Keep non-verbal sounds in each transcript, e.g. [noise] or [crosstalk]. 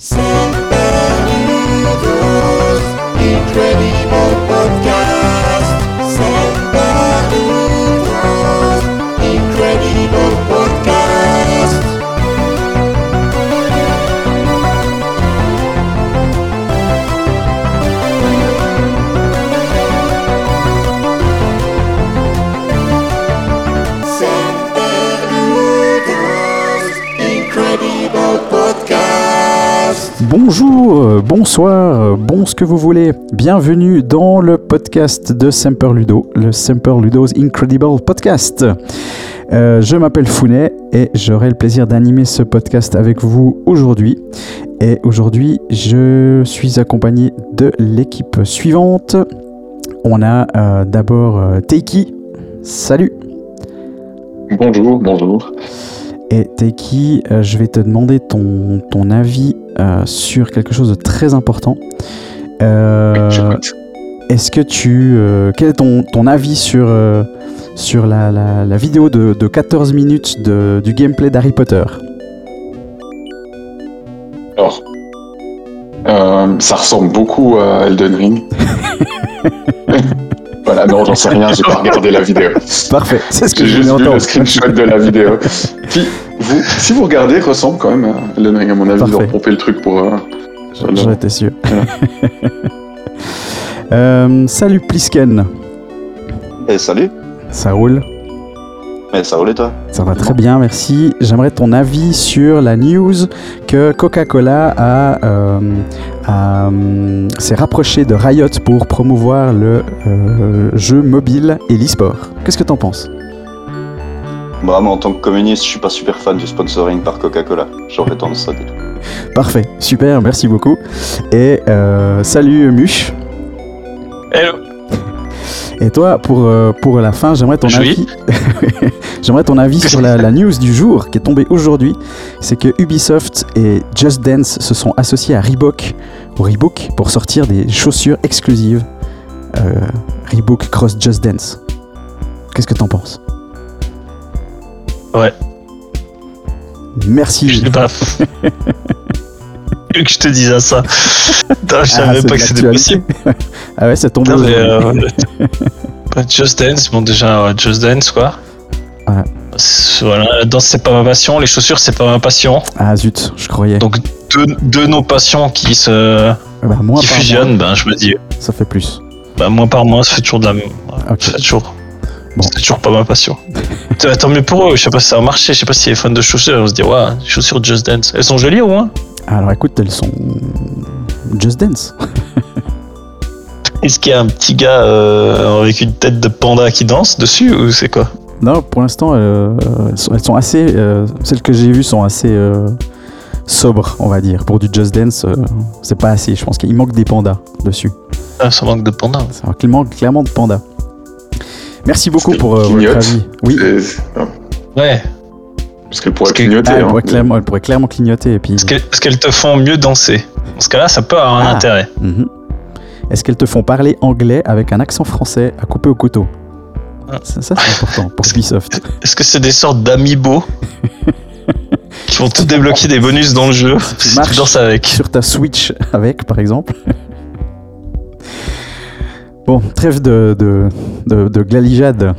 Semper Incredible Podcast. Bonsoir, euh, bon ce que vous voulez. Bienvenue dans le podcast de Semper Ludo, le Semper Ludo's Incredible Podcast. Euh, je m'appelle Founet et j'aurai le plaisir d'animer ce podcast avec vous aujourd'hui. Et aujourd'hui, je suis accompagné de l'équipe suivante. On a euh, d'abord Teiki. Salut. Bonjour, bonjour. Et Teiki, euh, je vais te demander ton, ton avis euh, sur quelque chose de très important. Euh. Est-ce que tu. quel est ton, ton avis sur, sur la, la- la vidéo de, de 14 minutes de- du gameplay d'Harry Potter? Alors, ça ressemble beaucoup à Elden Ring. [laughs] voilà, non, j'en sais rien, j'ai pas regardé la vidéo. Parfait, c'est ce que J'ai je juste vu le screenshot de la vidéo. Qui, vous, si vous regardez, ressemble quand même à Elden Ring, à mon avis, Parfait. ils ont pompé le truc pour. euh, J'en j'en étais sûr. [laughs] Euh, salut Plisken, Eh salut, ça roule mais ça roule et toi Ça va très bien, merci. J'aimerais ton avis sur la news que Coca-Cola a, euh, a, euh, s'est rapproché de Riot pour promouvoir le euh, jeu mobile et l'e-sport. Qu'est-ce que t'en penses? Bah moi en tant que communiste, je suis pas super fan du sponsoring par Coca-Cola. J'aurais tendance à dire. Parfait, super, merci beaucoup. Et euh, salut Muche. Hello. Et toi, pour, euh, pour la fin, j'aimerais ton avis. [laughs] j'aimerais ton avis sur la, la news du jour qui est tombée aujourd'hui. C'est que Ubisoft et Just Dance se sont associés à Reebok, pour sortir des chaussures exclusives. Euh, Reebok Cross Just Dance. Qu'est-ce que t'en penses? Ouais. Merci. Je [laughs] que je te dise ça. [laughs] Putain, je Ah, savais pas que c'était possible. [laughs] Ah ouais, ça tombe Non, mais, euh, [laughs] bah, Just Dance, bon déjà ouais, Just Dance quoi. Voilà. C'est- Voilà, la danse c'est pas ma passion, les chaussures c'est pas ma passion. Ah zut, je croyais. Donc deux, deux nos passions qui se Bah, qui par fusionnent, ben je me dis, ça fait plus. bah moins par mois ça fait toujours de la même. Ok. Ça fait toujours. Bon. C'est toujours pas ma passion. Tant mieux pour eux, je sais pas si ça a marché, je sais pas si les fans de chaussures, on se dit, ouais, les chaussures Just Dance. Elles sont jolies au moins Alors écoute, elles sont Just Dance. Est-ce qu'il y a un petit gars euh, avec une tête de panda qui danse dessus ou c'est quoi? Non, pour l'instant, euh, elles, sont, elles sont assez. euh, celles que j'ai vues sont assez euh, sobres, on va dire. Pour du Just Dance, euh, c'est pas assez. Je pense qu'il manque des pandas dessus. Ah, ça manque de panda. Ça il manque clairement de pandas. Merci beaucoup pour euh, votre avis. Oui. Ouais, Parce qu'elle pourrait Parce que- clignoter. Ah, elle, hein. pourrait clairement, elle pourrait clairement clignoter. Et puis, parce que- parce qu'elles te font mieux danser. Dans ce cas-là, ça peut avoir un Ah. intérêt. Mhm. Est-ce qu'elles te font parler anglais avec un accent français à couper au couteau? Ah. Ça, ça, c'est important pour Ubisoft. Est-ce que c'est des sortes d'amiibo [laughs] qui vont te débloquer des bonus dans le jeu si tu marches. danses avec? sur ta Switch avec, par exemple. bon, trêve de, de, de, de glalijade.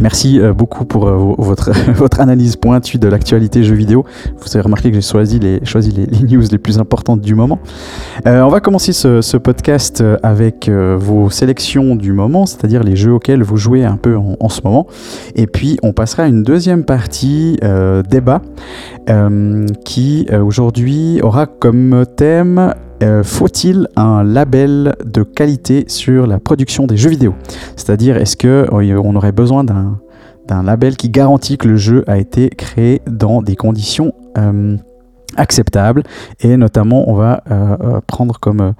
Merci euh, beaucoup pour euh, vo- votre, [laughs] votre analyse pointue de l'actualité jeux vidéo. Vous avez remarqué que j'ai choisi, les, choisi les, news les plus importantes du moment. Euh, on va commencer ce, ce podcast avec vos sélections du moment, c'est-à-dire les jeux auxquels vous jouez un peu en, ce moment. Et puis on passera à une deuxième partie débat qui aujourd'hui aura comme thème euh, faut-il un label de qualité sur la production des jeux vidéo C'est-à-dire, est-ce que euh, on aurait besoin d'un label qui garantit que le jeu a été créé dans des conditions euh, acceptables et notamment on va euh, prendre comme,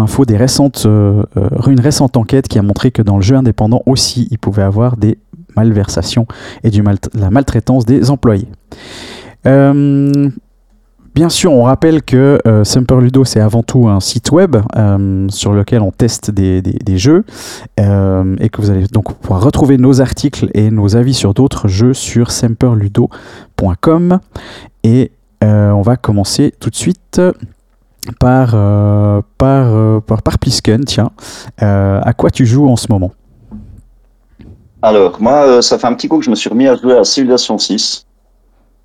info une récente enquête qui a montré que dans le jeu indépendant aussi il pouvait avoir des malversations et du la maltraitance des employés. Bien sûr, on rappelle que euh, Ludo, c'est avant tout un site web euh, sur lequel on teste des, des- jeux euh, et que vous allez donc pouvoir retrouver nos articles et nos avis sur d'autres jeux sur semperludo.com. Et euh, on va commencer tout de suite par, par, par, par tiens. À quoi tu joues en ce moment? Alors, moi, ça fait un petit coup que je me suis remis à jouer à Civilization 6.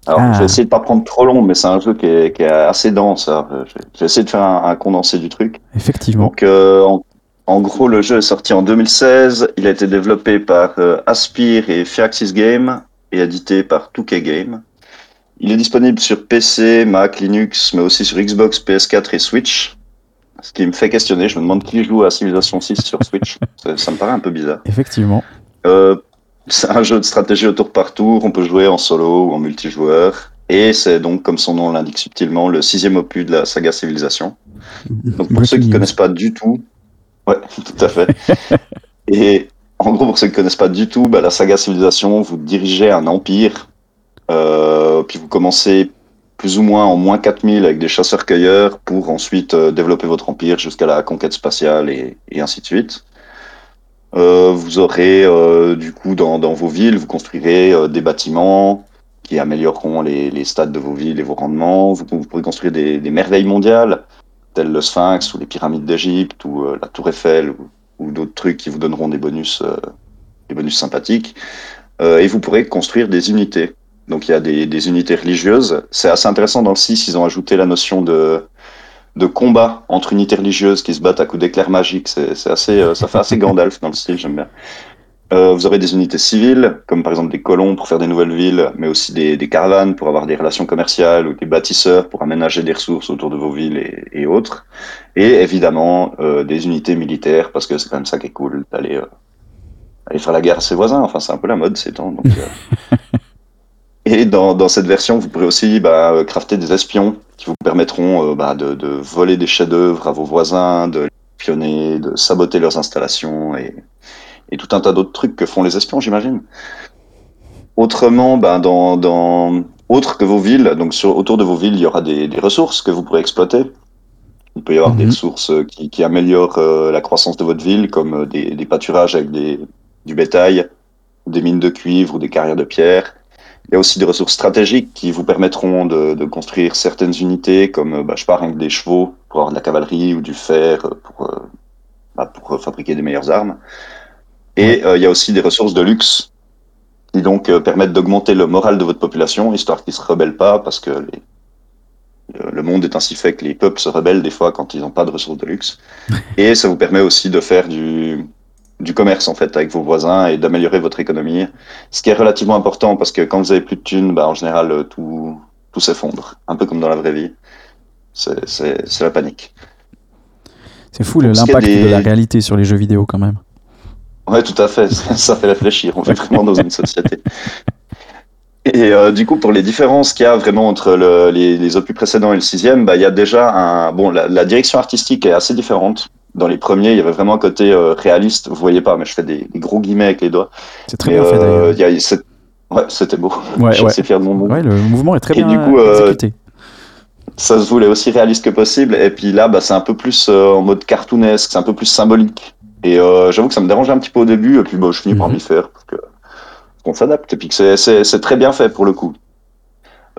Alors, Ah. je vais essayer de pas prendre trop long, mais c'est un jeu qui est, qui est assez dense. euh, je- vais essayer de faire un, un condensé du truc. Effectivement. Donc, euh, en, en gros, le jeu est sorti en 2016. Il a été développé par euh, Aspyr et Firaxis Game et édité par 2K Game. Il est disponible sur PC, Mac, Linux, mais aussi sur Xbox, PS4 et Switch. Ce qui me fait questionner, je me demande qui joue à Civilization 6 sur Switch. ça, ça me paraît un peu bizarre. Effectivement. Euh, c'est un jeu de stratégie au tour par tour. On peut jouer en solo ou en multijoueur. Et c'est donc, comme son nom l'indique subtilement, le sixième opus de la saga Civilization. Donc pour ceux qui Breaking connaissent pas du tout, ouais, [laughs] tout à fait. [laughs] Et en gros, pour ceux qui connaissent pas du tout, bah, la saga Civilisation, vous dirigez un empire, euh, puis vous commencez plus ou moins en moins 4000 avec des chasseurs-cueilleurs pour ensuite euh, développer votre empire jusqu'à la conquête spatiale et, et ainsi de suite. Euh, vous aurez euh, du coup dans, dans vos villes, vous construirez euh, des bâtiments qui amélioreront les, les stats de vos villes et vos rendements. Vous, vous pourrez construire des, des merveilles mondiales tels le Sphinx ou les pyramides d'Égypte ou euh, la Tour Eiffel ou, ou d'autres trucs qui vous donneront des bonus, euh, des bonus sympathiques. Euh, et vous pourrez construire des unités. Donc il y a des, des unités religieuses. C'est assez intéressant dans le 6, ils ont ajouté la notion de, de combat entre unités religieuses qui se battent à coups d'éclairs magiques. C'est assez, euh, ça fait assez Gandalf dans le style, j'aime bien. Euh, vous aurez des unités civiles, comme par exemple des colons pour faire des nouvelles villes, mais aussi des, des caravanes pour avoir des relations commerciales ou des bâtisseurs pour aménager des ressources autour de vos villes et, et autres. Et évidemment, euh, des unités militaires, parce que c'est quand même ça qui est cool, d'aller euh, aller faire la guerre à ses voisins. Enfin, c'est un peu la mode ces temps. Donc, euh. [laughs] Et dans, dans cette version, vous pourrez aussi bah, euh, crafter des espions qui vous permettront euh, bah, de, de voler des chefs-d'œuvre à vos voisins, de les espionner, de saboter leurs installations et, et tout un tas d'autres trucs que font les espions, j'imagine. Autrement, ben, dans, dans autre que vos villes, donc sur, autour de vos villes, il y aura des, des ressources que vous pourrez exploiter. Il peut y avoir des Mhm. ressources euh, qui, qui améliorent euh, la croissance de votre ville, comme des, des pâturages avec des, du bétail, des mines de cuivre ou des carrières de pierre. Il y a aussi des ressources stratégiques qui vous permettront de, de construire certaines unités, comme euh, bah, je sais pas, rien que des chevaux pour avoir de la cavalerie ou du fer euh, pour, euh, bah, pour fabriquer des meilleures armes. Et euh, il y a aussi des ressources de luxe qui donc euh, permettent d'augmenter le moral de votre population, histoire qu'ils se rebellent pas, parce que les- le- le monde est ainsi fait que les peuples se rebellent des fois quand ils n'ont pas de ressources de luxe. Et ça vous permet aussi de faire du, du commerce en fait avec vos voisins et d'améliorer votre économie. Ce qui est relativement important parce que quand vous avez plus de thunes, bah, en général euh, tout, tout s'effondre, un peu comme dans la vraie vie. C'est la panique. C'est fou l'impact des- de la réalité sur les jeux vidéo quand même. Ouais, tout à fait. [laughs] Ça, ça fait réfléchir. On vit vraiment dans une société. Et euh, du coup, pour les différences qu'il y a vraiment entre le- les, les opus précédents et le sixième, bah, il y a déjà un. Bon, la, la direction artistique est assez différente. Dans les premiers, il y avait vraiment un côté euh, réaliste. Vous voyez pas, mais je fais des, des gros guillemets avec les doigts. C'est très Mais, bien fait euh, d'ailleurs. cette- Ouais, c'était beau. Ouais, [laughs] je suis ouais. fier de mon. Ouais, le mouvement est très Et bien du coup, euh, exécuté. Ça se voulait aussi réaliste que possible. Et puis là, bah, c'est un peu plus euh, en mode cartoonesque, c'est un peu plus symbolique. Et euh, j'avoue que ça me dérangeait un petit peu au début. Et puis bah, je finis par Mhm. m'y faire parce que qu'on s'adapte. Et puis c'est très bien fait pour le coup.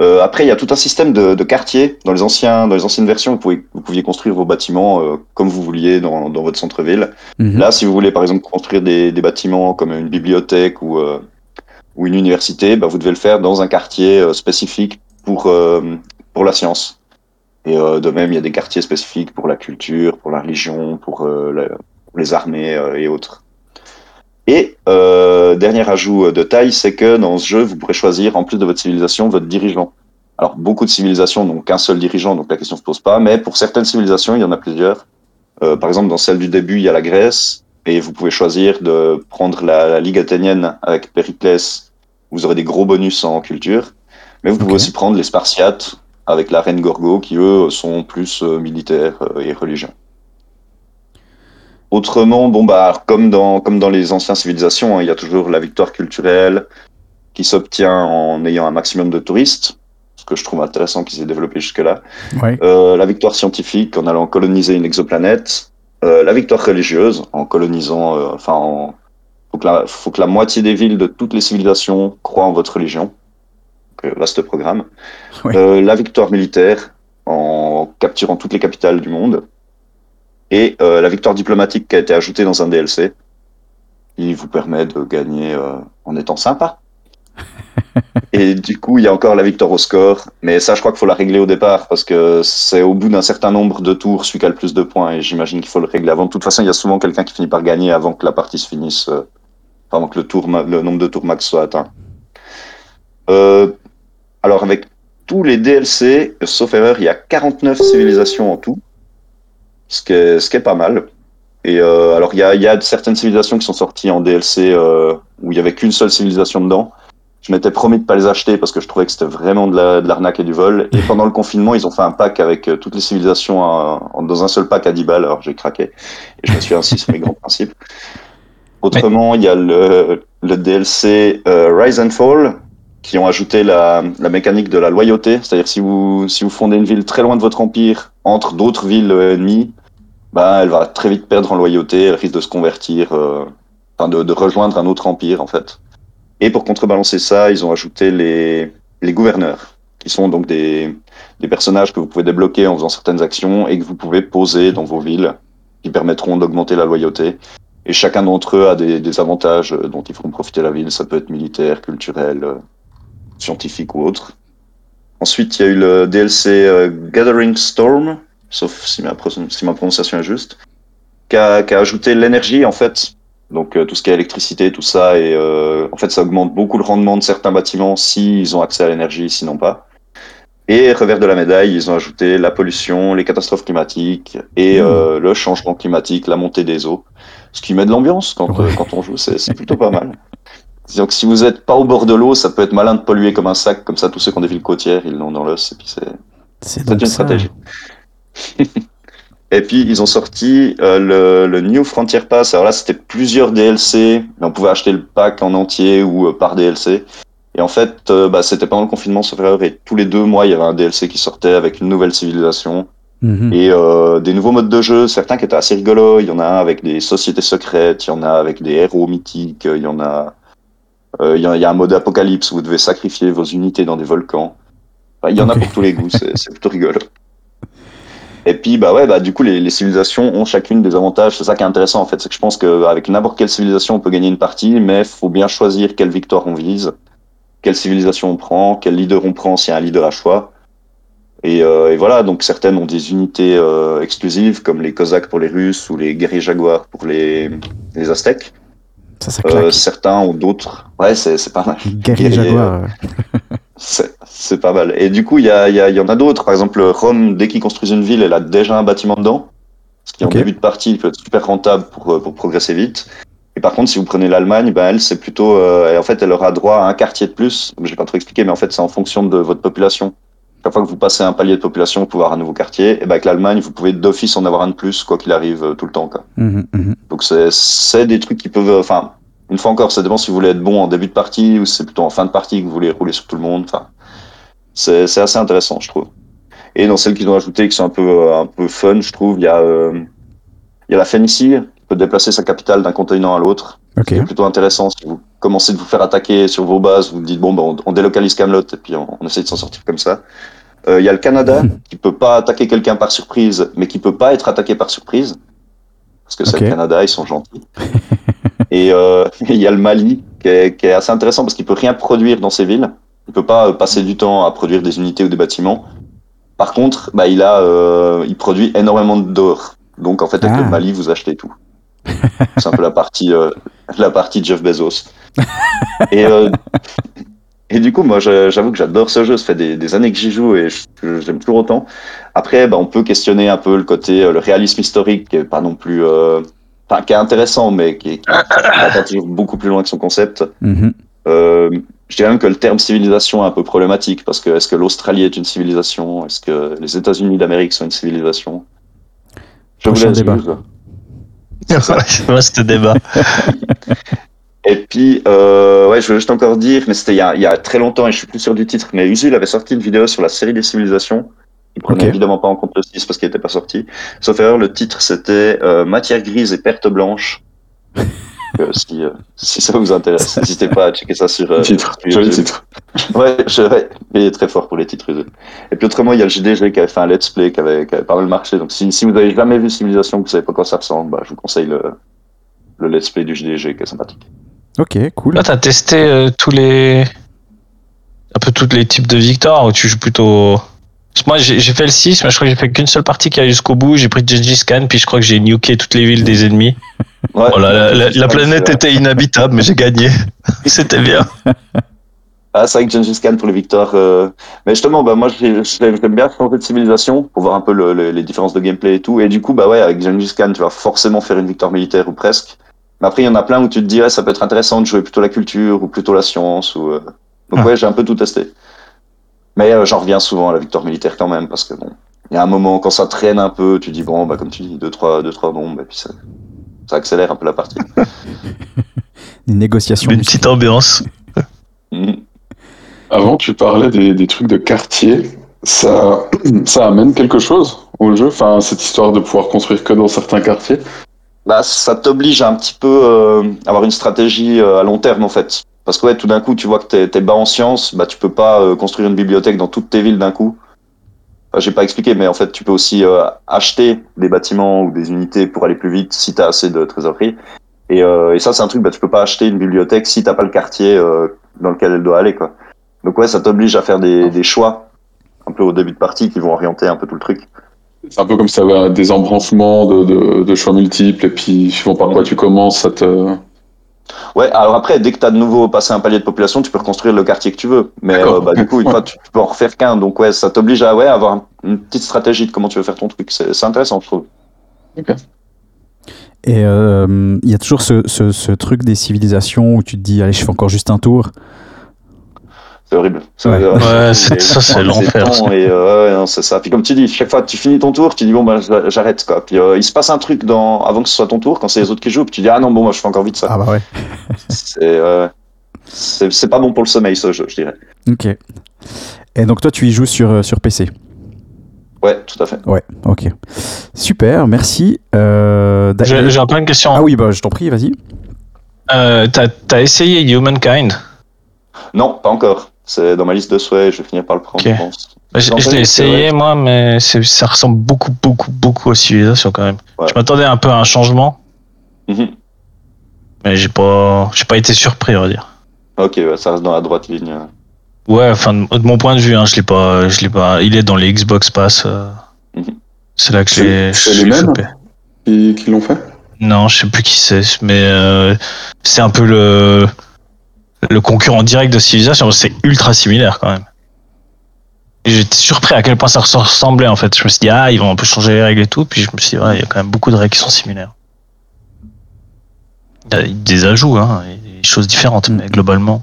Euh, après, il y a tout un système de, de quartiers. Dans les, anciens, dans les anciennes versions, vous, pouvez, vous pouviez construire vos bâtiments euh, comme vous vouliez dans, dans votre centre-ville. Mhm. Là, si vous voulez par exemple construire des, des bâtiments comme une bibliothèque ou, euh, ou une université, bah, vous devez le faire dans un quartier euh, spécifique pour, euh, pour la science. Et euh, de même, il y a des quartiers spécifiques pour la culture, pour la religion, pour, euh, la- pour les armées euh, et autres. Et euh, dernier ajout de taille, c'est que dans ce jeu, vous pourrez choisir, en plus de votre civilisation, votre dirigeant. Alors, beaucoup de civilisations n'ont qu'un seul dirigeant, donc la question ne se pose pas, mais pour certaines civilisations, il y en a plusieurs. Euh, par exemple, dans celle du début, il y a la Grèce, et vous pouvez choisir de prendre la, la Ligue athénienne avec Périclès. Vous aurez des gros bonus en culture. Mais vous pouvez aussi prendre les Spartiates avec la reine Gorgo, qui eux sont plus euh, militaires euh, et religions. Autrement, bon bah comme dans comme dans les anciennes civilisations, hein, il y a toujours la victoire culturelle qui s'obtient en ayant un maximum de touristes, ce que je trouve intéressant qu'ils aient développé jusque-là. Ouais. Euh, la victoire scientifique en allant coloniser une exoplanète, euh, la victoire religieuse en colonisant, euh, enfin, en... faut, que la, faut que la moitié des villes de toutes les civilisations croient en votre religion. Donc, euh, vaste programme. Ouais. Euh, la victoire militaire en capturant toutes les capitales du monde. Et euh, la victoire diplomatique qui a été ajoutée dans un DLC, qui vous permet de gagner euh, en étant sympa. [laughs] Et du coup, il y a encore la victoire au score, mais ça, je crois qu'il faut la régler au départ parce que c'est au bout d'un certain nombre de tours celui qui a le plus de points et j'imagine qu'il faut le régler avant. De toute façon, il y a souvent quelqu'un qui finit par gagner avant que la partie se finisse, euh, avant que le, tour, le nombre de tours max soit atteint. Euh, alors, avec tous les DLC, sauf erreur, il y a 49 civilisations en tout, ce qui est, ce qui est pas mal. Et euh, alors, il y a, y a certaines civilisations qui sont sorties en DLC euh, où il y avait qu'une seule civilisation dedans. Je m'étais promis de pas les acheter parce que je trouvais que c'était vraiment de la- de l'arnaque et du vol. Et pendant le confinement, ils ont fait un pack avec euh, toutes les civilisations en- dans un seul pack à 10 balles. Alors j'ai craqué et je me suis ainsi sur mes grands principes. Autrement, il y a le, le DLC euh, Rise and Fall qui ont ajouté la, la mécanique de la loyauté. C'est-à-dire si vous si vous fondez une ville très loin de votre empire entre d'autres villes euh, ennemies, bah elle va très vite perdre en loyauté. Elle risque de se convertir, euh, enfin de, rejoindre un autre empire en fait. Et pour contrebalancer ça, ils ont ajouté les, gouverneurs, qui sont donc des, personnages que vous pouvez débloquer en faisant certaines actions et que vous pouvez poser dans vos villes, qui permettront d'augmenter la loyauté. Et chacun d'entre eux a des, des avantages euh, dont ils feront profiter la ville. Ça peut être militaire, culturel, euh, scientifique ou autre. Ensuite, il y a eu le DLC Gathering Storm, sauf si ma, pro- si ma prononciation est juste, qui a, qui a ajouté l'énergie en fait donc euh, tout ce qui est électricité, tout ça, et euh, en fait ça augmente beaucoup le rendement de certains bâtiments s'ils ont accès à l'énergie, sinon pas. Et revers de la médaille, ils ont ajouté la pollution, les catastrophes climatiques et Mmh. euh, le changement climatique, la montée des eaux, ce qui met de l'ambiance quand, Ouais. quand on joue, c'est plutôt pas mal. Donc si vous êtes pas au bord de l'eau, ça peut être malin de polluer comme un sac, comme ça tous ceux qui ont des villes côtières, ils l'ont dans l'os, et puis c'est une ça. stratégie. [laughs] Et puis ils ont sorti euh, le, le New Frontier Pass. Alors là, c'était plusieurs DLC, mais on pouvait acheter le pack en entier ou euh, par DLC. Et en fait, euh, bah, c'était pendant le confinement, sauf erreur, et tous les deux mois, il y avait un DLC qui sortait avec une nouvelle civilisation Mhm. et des nouveaux modes de jeu. Certains qui étaient assez rigolos. Il y en a un avec des sociétés secrètes, il y en a avec des héros mythiques, il y en a. il y, a- il y a un mode apocalypse où vous devez sacrifier vos unités dans des volcans. Enfin, il y en a pour tous les goûts, c'est [laughs] plutôt rigolo. Et puis bah ouais bah du coup les, les civilisations ont chacune des avantages. C'est ça qui est intéressant en fait, c'est que je pense qu'avec n'importe quelle civilisation on peut gagner une partie, mais faut bien choisir quelle victoire on vise, quelle civilisation on prend, quel leader on prend s'il y a un leader à choix. Et, euh, et voilà donc certaines ont des unités euh, exclusives comme les Cosaques pour les Russes ou les guerriers jaguars pour les les Aztèques. Ça, ça Euh, certains ont d'autres. Ouais c'est c'est pas mal. Guerrier guerrier, Jaguar. euh, [laughs] C'est c'est pas mal. Et du coup, il y, a, il y, a- y en a d'autres. Par exemple, Rome, dès qu'ils construisent une ville, elle a déjà un bâtiment dedans. Ce qui, en début de partie, peut être super rentable pour, euh, pour progresser vite. Et par contre, si vous prenez l'Allemagne, ben, elle, c'est plutôt. euh, et en fait, elle aura droit à un quartier de plus. Je vais pas trop expliquer, mais en fait, c'est en fonction de votre population. Chaque fois que vous passez un palier de population, vous pouvez avoir un nouveau quartier. Et ben, avec l'Allemagne, vous pouvez d'office en avoir un de plus, quoi qu'il arrive, euh, tout le temps. Quoi. mhm, mhm. Donc c'est c'est des trucs qui peuvent, enfin, une fois encore, ça dépend si vous voulez être bon en début de partie ou si c'est plutôt en fin de partie que vous voulez rouler sur tout le monde. Enfin, c'est c'est assez intéressant, je trouve. Et dans celles qu'ils ont ajoutées qui sont un peu euh, un peu fun, je trouve, il y a euh, il y a la Phénicie qui peut déplacer sa capitale d'un continent à l'autre. Ok. C'est plutôt intéressant si vous commencez de vous faire attaquer sur vos bases, vous vous dites bon ben on, on délocalise Camelot et puis on, on essaie de s'en sortir comme ça. Euh, Il y a le Canada [laughs] qui peut pas attaquer quelqu'un par surprise, mais qui peut pas être attaqué par surprise parce que c'est le Canada, ils sont gentils. [laughs] et euh, [laughs] il y a le Mali qui est, qui est assez intéressant parce qu'il peut rien produire dans ses villes. Il peut pas euh, passer du temps à produire des unités ou des bâtiments. Par contre, bah, il a, euh, il produit énormément d'or. Donc en fait, avec Ah. le Mali, vous achetez tout. C'est un peu la partie, euh, la partie Jeff Bezos. [laughs] et, euh, et du coup, moi, j'avoue que j'adore ce jeu. Ça fait des, des années que j'y joue et j'aime toujours autant. Après, bah, on peut questionner un peu le côté, euh, le réalisme historique, qui est pas non plus, euh, enfin, qui est intéressant, mais qui, qui, qui [coughs] va toujours beaucoup plus loin que son concept. Mhm. Euh, je dirais même que le terme civilisation est un peu problématique parce que est-ce que l'Australie est une civilisation? Est-ce que les États-Unis d'Amérique sont une civilisation? Je Prochain laisse débat. c'était [laughs] débat. [laughs] Et puis, euh, ouais, je veux juste encore dire, mais c'était il, y a- il y a très longtemps et je suis plus sûr du titre, mais Usul avait sorti une vidéo sur la série des civilisations. Il prenait évidemment pas en compte le 6 parce qu'il n'était pas sorti. Sauf erreur, le titre c'était euh, Matière grise et perte blanche. [laughs] Euh, si, euh, si ça vous intéresse, n'hésitez pas à checker ça sur, euh, titre, sur joli titre. [laughs] Ouais, je, ouais, il est très fort pour les titres usés. Et puis autrement, il y a le JDG qui avait fait un let's play qui avait, qui avait pas mal marché. Donc si, si vous avez jamais vu Civilization, que vous savez pas quoi ça ressemble, bah, je vous conseille le, le let's play du JDG qui est sympathique. Ok, cool. Là, t'as testé euh, tous les. Un peu tous les types de victoires ou tu joues plutôt. Moi, j'ai fait le 6, mais je crois que j'ai fait qu'une seule partie qui allait jusqu'au bout. J'ai pris Gengis Khan, puis je crois que j'ai nuké toutes les villes des ennemis. [laughs] Ouais, Oh la, la- la planète était inhabitable, mais j'ai gagné. [laughs] C'était bien. Ah, c'est vrai que Gengis Khan pour les victoires. euh, Mais justement, bah, moi, j'ai- j'aime j'aime bien changer de civilisation pour voir un peu le- le- les différences de gameplay et tout. Et du coup, bah ouais, avec Gengis Khan, tu vas forcément faire une victoire militaire ou presque. Mais après, il y en a plein où tu te dis, ouais, ça peut être intéressant de jouer plutôt la culture ou plutôt la science. Ou, euh, Donc Ah. ouais, j'ai un peu tout testé. Mais euh, j'en reviens souvent à la victoire militaire quand même, parce que bon, il y a un moment quand ça traîne un peu, tu dis, bon, bah, comme tu dis, deux, trois, deux, trois bombes, et puis ça, ça accélère un peu la partie. Des [laughs] négociations. Une petite ambiance. Mhm. Avant, tu parlais des, des trucs de quartier. Ça, [clears throat] ça amène quelque chose au jeu, enfin, cette histoire de pouvoir construire que dans certains quartiers? Bah, ça t'oblige à un petit peu euh, avoir une stratégie euh, à long terme en fait. Parce que tout d'un coup, tu vois que t'es es bas en sciences, bah tu peux pas euh, construire une bibliothèque dans toutes tes villes d'un coup. Enfin, J'ai pas expliqué, mais en fait, tu peux aussi euh, acheter des bâtiments ou des unités pour aller plus vite si t'as assez de trésorerie. Et, euh, et ça, c'est un truc, bah tu peux pas acheter une bibliothèque si t'as pas le quartier dans lequel elle doit aller quoi. Donc ouais, ça t'oblige à faire des, choix un peu au début de partie qui vont orienter un peu tout le truc. C'est un peu comme avais des embranchements de choix multiples, et puis suivant par quoi tu commences, ça te. Ouais, alors après, dès que tu as de nouveau passé un palier de population, tu peux reconstruire le quartier que tu veux. Mais euh, bah, du coup, [laughs] une fois, tu, tu peux en refaire qu'un. Donc, ouais, ça t'oblige à ouais, avoir un- une petite stratégie de comment tu veux faire ton truc. C'est intéressant, je trouve. Et euh, il y a toujours ce, ce- ce truc des civilisations où tu te dis, allez, je fais encore juste un tour. C'est horrible. C'est- Ouais. euh, Ouais, c'est- ça, c'est l'enfer. Et euh, ouais, non, c'est ça. Puis comme tu dis, chaque fois que tu finis ton tour, tu dis bon, bah, j'a- j'arrête. quoi. Puis euh, il se passe un truc dans... avant que ce soit ton tour, quand c'est les autres qui jouent, puis tu dis ah non, bon, moi je fais encore vite ça. Ah bah ouais. C'est euh, c'est c'est pas bon pour le sommeil, ce jeu, je dirais. Ok. Et donc toi, tu y joues sur, sur PC. Ouais, tout à fait. Ouais, ok. Super, merci. J'ai j'ai un plein de questions. Ah oui, bah je t'en prie, vas-y. T'as t'as essayé Humankind? Non, pas encore. C'est dans ma liste de souhaits, je vais finir par le prendre, Ok. je pense. Je, l'ai essayé moi, mais ça ressemble beaucoup, beaucoup, beaucoup à Civilization quand même. Ouais. Je m'attendais un peu à un changement, Mhm. mais j'ai pas, j'ai pas été surpris, on va dire. Ok, ouais, ça reste dans la droite ligne. Ouais, enfin de, de mon point de vue, hein, je l'ai pas, je l'ai pas. Il est dans les Xbox Pass. euh, Mhm. C'est là que c'est je les l'ai mêmes. Qui, qui l'ont fait? Non, je sais plus qui c'est, mais euh, c'est un peu le le concurrent direct de Civilization. C'est ultra similaire quand même. J'étais surpris à quel point ça se ressemblait en fait. Je me suis dit ah ils vont un peu changer les règles et tout, puis je me suis dit ouais il y a quand même beaucoup de règles qui sont similaires. Il y a des ajouts, hein, des choses différentes, mais globalement.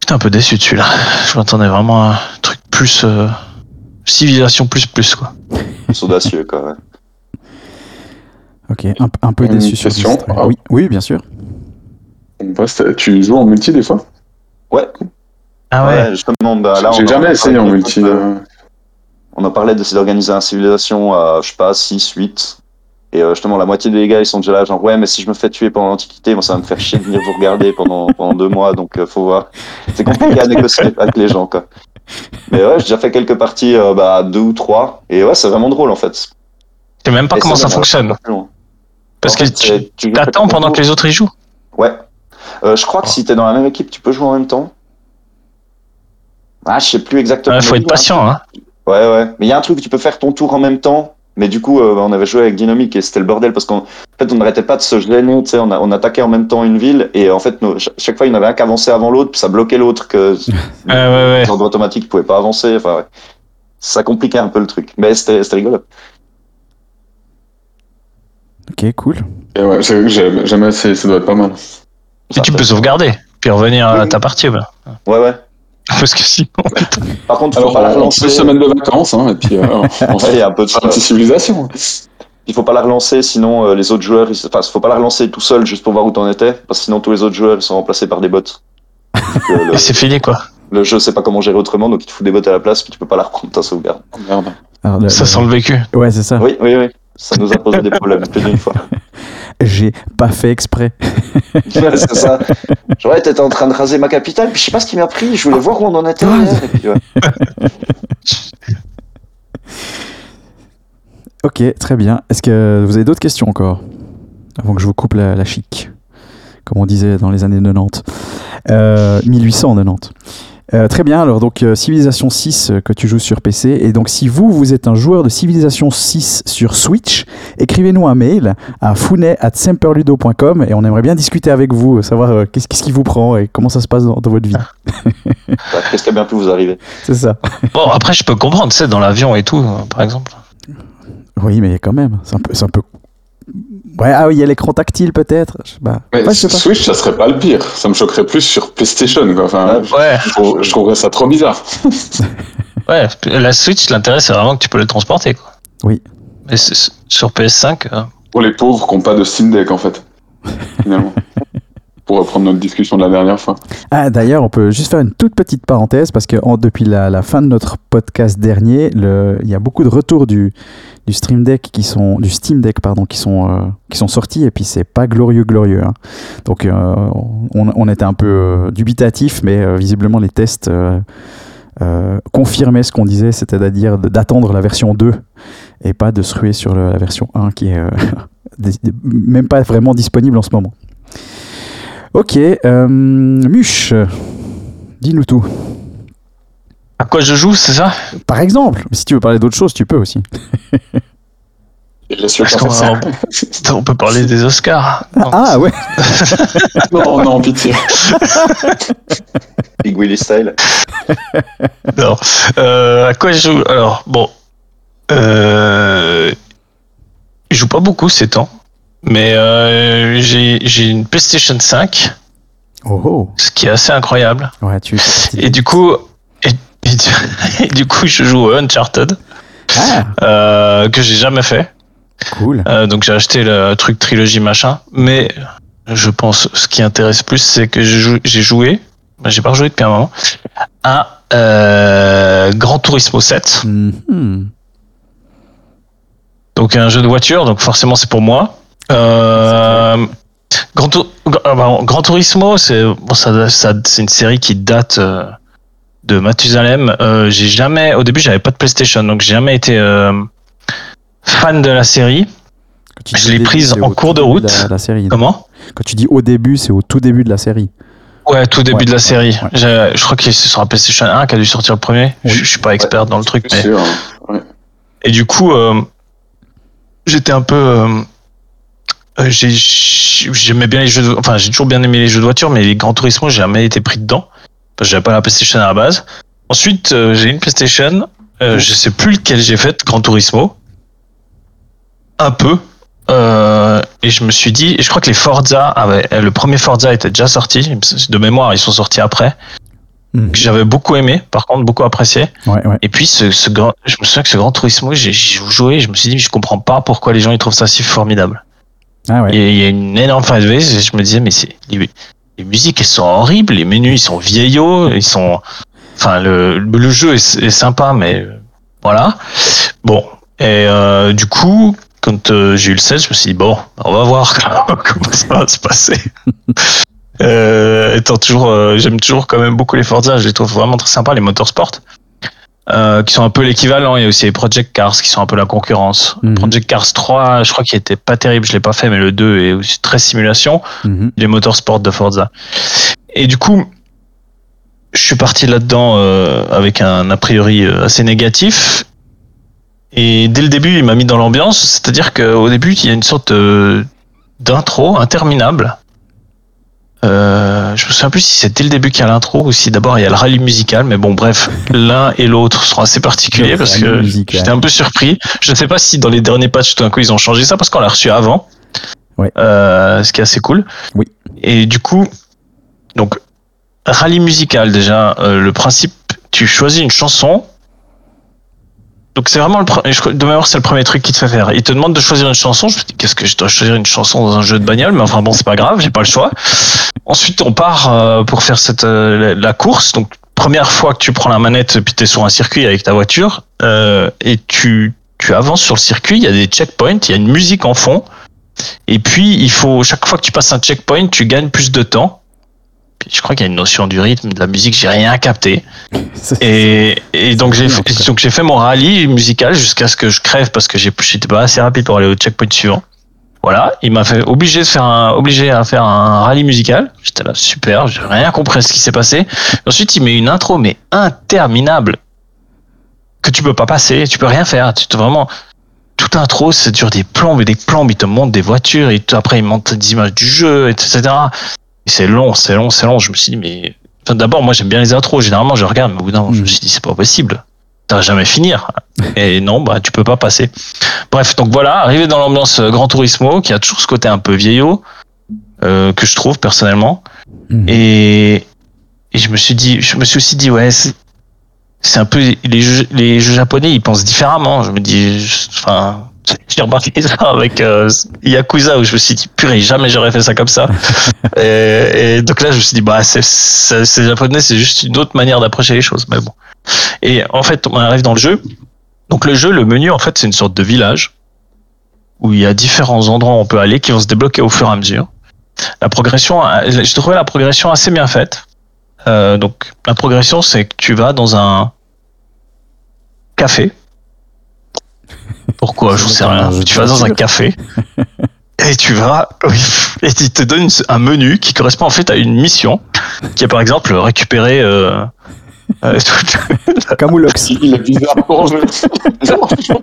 J'étais un peu déçu de celui-là. Je m'attendais vraiment à un truc plus euh, civilisation plus plus quoi. C'est audacieux, quoi. ouais. Ok, un, un peu déçu sur. Ah. Oui, oui, bien sûr. Tu joues en multi des fois Ah Ouais, justement, bah, là, J'ai jamais essayé en multi. de- On a parlé d'essayer d'organiser un civilisation à, je sais pas, 6, 8. Et euh, justement, la moitié des gars, ils sont déjà là, genre, ouais, mais si je me fais tuer pendant l'Antiquité, moi, ça va me faire chier de venir vous regarder pendant, pendant deux mois, donc euh, faut voir. C'est compliqué à négocier avec les gens, quoi. Mais ouais, j'ai déjà fait quelques parties, euh, bah, deux ou trois. Et ouais, c'est vraiment drôle, en fait. Je sais même pas Et comment ça fonctionne. Parce En que fait, tu t'attends pendant que les autres y jouent. Ouais. Euh, je crois que si t'es dans la même équipe, tu peux jouer en même temps. Ah, je sais plus exactement. Il faut être hein. patient. Hein. Ouais, ouais. Mais il y a un truc, tu peux faire ton tour en même temps. Mais du coup, euh, on avait joué avec Dynamique et c'était le bordel parce qu'en en fait, on n'arrêtait pas de se gêner. Tu sais, on, a- on attaquait en même temps une ville et en fait, nos- ch- chaque fois, il y en avait un qui avançait avant l'autre, puis ça bloquait l'autre. Que Ouais, [laughs] ouais, ouais. les ordres automatiques ne pouvaient pas avancer. Enfin, ouais. Ça compliquait un peu le truc. Mais c'était rigolo. Ok, cool. et ouais, j'ai j'ai jamais essayé, ça doit être pas mal. Et tu peux sauvegarder, puis revenir à ta partie. Ouais, ouais. [laughs] Parce que sinon. [laughs] Par contre, faut Alors, pas la relancer. peut semaine de vacances, hein, et puis euh, on [laughs] Ouais, il y a un peu de fait une petite civilisation. Il faut pas la relancer, sinon euh, les autres joueurs, ils... enfin, faut pas la relancer tout seul juste pour voir où t'en étais, parce que sinon tous les autres joueurs ils sont remplacés par des bots. Donc, euh, c'est fini quoi. le jeu sait pas comment gérer autrement, donc il te fout des bots à la place, puis tu peux pas la reprendre ta sauvegarde. Oh, merde. Alors, le- Ça le- sent le vécu. Ouais, c'est ça. Oui, oui, oui. Ça nous a posé des problèmes plus d'une fois. J'ai pas fait exprès. [laughs] Ouais, c'est ça. Genre, t'étais en train de raser ma capitale, puis je sais pas ce qui m'a pris, je voulais voir où on en était. Hier, et puis, ouais. [laughs] Ok, très bien. Est-ce que vous avez d'autres questions encore Avant que je vous coupe la, la chic, comme on disait dans les années 90. Euh, 1890. Euh, très bien, alors donc euh, Civilization 6 euh, que tu joues sur PC. Et donc si vous, vous êtes un joueur de Civilization 6 sur Switch, écrivez-nous un mail à founet.semperludo.com et on aimerait bien discuter avec vous, euh, savoir euh, qu'est-ce qu'est-ce qui vous prend et comment ça se passe dans, dans votre vie. [laughs] Ouais, Qu'est-ce qui a bien pu vous arriver? C'est ça. Bon, après, je peux comprendre, tu sais, dans l'avion et tout, par exemple. Oui, mais quand même, c'est un peu... c'est un peu... Ouais, ah oui, il y a l'écran tactile peut-être. Je sais pas. Mais Ouais, je sais pas. Switch, ça serait pas le pire. Ça me choquerait plus sur PlayStation, quoi. Enfin, Ouais, je, trouve- je trouverais ça trop bizarre. [laughs] ouais. La Switch, l'intérêt, c'est vraiment que tu peux le transporter, quoi. Oui. Mais sur PS5, euh, Pour les pauvres qui n'ont pas de Steam Deck, en fait. Finalement. [laughs] Pour reprendre notre discussion de la dernière fois. Ah, d'ailleurs, on peut juste faire une toute petite parenthèse parce que depuis la, fin de notre podcast dernier, il y a beaucoup de retours du, du Deck qui sont du Steam Deck pardon qui sont euh, qui sont sortis et puis c'est pas glorieux glorieux. hein. Donc euh, on, était un peu euh, dubitatif, mais euh, visiblement les tests confirmaient ce qu'on disait, c'est-à-dire d'attendre la version 2 et pas de se ruer sur la version 1 qui est [laughs] même pas vraiment disponible en ce moment. Ok, euh, Muche, dis-nous tout. à quoi je joue, c'est ça? Par exemple, si tu veux parler d'autre chose, tu peux aussi. Va- on peut parler des Oscars. Non. Ah ouais, [laughs] Non, non, pitié. Big Willy style. Non. Euh, à quoi je joue? Alors, bon. Euh, je joue pas beaucoup ces temps. Mais euh, j'ai une PlayStation 5, oh, oh. ce qui est assez incroyable. ouais, tu. Et du coup, et, et du, [laughs] et du coup, je joue Uncharted, Ah, euh, que j'ai jamais fait. cool. Euh, donc j'ai acheté le truc trilogie machin. Mais je pense ce qui intéresse plus, c'est que j'ai jou- j'ai joué, bah, j'ai pas rejoué depuis un moment, à euh, Gran Turismo 7. Mhm. Donc un jeu de voiture, donc forcément c'est pour moi. Euh, Gran, Tur- ah, bah, Gran Turismo, c'est bon, ça, ça- c'est une série qui date euh, de Mathusalem. Euh, j'ai jamais, au début j'avais pas de PlayStation, donc j'ai jamais été euh, fan de la série. Je l'ai prise en cours de route. La, la série. Comment? Quand tu dis au début, c'est au tout début de la série. Ouais, tout début Ouais, de la ouais, série. ouais. Je crois que c'est sur la PlayStation 1 qui a dû sortir le premier. Oui. Je, je suis pas expert dans le truc, mais sûr. hein. Et du coup, euh, j'étais un peu. Euh, euh, j'ai- J'aimais bien les jeux de, Enfin, j'ai toujours bien aimé les jeux de voiture, mais les Gran Turismo, j'ai jamais été pris dedans. Parce que j'avais pas la PlayStation à la base. Ensuite, euh, j'ai une PlayStation. Euh, je sais plus lequel j'ai fait, Gran Turismo. Un peu. Euh, et je me suis dit, et je crois que les Forza, avaient, le premier Forza était déjà sorti. De mémoire, ils sont sortis après. Mhm. Que j'avais beaucoup aimé, par contre, beaucoup apprécié. Ouais, ouais. Et puis, ce, ce grand, je me souviens que ce Grand Turismo, j'ai j'ai joué, je me suis dit, je comprends pas pourquoi les gens ils trouvent ça si formidable. Ah ouais. Il y a- une énorme et je me disais, mais c'est, les, musiques, elles sont horribles, les menus, ils sont vieillots, ils sont, enfin, le, le jeu est, sympa, mais euh, voilà. Bon. Et euh, du coup, quand euh, j'ai eu le 16, je me suis dit, bon, on va voir [laughs] comment ça va se passer. Euh, étant toujours, euh, j'aime toujours quand même beaucoup les Forza, je les trouve vraiment très sympas, les motorsport, euh, qui sont un peu l'équivalent. Il y a aussi les Project Cars qui sont un peu la concurrence. Mhm. Project Cars 3, je crois qu'il était pas terrible, je l'ai pas fait, mais le 2 est aussi très simulation. Mhm. Les motorsport de Forza. Et du coup, je suis parti là-dedans euh, avec un a priori euh, assez négatif. Et dès le début, il m'a mis dans l'ambiance. C'est-à-dire qu'au début, il y a une sorte de- d'intro interminable. Euh, je me souviens plus si c'est dès le début qu'il y a l'intro ou si d'abord il y a le rallye musical, mais bon bref, l'un et l'autre sont assez particuliers parce que j'étais un peu surpris. Je ne sais pas si dans les derniers patchs tout d'un coup ils ont changé ça parce qu'on l'a reçu avant, Ouais. Euh, ce qui est assez cool. Oui. Et du coup, donc rallye musical déjà, euh, le principe, tu choisis une chanson. Donc c'est vraiment le pre- je crois- de mémoire c'est le premier truc qui te fait faire. Il te demande de choisir une chanson. Je me dis qu'est-ce que je dois choisir une chanson dans un jeu de bagnole, mais enfin bon c'est pas grave, j'ai pas le choix. Ensuite on part euh, pour faire cette euh, la course. Donc première fois que tu prends la manette puis t'es sur un circuit avec ta voiture euh, et tu tu avances sur le circuit, il y a des checkpoints, il y a une musique en fond Et puis, il faut, chaque fois que tu passes un checkpoint, tu gagnes plus de temps. Je crois qu'il y a une notion du rythme, de la musique, j'ai rien capté. [laughs] Et, et donc j'ai tout fait, donc j'ai fait mon rallye musical jusqu'à ce que je crève parce que j'étais pas assez rapide pour aller au checkpoint suivant. Voilà, il m'a fait obligé de faire un, obligé à faire un rallye musical. J'étais là super, j'ai rien compris à ce qui s'est passé. Ensuite, il met une intro mais interminable que tu peux pas passer, tu peux rien faire. Tu te vraiment toute intro, c'est dure des plombes et des plombes. Il te montre des voitures et tout- après il montre des images du jeu, etc. Et c'est long, c'est long, c'est long. Je me suis dit mais Enfin, d'abord, moi j'aime bien les intros. Généralement, je regarde, mais au bout d'un moment, je me Mhm. suis dit, c'est pas possible. Ça va jamais finir. Et non, bah, tu peux pas passer. Bref, donc voilà, arrivé dans l'ambiance euh, Gran Turismo, qui a toujours ce côté un peu vieillot, euh, que je trouve personnellement. Mhm. Et, et je me suis dit, je me suis aussi dit, ouais, c'est c'est un peu les jeux, les jeux japonais, ils pensent différemment. Je me dis, je- enfin, j'ai remarqué ça avec euh, Yakuza où je me suis dit, purée, jamais j'aurais fait ça comme ça. [laughs] et, et donc là, je me suis dit, bah, c'est japonais, c'est juste une autre manière d'approcher les choses. Mais bon. Et en fait, on arrive dans le jeu. Donc le jeu, le menu, en fait, c'est une sorte de village où il y a différents endroits où on peut aller qui vont se débloquer au fur et à mesure. La progression, j'ai trouvé la progression assez bien faite. Euh, donc la progression, c'est que tu vas dans un café. Pourquoi Je sais rien. Tu vas dans un café [laughs] et tu vas et il te donne un menu qui correspond en fait à une mission qui est par exemple récupérer euh, euh, [laughs] Camoulox. Il est bizarre ton jeu.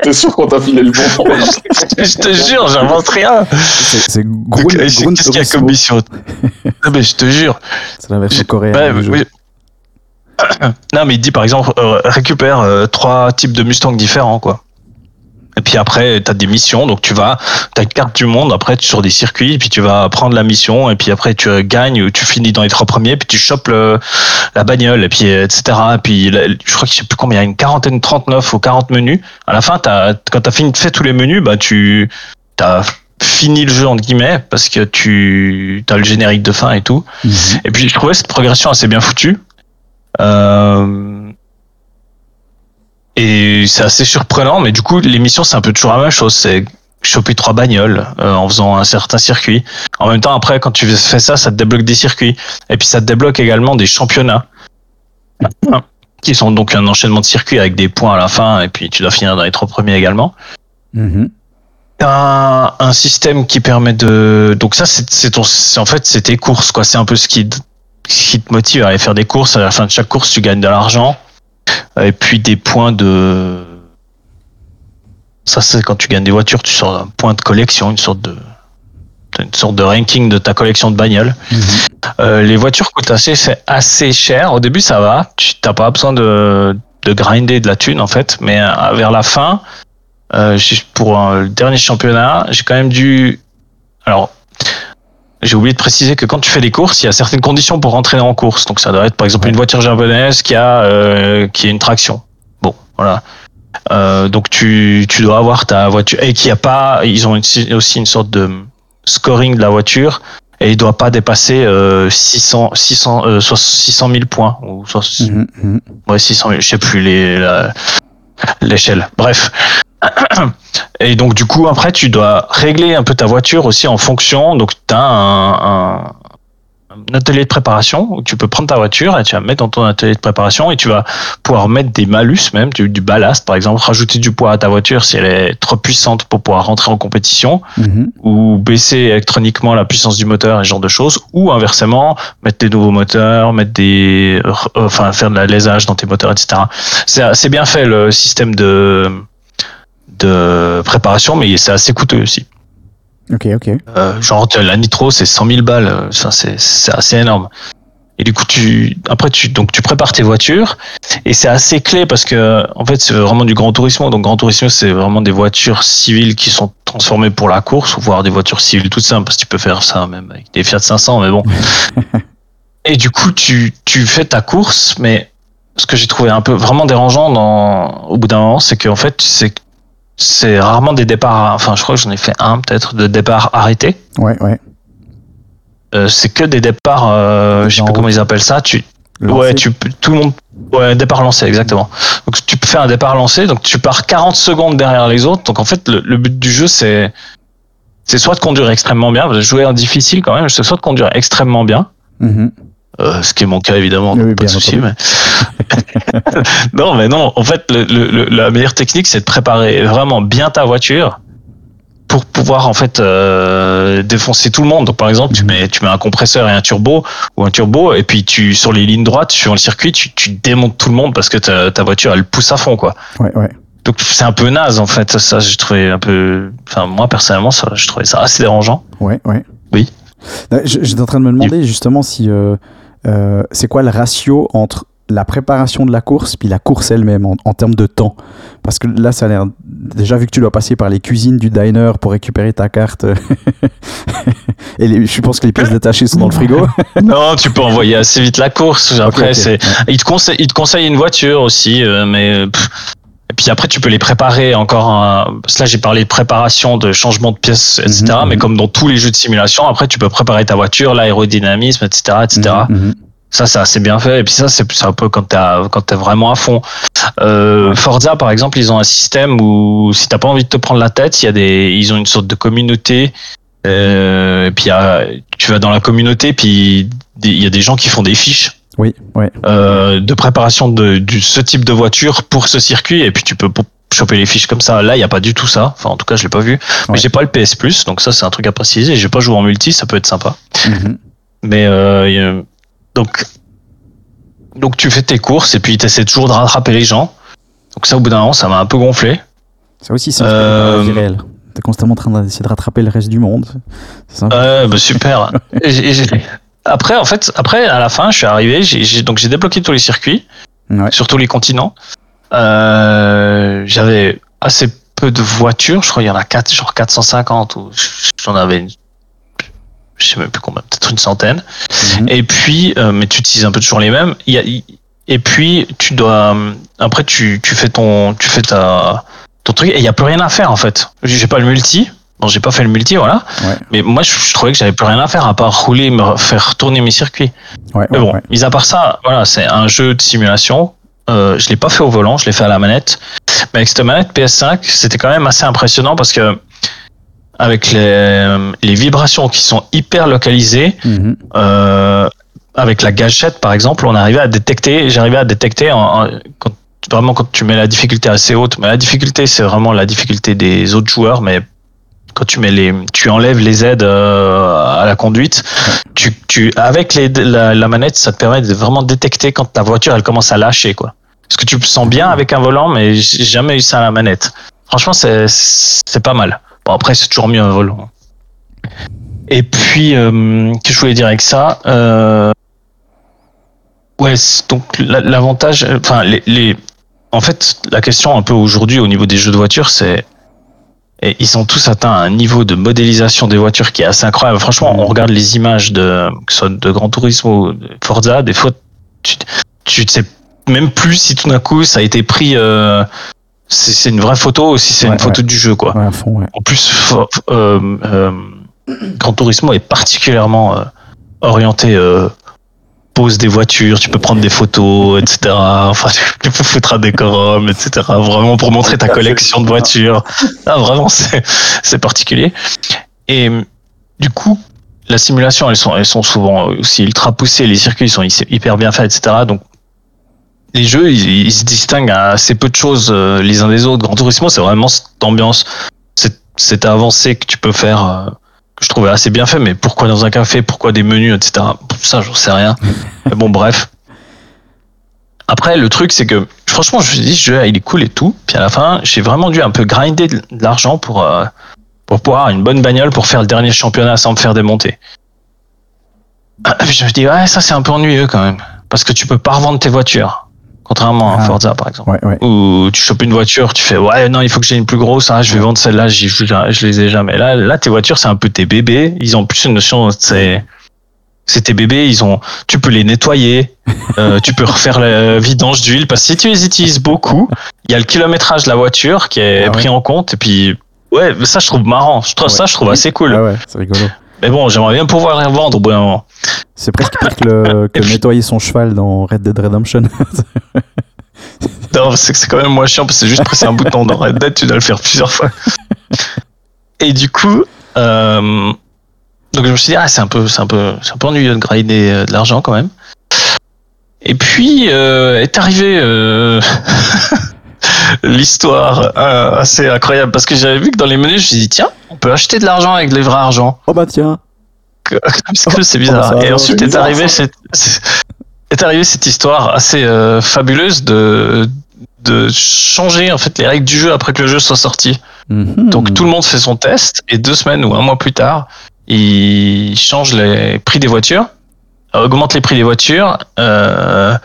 T'es sûr qu'on t'a filé le bon [laughs] je te jure, j'invente rien. C'est Qu'est-ce qu'il y a comme mission Non, mais je te jure. C'est la version coréenne. Oui. [coughs] Non, mais il dit par exemple, euh, récupère euh, trois types de Mustang différents, quoi. Et puis après, tu as des missions, donc tu vas, tu as une carte du monde, après tu sur des circuits, puis tu vas prendre la mission, et puis après tu euh, gagnes, ou tu finis dans les trois premiers, puis tu chopes le, la bagnole, et puis euh, etc. Et puis là, je crois que je sais plus combien, il y a une quarantaine, 39 ou 40 menus. À la fin, t'as, quand tu as fini de faire tous les menus, bah tu as fini le jeu entre guillemets, parce que tu as le générique de fin et tout. Mhm. Et puis je trouvais cette progression assez bien foutue. Euh, Et c'est assez surprenant, mais du coup, l'émission, c'est un peu toujours la même chose. C'est choper trois bagnoles euh, en faisant un certain circuit. En même temps, après, quand tu fais ça, ça te débloque des circuits. Et puis ça te débloque également des championnats. Qui sont donc un enchaînement de circuits avec des points à la fin, et puis tu dois finir dans les trois premiers également Mhm. un, un système qui permet de donc ça c'est ton en fait c'est tes courses quoi c'est un peu ce qui ce qui te motive à aller faire des courses à la fin de chaque course tu gagnes de l'argent et puis des points de ça c'est quand tu gagnes des voitures tu sors un point de collection une sorte de une sorte de ranking de ta collection de bagnoles Mhm. euh, les voitures coûtent assez, assez cher. Au début, ça va. Tu n'as pas besoin de, de grinder de la thune, en fait. Mais euh, vers la fin, euh, pour euh, le dernier championnat, j'ai quand même dû. Alors, j'ai oublié de préciser que quand tu fais des courses, il y a certaines conditions pour rentrer en course. Donc, ça doit être, par exemple, une voiture japonaise qui a, euh, qui a une traction. Bon, voilà. Euh, donc, tu, tu dois avoir ta voiture. Et qu'il n'y a pas. Ils ont une- aussi une sorte de scoring de la voiture et il doit pas dépasser euh, 600 600 euh, soit 600 000 points ou soit, Mhm. Mhm. ouais 600 000 je sais plus les la- l'échelle. Bref. [clears throat] Et donc du coup après tu dois régler un peu ta voiture aussi en fonction. Donc tu as un, un, atelier de préparation où tu peux prendre ta voiture et tu vas mettre dans ton atelier de préparation et tu vas pouvoir mettre des malus même du, du ballast par exemple rajouter du poids à ta voiture si elle est trop puissante pour pouvoir rentrer en compétition Mhm. ou baisser électroniquement la puissance du moteur et ce genre de choses, ou inversement mettre des nouveaux moteurs, mettre des, euh, enfin faire de la lésage dans tes moteurs, etc. C'est assez bien fait le système de de préparation, mais c'est assez coûteux aussi. Ok, ok. Euh, genre la nitro c'est 100 000 balles, euh, ça c'est c'est assez énorme. Et du coup tu après tu donc tu prépares tes voitures et c'est assez clé parce que en fait c'est vraiment du Grand Turismo donc Grand Turismo c'est vraiment des voitures civiles qui sont transformées pour la course ou voire des voitures civiles toutes simples parce que tu peux faire ça même avec des Fiat 500 mais bon. [laughs] et du coup tu tu fais ta course mais ce que j'ai trouvé un peu vraiment dérangeant dans au bout d'un moment c'est qu'en fait c'est c'est rarement des départs enfin je crois que j'en ai fait un peut-être de départ arrêté Ouais, ouais. euh, c'est que des départs, euh, je sais route. comment ils appellent ça. Tu, Lancé. ouais, tu tout le monde, ouais, départ lancé, exactement. Donc tu faire un départ lancé, donc tu pars 40 secondes derrière les autres. Donc en fait, le, le but du jeu, c'est, c'est soit de conduire extrêmement bien, jouais en difficile quand même, c'est soit de conduire extrêmement bien, Mhm. Euh, ce qui est mon cas évidemment, Oui, donc oui, pas de souci. Mais... [laughs] non, mais non, en fait, le, le- la meilleure technique, c'est de préparer vraiment bien ta voiture pour pouvoir en fait euh, défoncer tout le monde. Donc par exemple, tu Mhm. mets tu mets un compresseur et un turbo ou un turbo et puis tu sur les lignes droites sur le circuit, tu, tu démontes tout le monde parce que ta, ta voiture elle pousse à fond quoi. Ouais, ouais. Donc c'est un peu naze en fait. Ça, j'ai trouvé un peu. Enfin moi personnellement, ça, je trouvais ça assez dérangeant. Ouais, ouais. Oui. Euh, J'étais en train de me demander justement si euh, euh, c'est quoi le ratio entre la préparation de la course puis la course elle-même en, en termes de temps? Parce que là, ça a l'air déjà vu que tu dois passer par les cuisines du diner pour récupérer ta carte. [laughs] et les- je pense que les pièces détachées sont dans le frigo. [laughs] non, tu peux envoyer assez vite la course. Après, Ok, ok. c'est. Il te conseille, il te conseille une voiture aussi, euh, mais. pff. Et puis après, tu peux les préparer encore. Un... Parce que là, j'ai parlé de préparation, de changement de pièces, etc. Mhm, Mais mhm. comme dans tous les jeux de simulation, après, tu peux préparer ta voiture, l'aérodynamisme, etc., etc. Mhm. Ça, c'est assez bien fait. Et puis ça, c'est un peu quand t'es vraiment à fond. Euh, Forza, par exemple, ils ont un système où si t'as pas envie de te prendre la tête, il y a des, ils ont une sorte de communauté. Euh, et puis il y a- tu vas dans la communauté, puis il y a des gens qui font des fiches Oui, ouais. euh, de préparation de, de ce type de voiture pour ce circuit. Et puis tu peux choper les fiches comme ça. Là, il y a pas du tout ça. Enfin, en tout cas, je l'ai pas vu. Mais Ouais. j'ai pas le PS Plus, donc ça, c'est un truc à préciser. J'ai pas joué en multi, ça peut être sympa. Mhm. Mais euh, donc, donc tu fais tes courses et puis tu essaies toujours de rattraper les gens. Donc ça, au bout d'un moment, ça m'a un peu gonflé. Ça aussi, c'est Euh. T'es constamment en train d'essayer de rattraper le reste du monde. Sympa. Ouais, bah super. [laughs] Et j'ai- et j'ai- après, en fait, après, à la fin, je suis arrivé, j'ai, donc j'ai débloqué tous les circuits, Ouais. sur tous les continents. Euh, j'avais assez peu de voitures, je crois qu'il y en a 4, genre 450, ou j'en avais, une- je sais même plus combien, peut-être une centaine. Mhm. Et puis, euh, mais tu utilises un peu toujours les mêmes. Il y a, il- et puis, tu dois. Après, tu, tu fais ton, tu fais ta, ton truc et il y a plus rien à faire en fait. J'ai pas le multi. Non, j'ai pas fait le multi, voilà. Ouais. Mais moi, je, je trouvais que j'avais plus rien à faire à part rouler, me faire tourner mes circuits. Ouais, Mais bon, ouais. mis à part ça, voilà, c'est un jeu de simulation. Euh, je l'ai pas fait au volant, je l'ai fait à la manette. Mais avec cette manette PS5, c'était quand même assez impressionnant parce que avec les, les vibrations qui sont hyper localisées, Mhm. euh, avec la gâchette par exemple, on arrivait à détecter, j'arrivais à détecter en, en- quand, vraiment quand tu mets la difficulté assez haute, mais la difficulté c'est vraiment la difficulté des autres joueurs, mais quand tu mets les, tu enlèves les aides euh, à la conduite, tu, tu, avec les, la, manette, ça te permet de vraiment détecter quand ta voiture elle commence à lâcher quoi. Parce que tu sens bien avec un volant, mais j'ai jamais eu ça à la manette. Franchement, c'est pas mal. Bon après c'est toujours mieux un volant. Et puis, euh, que je voulais dire avec ça euh, Ouais, donc la- l'avantage, enfin les, les, en fait, la question un peu aujourd'hui au niveau des jeux de voitures, c'est et ils ont tous atteint un niveau de modélisation des voitures qui est assez incroyable. Franchement, on regarde les images de que ce soit de Gran Turismo ou de Forza, des fois, tu, tu sais même plus si tout d'un coup ça a été pris. euh, c'est c'est une vraie photo ou si c'est Ouais, une photo du jeu, quoi. Ouais, fond. En plus, euh, euh, Gran Turismo est particulièrement euh, orienté euh, pose des voitures, tu peux prendre des photos, etc. Enfin, tu peux foutre un décorum, etc. Vraiment pour montrer ta collection de voitures. Ah, vraiment, c'est particulier. Et du coup, la simulation, elles sont, elles sont souvent aussi ultra poussées, les circuits sont hyper bien faits, etc. Donc, les jeux, ils, ils se distinguent à assez peu de choses euh, les uns des autres. Gran Turismo, c'est vraiment cette ambiance, cette, cette avancée que tu peux faire, euh, que je trouvais assez bien fait. Mais pourquoi dans un café Pourquoi des menus, etc. Ça, j'en sais rien. [laughs] mais bon, bref. Après, le truc, c'est que franchement, je me suis dit, ce jeu, il est cool et tout. Puis à la fin, j'ai vraiment dû un peu grinder de l'argent pour, euh, pour pouvoir avoir une bonne bagnole pour faire le dernier championnat sans me faire démonter. Puis [clears throat] je me dis, ouais, ça c'est un peu ennuyeux quand même. Parce que tu peux pas revendre tes voitures. Contrairement à Ah. Forza, par exemple. Ouais, ouais. Où tu chopes une voiture, tu fais, ouais, non, il faut que j'ai une plus grosse, ah, je vais vendre celle-là, je, je les ai jamais. Là, là, tes voitures, c'est un peu tes bébés. Ils ont plus une notion, c'est, c'est tes bébés, ils ont, tu peux les nettoyer, euh, [laughs] tu peux refaire le vidange d'huile, parce que si tu les utilises beaucoup, il y a le kilométrage de la voiture qui est Ah ouais. pris en compte, et puis, ouais, ça, je trouve marrant. Je trouve Ouais. ça, je trouve assez cool. Ah ouais, c'est rigolo. Mais bon, j'aimerais bien pouvoir les revendre au bout d'un moment. C'est presque pire que, le, [laughs] que nettoyer son cheval dans Red Dead Redemption. [laughs] Non, c'est que c'est quand même moins chiant parce que c'est juste presser un bouton dans Red Dead, tu dois le faire plusieurs fois. [laughs] Et du coup, Euh, donc je me suis dit, ah, c'est un peu, c'est un peu, un peu ennuyeux de grinder euh, de l'argent quand même. Et puis euh, est arrivé l'histoire euh, assez incroyable parce que j'avais vu que dans les menus, je me suis dit, tiens, on peut acheter de l'argent avec les vrais argent. Oh bah tiens. Parce que [laughs] c'est bizarre. Oh, ça, Et ensuite est, bizarre, arrivé cette, [laughs] est arrivée cette histoire assez euh, fabuleuse de de changer en fait les règles du jeu après que le jeu soit sorti. Mhm. Donc tout le monde fait son test et deux semaines ou un mois plus tard, il change les prix des voitures, augmente les prix des voitures euh,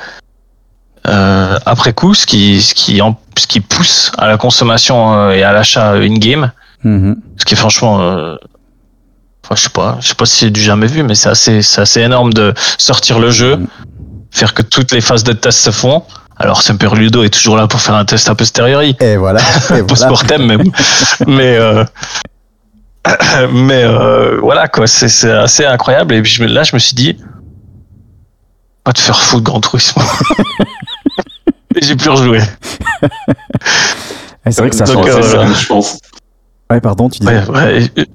euh, après coup, ce qui ce qui en- ce qui pousse à la consommation euh, et à l'achat in game, Mhm. ce qui est franchement euh, Enfin, je sais pas, je sais pas si c'est du jamais vu, mais c'est assez, c'est assez énorme de sortir le jeu, Mhm. faire que toutes les phases de test se font. Alors, Semper Ludo est toujours là pour faire un test a posteriori, Et voilà. [laughs] Et voilà. post-mortem même. mais euh, [coughs] mais euh, voilà quoi, c'est c'est assez incroyable. Et puis là, je me suis dit, pas te faire foutre Grand Turismo. [laughs] J'ai plus rejoué. [laughs] C'est vrai que ça change. euh, ça, je pense. Ouais, pardon, tu disais. Ouais, ouais.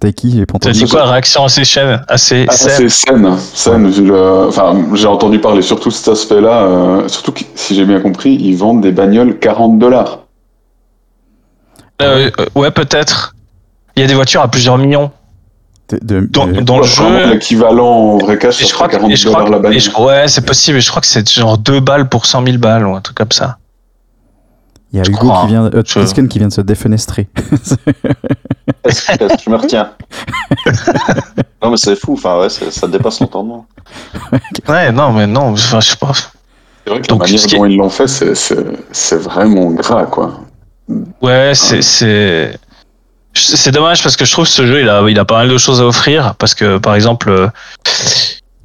T'as qui dit quoi Réaction assez chaîne, assez Ah, saine. c'est saine, saine. le- Enfin, j'ai entendu parler surtout de cet aspect-là. euh, surtout que, si j'ai bien compris, ils vendent des bagnoles 40 dollars. Euh, euh, ouais, peut-être. Il y a des voitures à plusieurs millions. De- Dans, de- dans le jeu. L'équivalent en vrai cash, Et je crois ferait que, 40 et je crois dollars la que- je- ouais, c'est possible. Je crois que c'est genre 2 balles pour 100 000 balles ou un truc comme ça. Il y a je Hugo crois, qui vient, euh, je- qui vient de se défenestrer. [laughs] Est-ce que je me retiens? [laughs] Non, mais c'est fou, enfin, ouais, ça dépasse l'entendement. Ouais, non, mais non, enfin, je sais pas. C'est vrai que Donc, la manière dont ils l'ont fait, c'est- c'est c'est vraiment gras, quoi. Ouais, c'est, c'est, dommage parce que je trouve que ce jeu, il a, il a pas mal de choses à offrir parce que, par exemple, euh,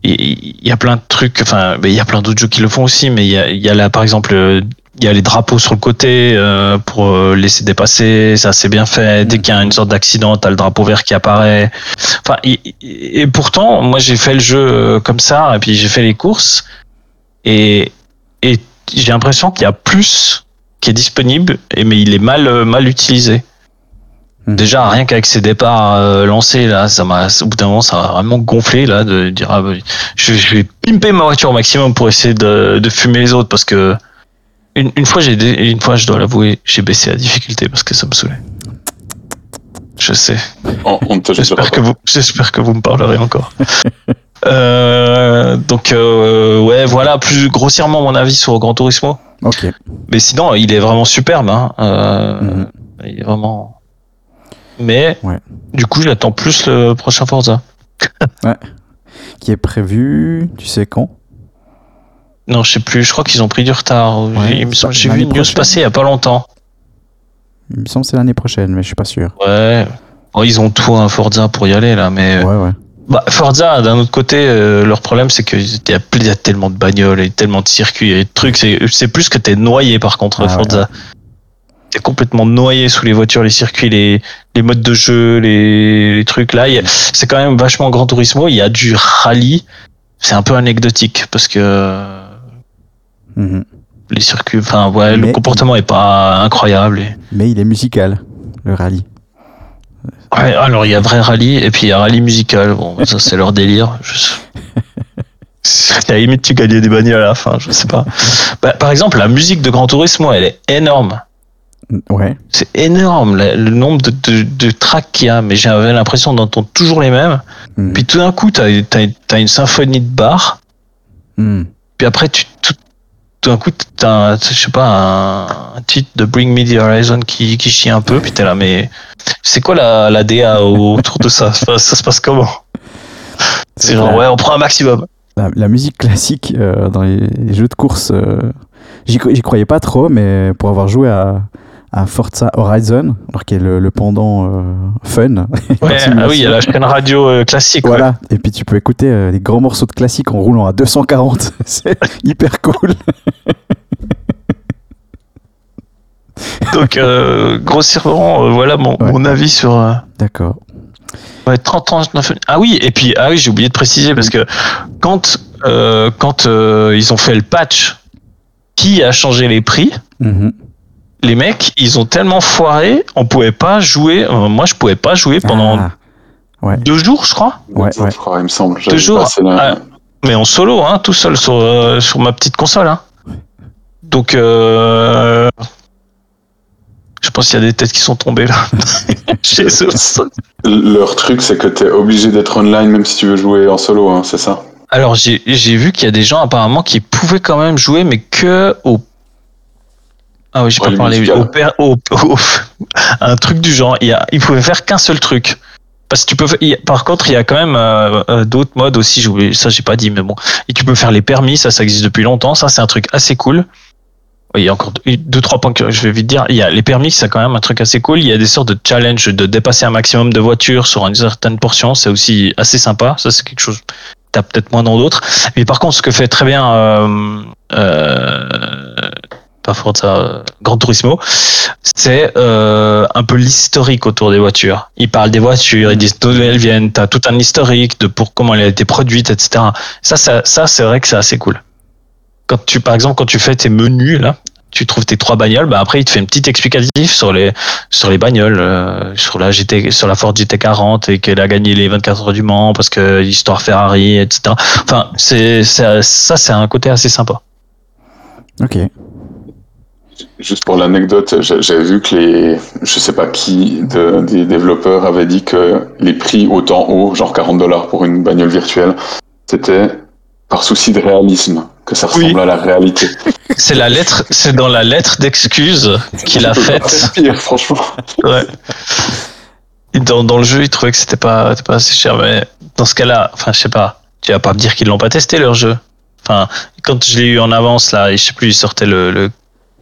il y a plein de trucs, enfin, il y a plein d'autres jeux qui le font aussi, mais il y a, il y a là, par exemple, euh, il y a les drapeaux sur le côté euh, pour laisser dépasser, ça c'est bien fait. Dès qu'il y a une sorte d'accident, t'as le drapeau vert qui apparaît. Enfin, et, pourtant, moi j'ai fait le jeu comme ça, et puis j'ai fait les courses, et, et j'ai l'impression qu'il y a plus qui est disponible, mais il est mal mal utilisé. Mhm. Déjà rien qu'avec ces départs euh, lancés là, ça m'a au bout d'un moment ça m'a vraiment gonflé là de dire ah, bah, je, je vais pimper ma voiture au maximum pour essayer de, de fumer les autres parce que une, une fois j'ai une fois je dois l'avouer j'ai baissé la difficulté parce que ça me saoulait. Je sais. On, on ne te jugera J'espère que vous, j'espère que vous me parlerez encore. [laughs] Euh, donc euh, ouais, voilà plus grossièrement mon avis sur Gran Turismo. Ok. Mais sinon, il est vraiment superbe. Hein. Euh, Mhm. Il est vraiment. Mais Ouais. du coup, j'attends plus le prochain Forza. [laughs] Qui est prévu, tu sais quand? Non, je sais plus. Je crois qu'ils ont pris du retard. Ouais, il me semble- ça- J'ai vu une news passer il y a pas longtemps. Il me semble que c'est l'année prochaine, mais je suis pas sûr. Ouais. Bon, ils ont tout un Forza pour y aller là, mais Ouais, ouais. bah, Forza, d'un autre côté, euh, leur problème c'est qu'il y, y a tellement de bagnoles et tellement de circuits et de trucs. C'est plus que t'es noyé par contre, Ah ouais, Forza. T'es complètement noyé sous les voitures, les circuits, les, les modes de jeu, les, les trucs. Là, c'est quand même vachement Grand Turismo. Il y a du rallye. C'est un peu anecdotique parce que Mhm. les circuits, enfin ouais, Mais- le comportement est pas incroyable. et- Mais il est musical, le rallye. Ouais, alors il y a vrai rallye et puis il y a rallye musical. Bon, ça c'est leur délire. Je... [laughs] À la limite, tu gagnais des bagnoles à la fin, je sais pas. Bah, par exemple, la musique de Gran Turismo, elle est énorme. Ouais. C'est énorme le, le nombre de, de, de tracks qu'il y a, mais j'avais l'impression d'entendre toujours les mêmes. Mhm. Puis tout d'un coup, t'as as, une symphonie de bar. Mhm. Puis après, tu, tout, tout d'un coup, t'as, un- je sais pas, un, un titre de Bring Me the Horizon qui, qui chie un peu. Puis t'es là, mais c'est quoi la, la DA autour de ça? Ça, ça se passe comment? C'est genre, ouais, on prend un maximum. La, la musique classique euh, dans les, les jeux de course, euh, j'y croyais pas trop, mais pour avoir joué à, à Forza Horizon, alors qui est le, le pendant euh, fun. Ouais, [laughs] ah oui, il y a la chaîne radio euh, classique. ouais. Voilà, et puis tu peux écouter euh, des grands morceaux de classique en roulant à 240. [laughs] C'est hyper cool. [laughs] Donc, euh, grossièrement, voilà mon, Ouais. mon avis sur. D'accord. Ouais, 30 39. Ah oui, et puis ah oui, j'ai oublié de préciser parce que quand quand ils ont fait le patch qui a changé les prix, Mhm. Les mecs, ils ont tellement foiré, on pouvait pas jouer. euh, moi, je pouvais pas jouer pendant Ah, ouais. deux jours, je crois. Ouais, je ouais. crois, il me semble. Passé la- Ah, mais en solo, hein, tout seul sur, euh, sur ma petite console. Hein. Donc, euh, je pense qu'il y a des têtes qui sont tombées là. [laughs] Chez. Leur truc, c'est que t'es obligé d'être online même si tu veux jouer en solo, hein, c'est ça? Alors, j'ai j'ai vu qu'il y a des gens apparemment qui pouvaient quand même jouer, mais que au. Ah oui, j'ai Ouais, pas parlé. Au, au- au- [laughs] un truc du genre. Il, y a, il pouvait faire qu'un seul truc. Parce que tu peux. il par contre, il y a quand même euh, euh, d'autres modes aussi. j'ai Ça, j'ai pas dit, mais bon. Et tu peux faire les permis. Ça, ça existe depuis longtemps. Ça, c'est un truc assez cool. Il y a encore deux, deux, trois points que je vais vite dire. Il y a les permis, c'est quand même un truc assez cool. Il y a des sortes de challenges de dépasser un maximum de voitures sur une certaine portion. C'est aussi assez sympa. Ça, c'est quelque chose que t'as peut-être moins dans d'autres. Mais par contre, ce que fait très bien, euh, euh, pas Forza, euh, Gran Turismo, c'est euh, un peu l'historique autour des voitures. Ils parlent des voitures, ils disent d'où elles viennent. T'as tout un historique de pour comment elle a été produite, etc. Ça, ça, ça c'est vrai que c'est assez cool. Quand tu, par exemple, quand tu fais tes menus là, tu trouves tes trois bagnoles, bah après il te fait un petit explicatif sur les sur les bagnoles, euh, sur la GT, sur la Ford GT40 et qu'elle a gagné les 24 heures du Mans parce que l'histoire Ferrari, etc. Enfin, c'est c'est- ça, c'est un côté assez sympa. Ok. Juste pour l'anecdote, j'a- j'avais vu que les, je sais pas qui de- des développeurs avait dit que les prix autant hauts, genre 40 dollars pour une bagnole virtuelle, c'était par souci de réalisme, que ça Oui. ressemble à la réalité. C'est la lettre, c'est dans la lettre d'excuse qu'il a faite. pire, franchement. Ouais. Dans, dans le jeu, il trouvait que c'était pas, c'était pas assez cher, mais dans ce cas-là, enfin, je sais pas, tu vas pas me dire qu'ils l'ont pas testé leur jeu. Enfin, quand je l'ai eu en avance là, et je sais plus, il sortait le, le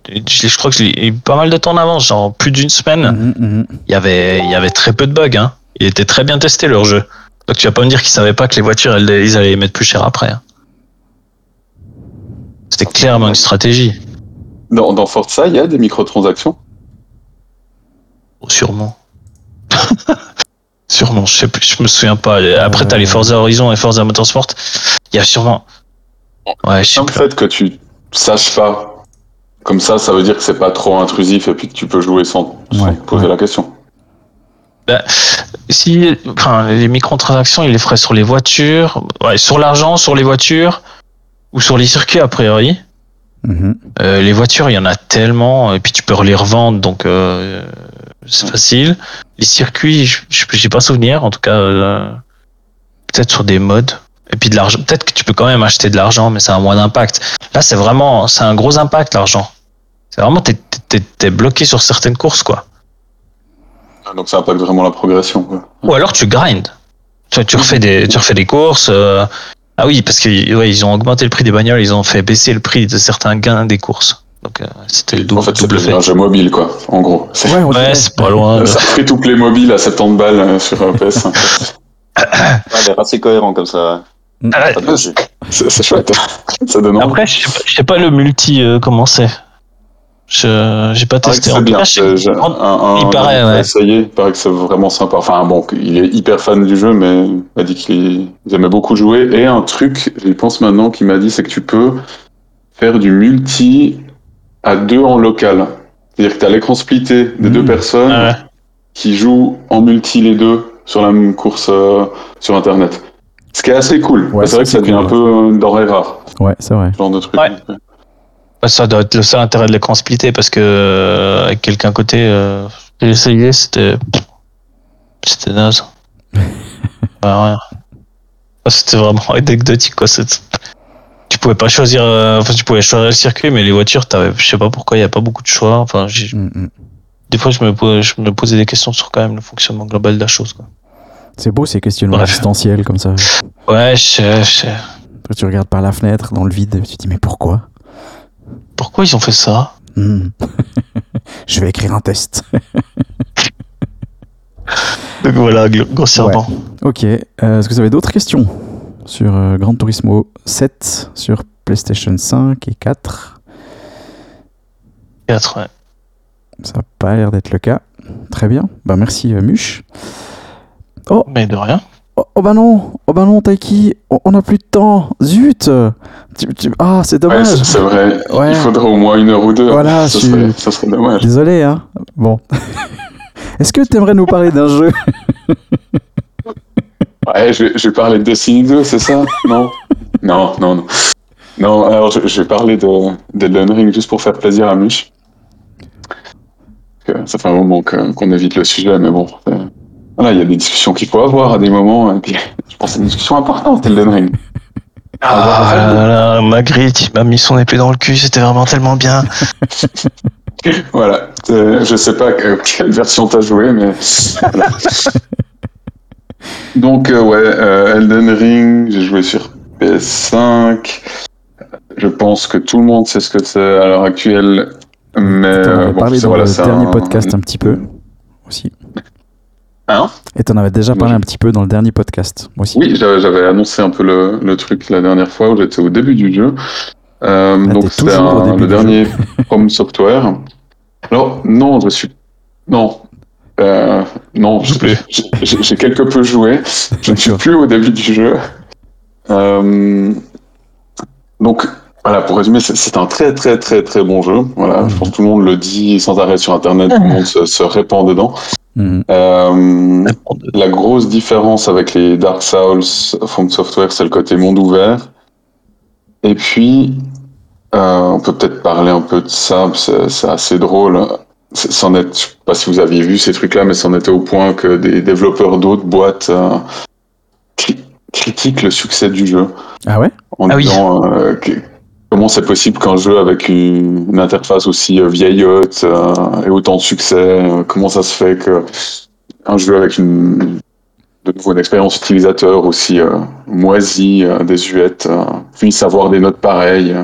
je, je crois que je l'ai eu pas mal de temps en avance, genre plus d'une semaine. Mhm, mhm. Il y avait, il y avait très peu de bugs. Hein. Il était très bien testé leur jeu. Donc tu vas pas me dire qu'ils savaient pas que les voitures, elles, ils allaient les mettre plus cher après. hein. C'était clairement une stratégie. Dans, dans Forza, il y a des microtransactions? Oh, sûrement. [laughs] sûrement, je sais plus, je me souviens pas. Après, t'as les Euh. Forza Horizon et Forza Motorsport. Il y a sûrement. Ouais, je sais Le fait que tu saches pas, comme ça, ça veut dire que c'est pas trop intrusif et puis que tu peux jouer sans, sans Ouais, te poser ouais. la question. Si, enfin, les microtransactions, ils les feraient sur les voitures, ouais, sur l'argent, sur les voitures ou sur les circuits a priori. Mhm. Euh, les voitures, il y en a tellement, et puis tu peux les revendre, donc euh, c'est facile. Les circuits, je- je- j'ai pas souvenir, en tout cas, euh, peut-être sur des modes. Et puis de l'argent, peut-être que tu peux quand même acheter de l'argent, mais ça a moins d'impact. Là, c'est vraiment, c'est un gros impact l'argent. C'est vraiment, t'es, t'es, t'es bloqué sur certaines courses, quoi. Ah, Donc ça impacte vraiment la progression. Quoi. Ou alors tu grind. Tu, tu refais des, tu refais des courses. euh, Ah oui, parce qu'ils ouais, ils ont augmenté le prix des bagnoles, ils ont fait baisser le prix de certains gains des courses. Donc euh, c'était le double, en fait, c'est double devenu fait. un jeu mobile, quoi, en gros. C'est- Ouais, c'est pas loin. Ça ferait tout les mobiles à 70 balles euh, sur euh, PS5. [laughs] Ouais, l'air assez cohérent comme ça. Ah, danger. c'est chouette. Ça donne envie. Après, je sais pas, je sais pas le multi euh, comment c'est. Je j'ai pas testé. c'est En bien. cas, je- un, un, il paraît, un- ouais. essayé. Il paraît que c'est vraiment sympa. Enfin bon, il est hyper fan du jeu, mais il m'a dit qu'il il aimait beaucoup jouer. Et un truc, j'y pense maintenant, qu'il m'a dit, c'est que tu peux faire du multi à deux en local. C'est-à-dire que tu as l'écran splitté des Mmh. deux personnes Ouais. qui jouent en multi les deux sur la même course euh, sur Internet. Ce qui est assez cool. Ouais, c'est vrai que ça devient cool, un peu euh, denrée rare, Ouais, c'est vrai. ce genre de truc. Ouais. Bah, ça doit être le seul intérêt de l'écran splitté parce que euh, avec quelqu'un à côté, euh, j'ai essayé, c'était c'était naze. [laughs] bah, rien. Ah, C'était vraiment [laughs] anecdotique quoi. c'est- Tu pouvais pas choisir, euh, enfin tu pouvais choisir le circuit, mais les voitures, t'avais, je sais pas pourquoi, il y a pas beaucoup de choix. Enfin, j'ai- Mhm. des fois, je me, je me posais des questions sur quand même le fonctionnement global de la chose. Quoi. C'est beau ces questionnements Bref. existentiels comme ça. Ouais, je je. Toi, tu regardes par la fenêtre dans le vide et tu te dis mais pourquoi? Pourquoi ils ont fait ça? Hmm. [laughs] Je vais écrire un test. [laughs] Donc voilà, grossièrement. Ok. euh, Est-ce que vous avez d'autres questions sur euh, Gran Turismo 7, sur PlayStation 5 et 4 Quatre, ouais. Ça n'a pas l'air d'être le cas. Très bien. Bah merci euh, Muche. Mais de rien. oh, oh bah non, oh bah non, Taiki, on- on n'a plus de temps. Zut Tu- tu- Ah, c'est dommage. c'est c'est vrai. Ouais. Il faudrait au moins une heure ou deux. Voilà, ça, je- serait, ça serait dommage. Désolé, hein. Bon. [laughs] Est-ce que tu aimerais nous parler d'un jeu? [laughs] Ouais, je vais, je vais parler de Destiny 2, c'est ça? Non Non, non, non. Non, alors je, je vais parler de d'Elden Ring juste pour faire plaisir à Mich. Ça fait un moment qu'on évite le sujet, mais bon. Euh, Voilà, il y a des discussions qu'il faut avoir à des moments, et puis je pense que c'est une discussion importante, Elden Ring. Ah là là, Magritte, il m'a mis son épée dans le cul, c'était vraiment tellement bien. [laughs] Voilà, Euh, je sais pas que- quelle version t'as joué, mais. voilà. [laughs] Donc, euh, ouais, euh, Elden Ring, j'ai joué sur PS5. Je pense que tout le monde sait ce que c'est à l'heure actuelle. Mais euh, avais bon, parlé c'est- dans voilà, le dernier un- podcast un petit peu aussi. Hein Et t'en avais déjà parlé un petit peu dans le dernier podcast aussi. Oui, j'avais annoncé un peu le, le truc la dernière fois où j'étais au début du jeu. Euh, Ah, donc c'était le dernier [laughs] From Software. Alors non, je suis non. Euh, non, j'ai- quelque peu joué. [laughs] Je ne suis plus au début du jeu. Euh, donc voilà, pour résumer, c'est- un très très très très bon jeu. Voilà, je pense que tout le monde le dit sans arrêt sur Internet, tout le monde se, se répand dedans. Mhm. Euh, la grosse différence avec les Dark Souls From Software, c'est le côté monde ouvert. Et puis, euh, on peut peut-être parler un peu de ça, c'est assez drôle. C'en est, je sais pas si vous aviez vu ces trucs-là, mais c'en était au point que des développeurs d'autres boîtes euh, cri- critiquent le succès du jeu Ah ouais? En Ah oui. disant euh, que- comment c'est possible qu'un jeu avec une, interface aussi euh, vieillotte euh, ait autant de succès euh, Comment ça se fait que un jeu avec une de nouveau une expérience utilisateur aussi euh, moisie, euh, désuète, euh, puisse avoir des notes pareilles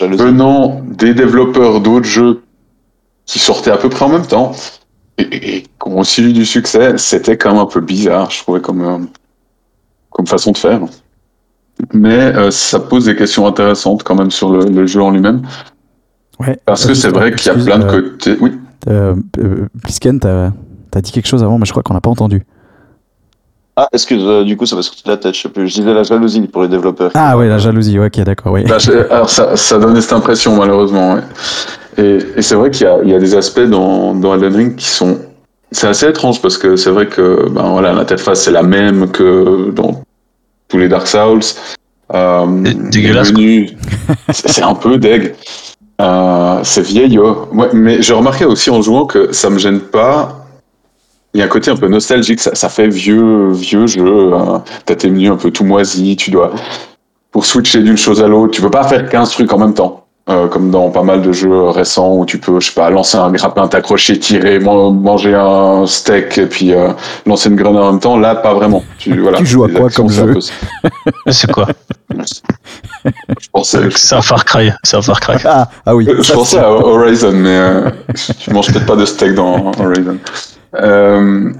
venant des développeurs d'autres jeux qui sortaient à peu près en même temps et, et- et qui ont aussi eu du succès, c'était quand même un peu bizarre, je trouvais, comme, comme façon de faire. Mais euh, ça pose des questions intéressantes quand même sur le, le jeu en lui-même. Ouais. Parce que c'est vrai qu'il y a plein de euh, côtés. Oui, Euh, euh, Plisken, t'as as dit quelque chose avant, mais je crois qu'on n'a pas entendu. Ah, excuse, euh, du coup, ça va sortir de la tête, je sais plus. Je disais la jalousie pour les développeurs. Ah ouais, la jalousie, ouais, ok, d'accord, oui. Bah, alors ça, ça donnait cette impression malheureusement. ouais. Et, et c'est vrai qu'il y a, il y a des aspects dans, dans Elden Ring qui sont. C'est assez étrange parce que c'est vrai que ben voilà, l'interface c'est la même que dans tous les Dark Souls. Euh, dégueulasse, [laughs] c'est un peu deg. Euh, c'est vieillot. Ouais, mais j'ai remarqué aussi en jouant que ça me gêne pas. Il y a un côté un peu nostalgique, ça, ça fait vieux, vieux jeu. hein. T'as tes menus un peu tout moisis, tu dois pour switcher d'une chose à l'autre, tu peux pas faire 15 trucs en même temps. Euh, comme dans pas mal de jeux récents où tu peux, je sais pas, lancer un grappin, t'accrocher, tirer, man- manger un steak et puis euh, lancer une grenade en même temps. Là, pas vraiment. Tu, [laughs] voilà, Tu joues à quoi comme jeu. [laughs] C'est quoi Je pensais, C'est un Far Cry. C'est un Far Cry. [laughs] Ah, ah oui. je pensais à Horizon, mais euh, tu manges peut-être pas de steak dans Horizon. Euh,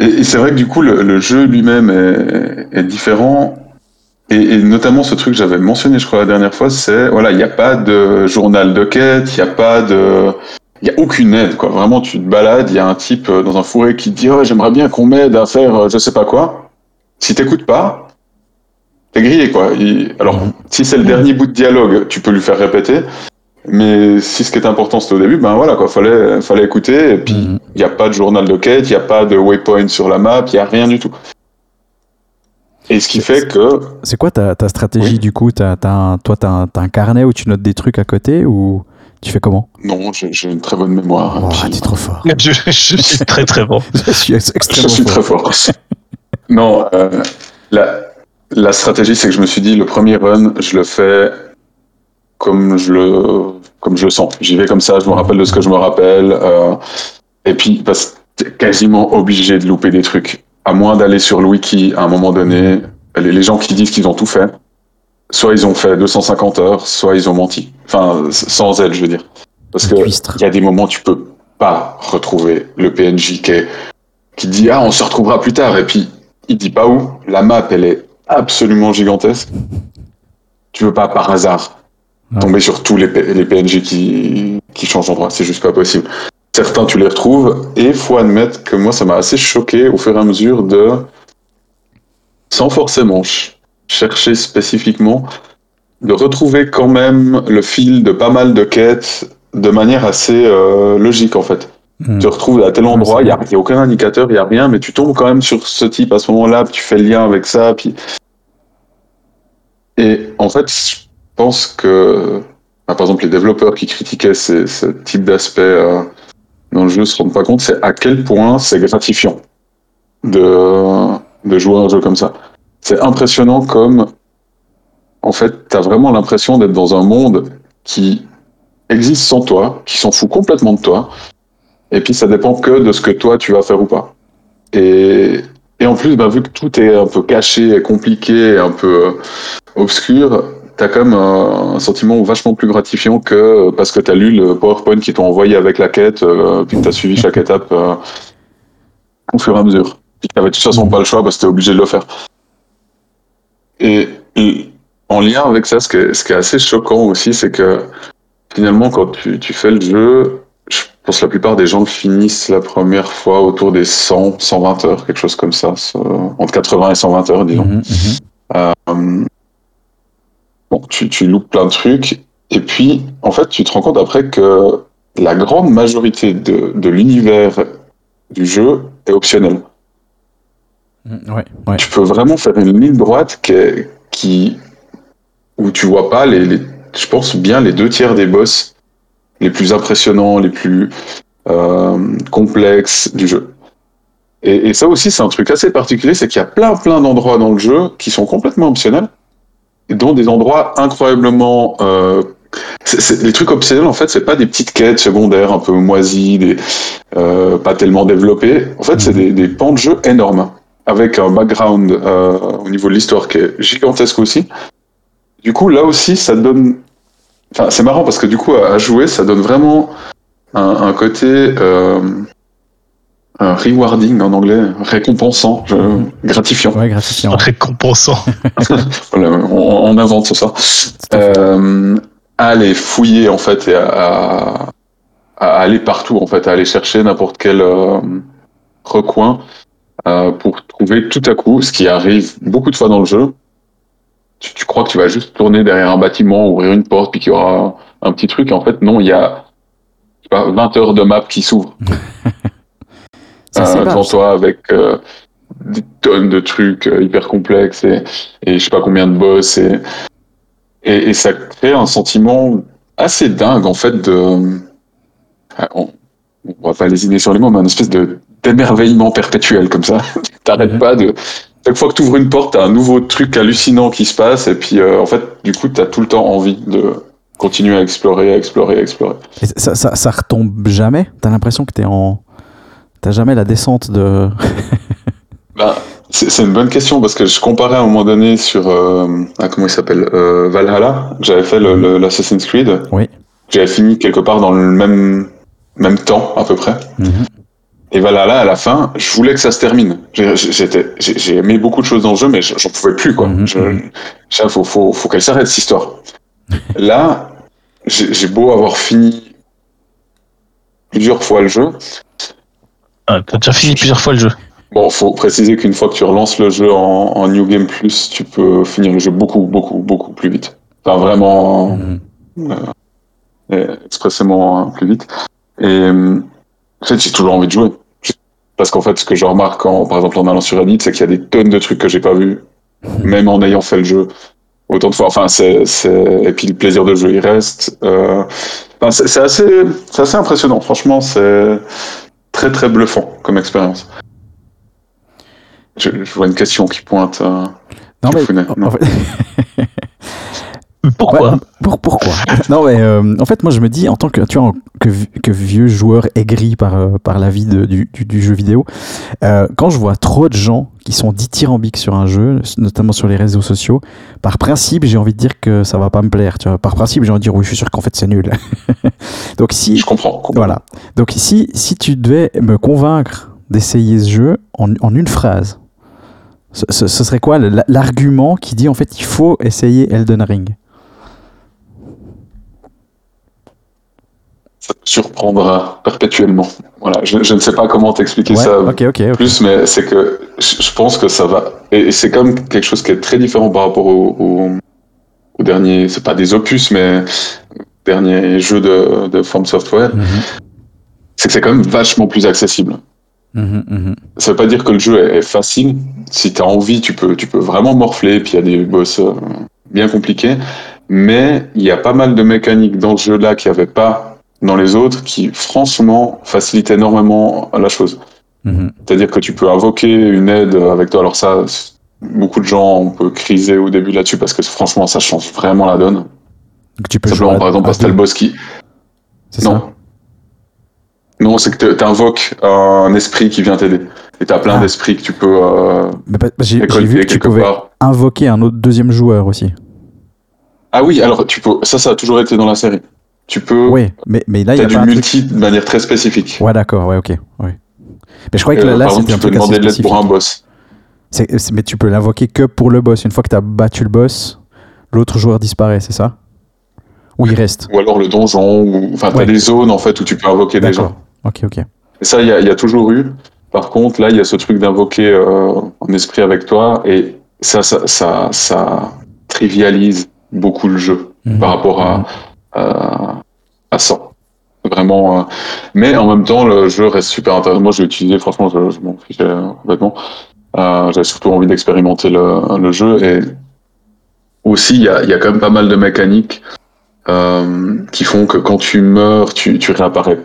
et, et c'est vrai que du coup, le, le jeu lui-même est, est différent. Et, et notamment ce truc que j'avais mentionné, je crois, la dernière fois, c'est voilà, il n'y a pas de journal de quête, il n'y a pas de. Il n'y a aucune aide, quoi. Vraiment, tu te balades, il y a un type euh, dans un fourré qui te dit oh, J'aimerais bien qu'on m'aide à faire euh, je sais pas quoi. Si t'écoutes pas, t'es grillé, quoi. Il- Alors, si c'est le dernier bout de dialogue, tu peux lui faire répéter. Mais si ce qui est important c'était au début, ben voilà, quoi. Fallait, fallait écouter. Et puis, il Mhm. n'y a pas de journal de quête, il n'y a pas de waypoint sur la map, il n'y a rien du tout. Et ce qui fait que C'est quoi ta, ta stratégie Oui. du coup? T'as- t'as un- Toi, t'as un, t'as un carnet où tu notes des trucs à côté ou tu fais comment? Non, j'ai une très bonne mémoire. Oh, Puis- t'es trop fort. Je, je suis très très bon. [laughs] je suis ex- Je extrêmement suis très fort. fort. non, euh, la, la stratégie, c'est que je me suis dit, le premier run, je le fais comme je le, comme je le sens. J'y vais comme ça, je me rappelle de ce que je me rappelle. euh, et puis, parce que t'es quasiment obligé de louper des trucs. À moins d'aller sur le wiki à un moment donné, les, les gens qui disent qu'ils ont tout fait, soit ils ont fait 250 heures, soit ils ont menti. Enfin, sans aide, je veux dire. Parce que il y a des moments où tu peux pas retrouver le PNJ qui, est- qui dit ah on se retrouvera plus tard et puis il dit pas où. La map elle est absolument gigantesque. Tu veux pas par hasard Ouais. tomber sur tous les, les PNJ qui, qui changent d'endroit, c'est juste pas possible. Certains tu les retrouves, et faut admettre que moi ça m'a assez choqué au fur et à mesure de, sans forcément ch- chercher spécifiquement, de retrouver quand même le fil de pas mal de quêtes de manière assez euh, logique en fait. Hmm. Tu te retrouves à tel endroit, il n'y a, aucun indicateur, il n'y a rien, mais tu tombes quand même sur ce type à ce moment-là, puis tu fais le lien avec ça. Puis... Et en fait, je pense que, bah, par exemple, les développeurs qui critiquaient ce type d'aspect euh, dans le jeu se rendent pas compte, c'est à quel point c'est gratifiant de, jouer un jeu comme ça. C'est impressionnant comme, en fait, tu vraiment l'impression d'être dans un monde qui existe sans toi, qui s'en fout complètement de toi, et puis ça dépend que de ce que toi tu vas faire ou pas. Et, et en plus, bah, vu que tout est un peu caché, compliqué, un peu euh, obscur, t'as quand même un, sentiment vachement plus gratifiant que euh, parce que t'as lu le PowerPoint qui t'ont envoyé avec la quête, euh, puis que t'as suivi chaque étape euh, au fur et à mesure. Puis que t'avais de toute façon pas le choix parce que t'es obligé de le faire. Et, et en lien avec ça, ce qui est, ce qui est assez choquant aussi, c'est que finalement, quand tu, tu fais le jeu, je pense que la plupart des gens finissent la première fois autour des 100, 120 heures, quelque chose comme ça, entre 80 et 120 heures, disons. Mhm, mhm. Euh, bon, tu, tu loupes plein de trucs, et puis, en fait, tu te rends compte après que la grande majorité de, de l'univers du jeu est optionnel. Mhm, Ouais, ouais. Tu peux vraiment faire une ligne droite qui, est- qui où tu vois pas les, les- je pense bien les deux tiers des boss les plus impressionnants, les plus euh, complexes du jeu. Et, et ça aussi, c'est un truc assez particulier, c'est qu'il y a plein plein d'endroits dans le jeu qui sont complètement optionnels, dont des endroits incroyablement euh, les trucs optionnels, en fait, c'est pas des petites quêtes secondaires un peu moisies, des, euh, pas tellement développées. En fait, c'est Mhm. des, des pans de jeu énormes, avec un background euh, au niveau de l'histoire qui est gigantesque aussi. Du coup, là aussi, ça donne. Enfin, c'est marrant parce que du coup, à, à jouer, ça donne vraiment un, un côté euh, un rewarding en anglais, récompensant, je- Mhm. gratifiant. Ouais, gratifiant. [laughs] Récompensant. [laughs] Voilà, on, on invente ça. Euh, à aller fouiller en fait et à, à- à aller partout en fait, à aller chercher n'importe quel euh, recoin euh, pour trouver tout à coup ce qui arrive beaucoup de fois dans le jeu. Tu, tu crois que tu vas juste tourner derrière un bâtiment, ouvrir une porte, puis qu'il y aura un, petit truc. Et en fait, non, il y a je sais pas, 20 heures de map qui s'ouvrent [laughs] C'est assez euh, devant ça. toi avec euh, des tonnes de trucs euh, hyper complexes et, et je sais pas combien de boss et, et, et ça crée un sentiment assez dingue en fait de on, on va pas lésiner sur les mots mais une espèce de d'émerveillement perpétuel comme ça [laughs] t'arrêtes pas de chaque fois que tu ouvres une porte t'as un nouveau truc hallucinant qui se passe et puis euh, en fait du coup t'as tout le temps envie de continuer à explorer à explorer à explorer Et ça, ça, ça retombe jamais? T'as l'impression que t'es en. T'as jamais la descente de. [laughs] Ben, c'est une bonne question parce que je comparais à un moment donné sur euh, ah, comment il s'appelle euh, Valhalla. J'avais fait l'Assassin's Creed. Oui. J'avais fini quelque part dans le même même temps à peu près. Mhm. Et Valhalla à la fin, je voulais que ça se termine. J'ai- aimé beaucoup de choses dans le jeu, mais j'en pouvais plus quoi. Mhm, Je, je- faut faut faut qu'elle s'arrête cette histoire. [laughs] Là, j'ai beau avoir fini plusieurs fois le jeu. Ah, T'as déjà fini plusieurs fois le jeu. Bon, faut préciser qu'une fois que tu relances le jeu en, en New Game Plus, tu peux finir le jeu beaucoup, beaucoup, beaucoup plus vite. Enfin, vraiment Mhm. euh, expressément euh, plus vite. Et euh, en fait, j'ai toujours envie de jouer. Parce qu'en fait, ce que je remarque, en, par exemple, en allant sur Reddit, c'est qu'il y a des tonnes de trucs que j'ai pas vus, même en ayant fait le jeu autant de fois. Enfin, c'est, c'est... et puis le plaisir de jeu, il reste. Euh... Enfin, c'est, c'est assez, c'est assez impressionnant. Franchement, c'est très, très bluffant comme expérience. Je, je vois une question qui pointe. euh, Non, mais. Non. en fait- [laughs] Pourquoi Ouais, pour- pourquoi [laughs] Non, mais euh, en fait, moi, je me dis, en tant que, tu vois, en- que, vi- que vieux joueur aigri par, euh, par la vie de- du, du- du jeu vidéo, euh, quand je vois trop de gens qui sont dithyrambiques sur un jeu, notamment sur les réseaux sociaux, par principe, j'ai envie de dire que ça va pas me plaire. Tu vois. Par principe, j'ai envie de dire, oui, je suis sûr qu'en fait, c'est nul. [laughs] Donc, si. Je comprends. Voilà. Donc, si, si tu devais me convaincre d'essayer ce jeu en, en une phrase, ce, ce- ce serait quoi l'argument qui dit en fait il faut essayer Elden Ring? Ça te surprendra perpétuellement. Voilà, je, je ne sais pas comment t'expliquer Ouais, ça ok, ok. ok. plus, mais c'est que je pense que ça va. Et, c'est comme quelque chose qui est très différent par rapport au, au, au dernier. C'est pas des opus, mais dernier jeu de, de From Software. Mhm, C'est que c'est quand même vachement plus accessible. mhm, mhm. Ça veut pas dire que le jeu est, facile. Si tu as envie, tu peux, tu peux vraiment morfler. Puis il y a des boss euh, bien compliqués. Mais il y a pas mal de mécaniques dans ce jeu-là qu'il n'y avait pas dans les autres qui, franchement, facilitent énormément la chose. Mhm. C'est-à-dire que tu peux invoquer une aide avec toi. Alors ça, beaucoup de gens on peut criser au début là-dessus parce que franchement, ça change vraiment la donne. Donc tu peux Simplement, jouer à- par exemple, boss qui... Ça Non. Non, c'est que tu invoques un esprit qui vient t'aider. Et t'as plein Ah. d'esprits que tu peux euh, J'ai vu que tu pouvais part. invoquer un autre deuxième joueur aussi. Ah oui, alors tu peux... ça, ça a toujours été dans la série. Tu peux... Oui, mais, mais là, il y a du pas un truc- multi de manière très spécifique. Ouais, d'accord, ouais, ok. Ouais. Mais je croyais que Euh, là, là par exemple, c'était un tu peux demander de l'aide pour un boss. C'est- Mais tu peux l'invoquer que pour le boss. Une fois que tu as battu le boss, l'autre joueur disparaît, c'est ça? Ou il reste? Ou alors le donjon, ou... Enfin, t'as Ouais. des zones, en fait, où tu peux invoquer des gens. Ok, ok. Et ça, il y, y a toujours eu. Par contre, là, il y a ce truc d'invoquer euh, un esprit avec toi, et ça, ça, ça, ça trivialise beaucoup le jeu Mhm. par rapport à, à, à 100. Vraiment. euh, Mais en même temps, le jeu reste super intéressant. Moi, je l'ai utilisé, franchement, je, je m'en fichais euh, complètement. Euh, J'avais surtout envie d'expérimenter le, jeu. Et aussi, il y a, quand même pas mal de mécaniques euh, qui font que quand tu meurs, tu, tu réapparais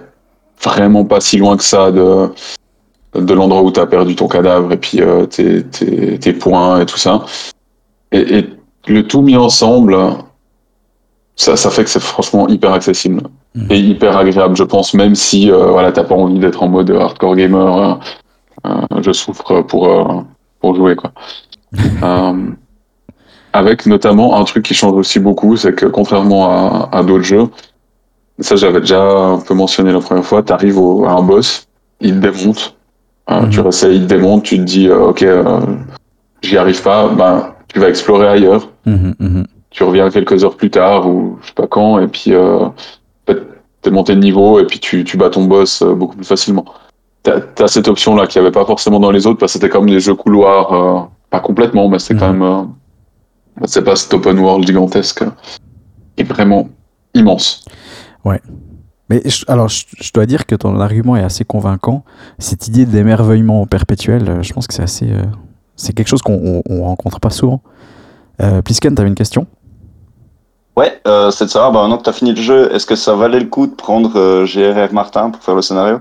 vraiment pas si loin que ça de, de l'endroit où tu as perdu ton cadavre et puis euh, tes, tes, points et tout ça. Et le tout mis ensemble, ça, ça fait que c'est franchement hyper accessible Mhm. et hyper agréable, je pense, même si euh, voilà, t'as pas envie d'être en mode hardcore gamer, euh, euh, je souffre pour, euh, pour jouer. Quoi. [laughs] Avec notamment un truc qui change aussi beaucoup, c'est que contrairement à, à d'autres jeux, ça j'avais déjà un peu mentionné la première fois, tu arrives à un boss, il te démonte, euh, Mhm. tu réessayes, il te démonte, tu te dis euh, ok, euh, j'y arrive pas, ben, tu vas explorer ailleurs, mhm. Tu reviens quelques heures plus tard ou je sais pas quand, et puis euh, t'es monté de niveau et puis tu, tu bats ton boss euh, beaucoup plus facilement. T'as as cette option-là qu'il n'y avait pas forcément dans les autres parce que c'était comme des jeux couloirs, euh, pas complètement, mais c'était quand Mhm. même. euh, c'est pas cet open world gigantesque et vraiment immense. Mais je- alors, je, je dois dire que ton argument est assez convaincant. Cette idée d'émerveillement perpétuel, je pense que c'est assez. euh, c'est quelque chose qu'on on, on rencontre pas souvent. Euh, Plisken, t'avais une question? Ouais, euh, c'est de savoir, bah, maintenant que tu as fini le jeu, est-ce que ça valait le coup de prendre euh, GRR Martin pour faire le scénario?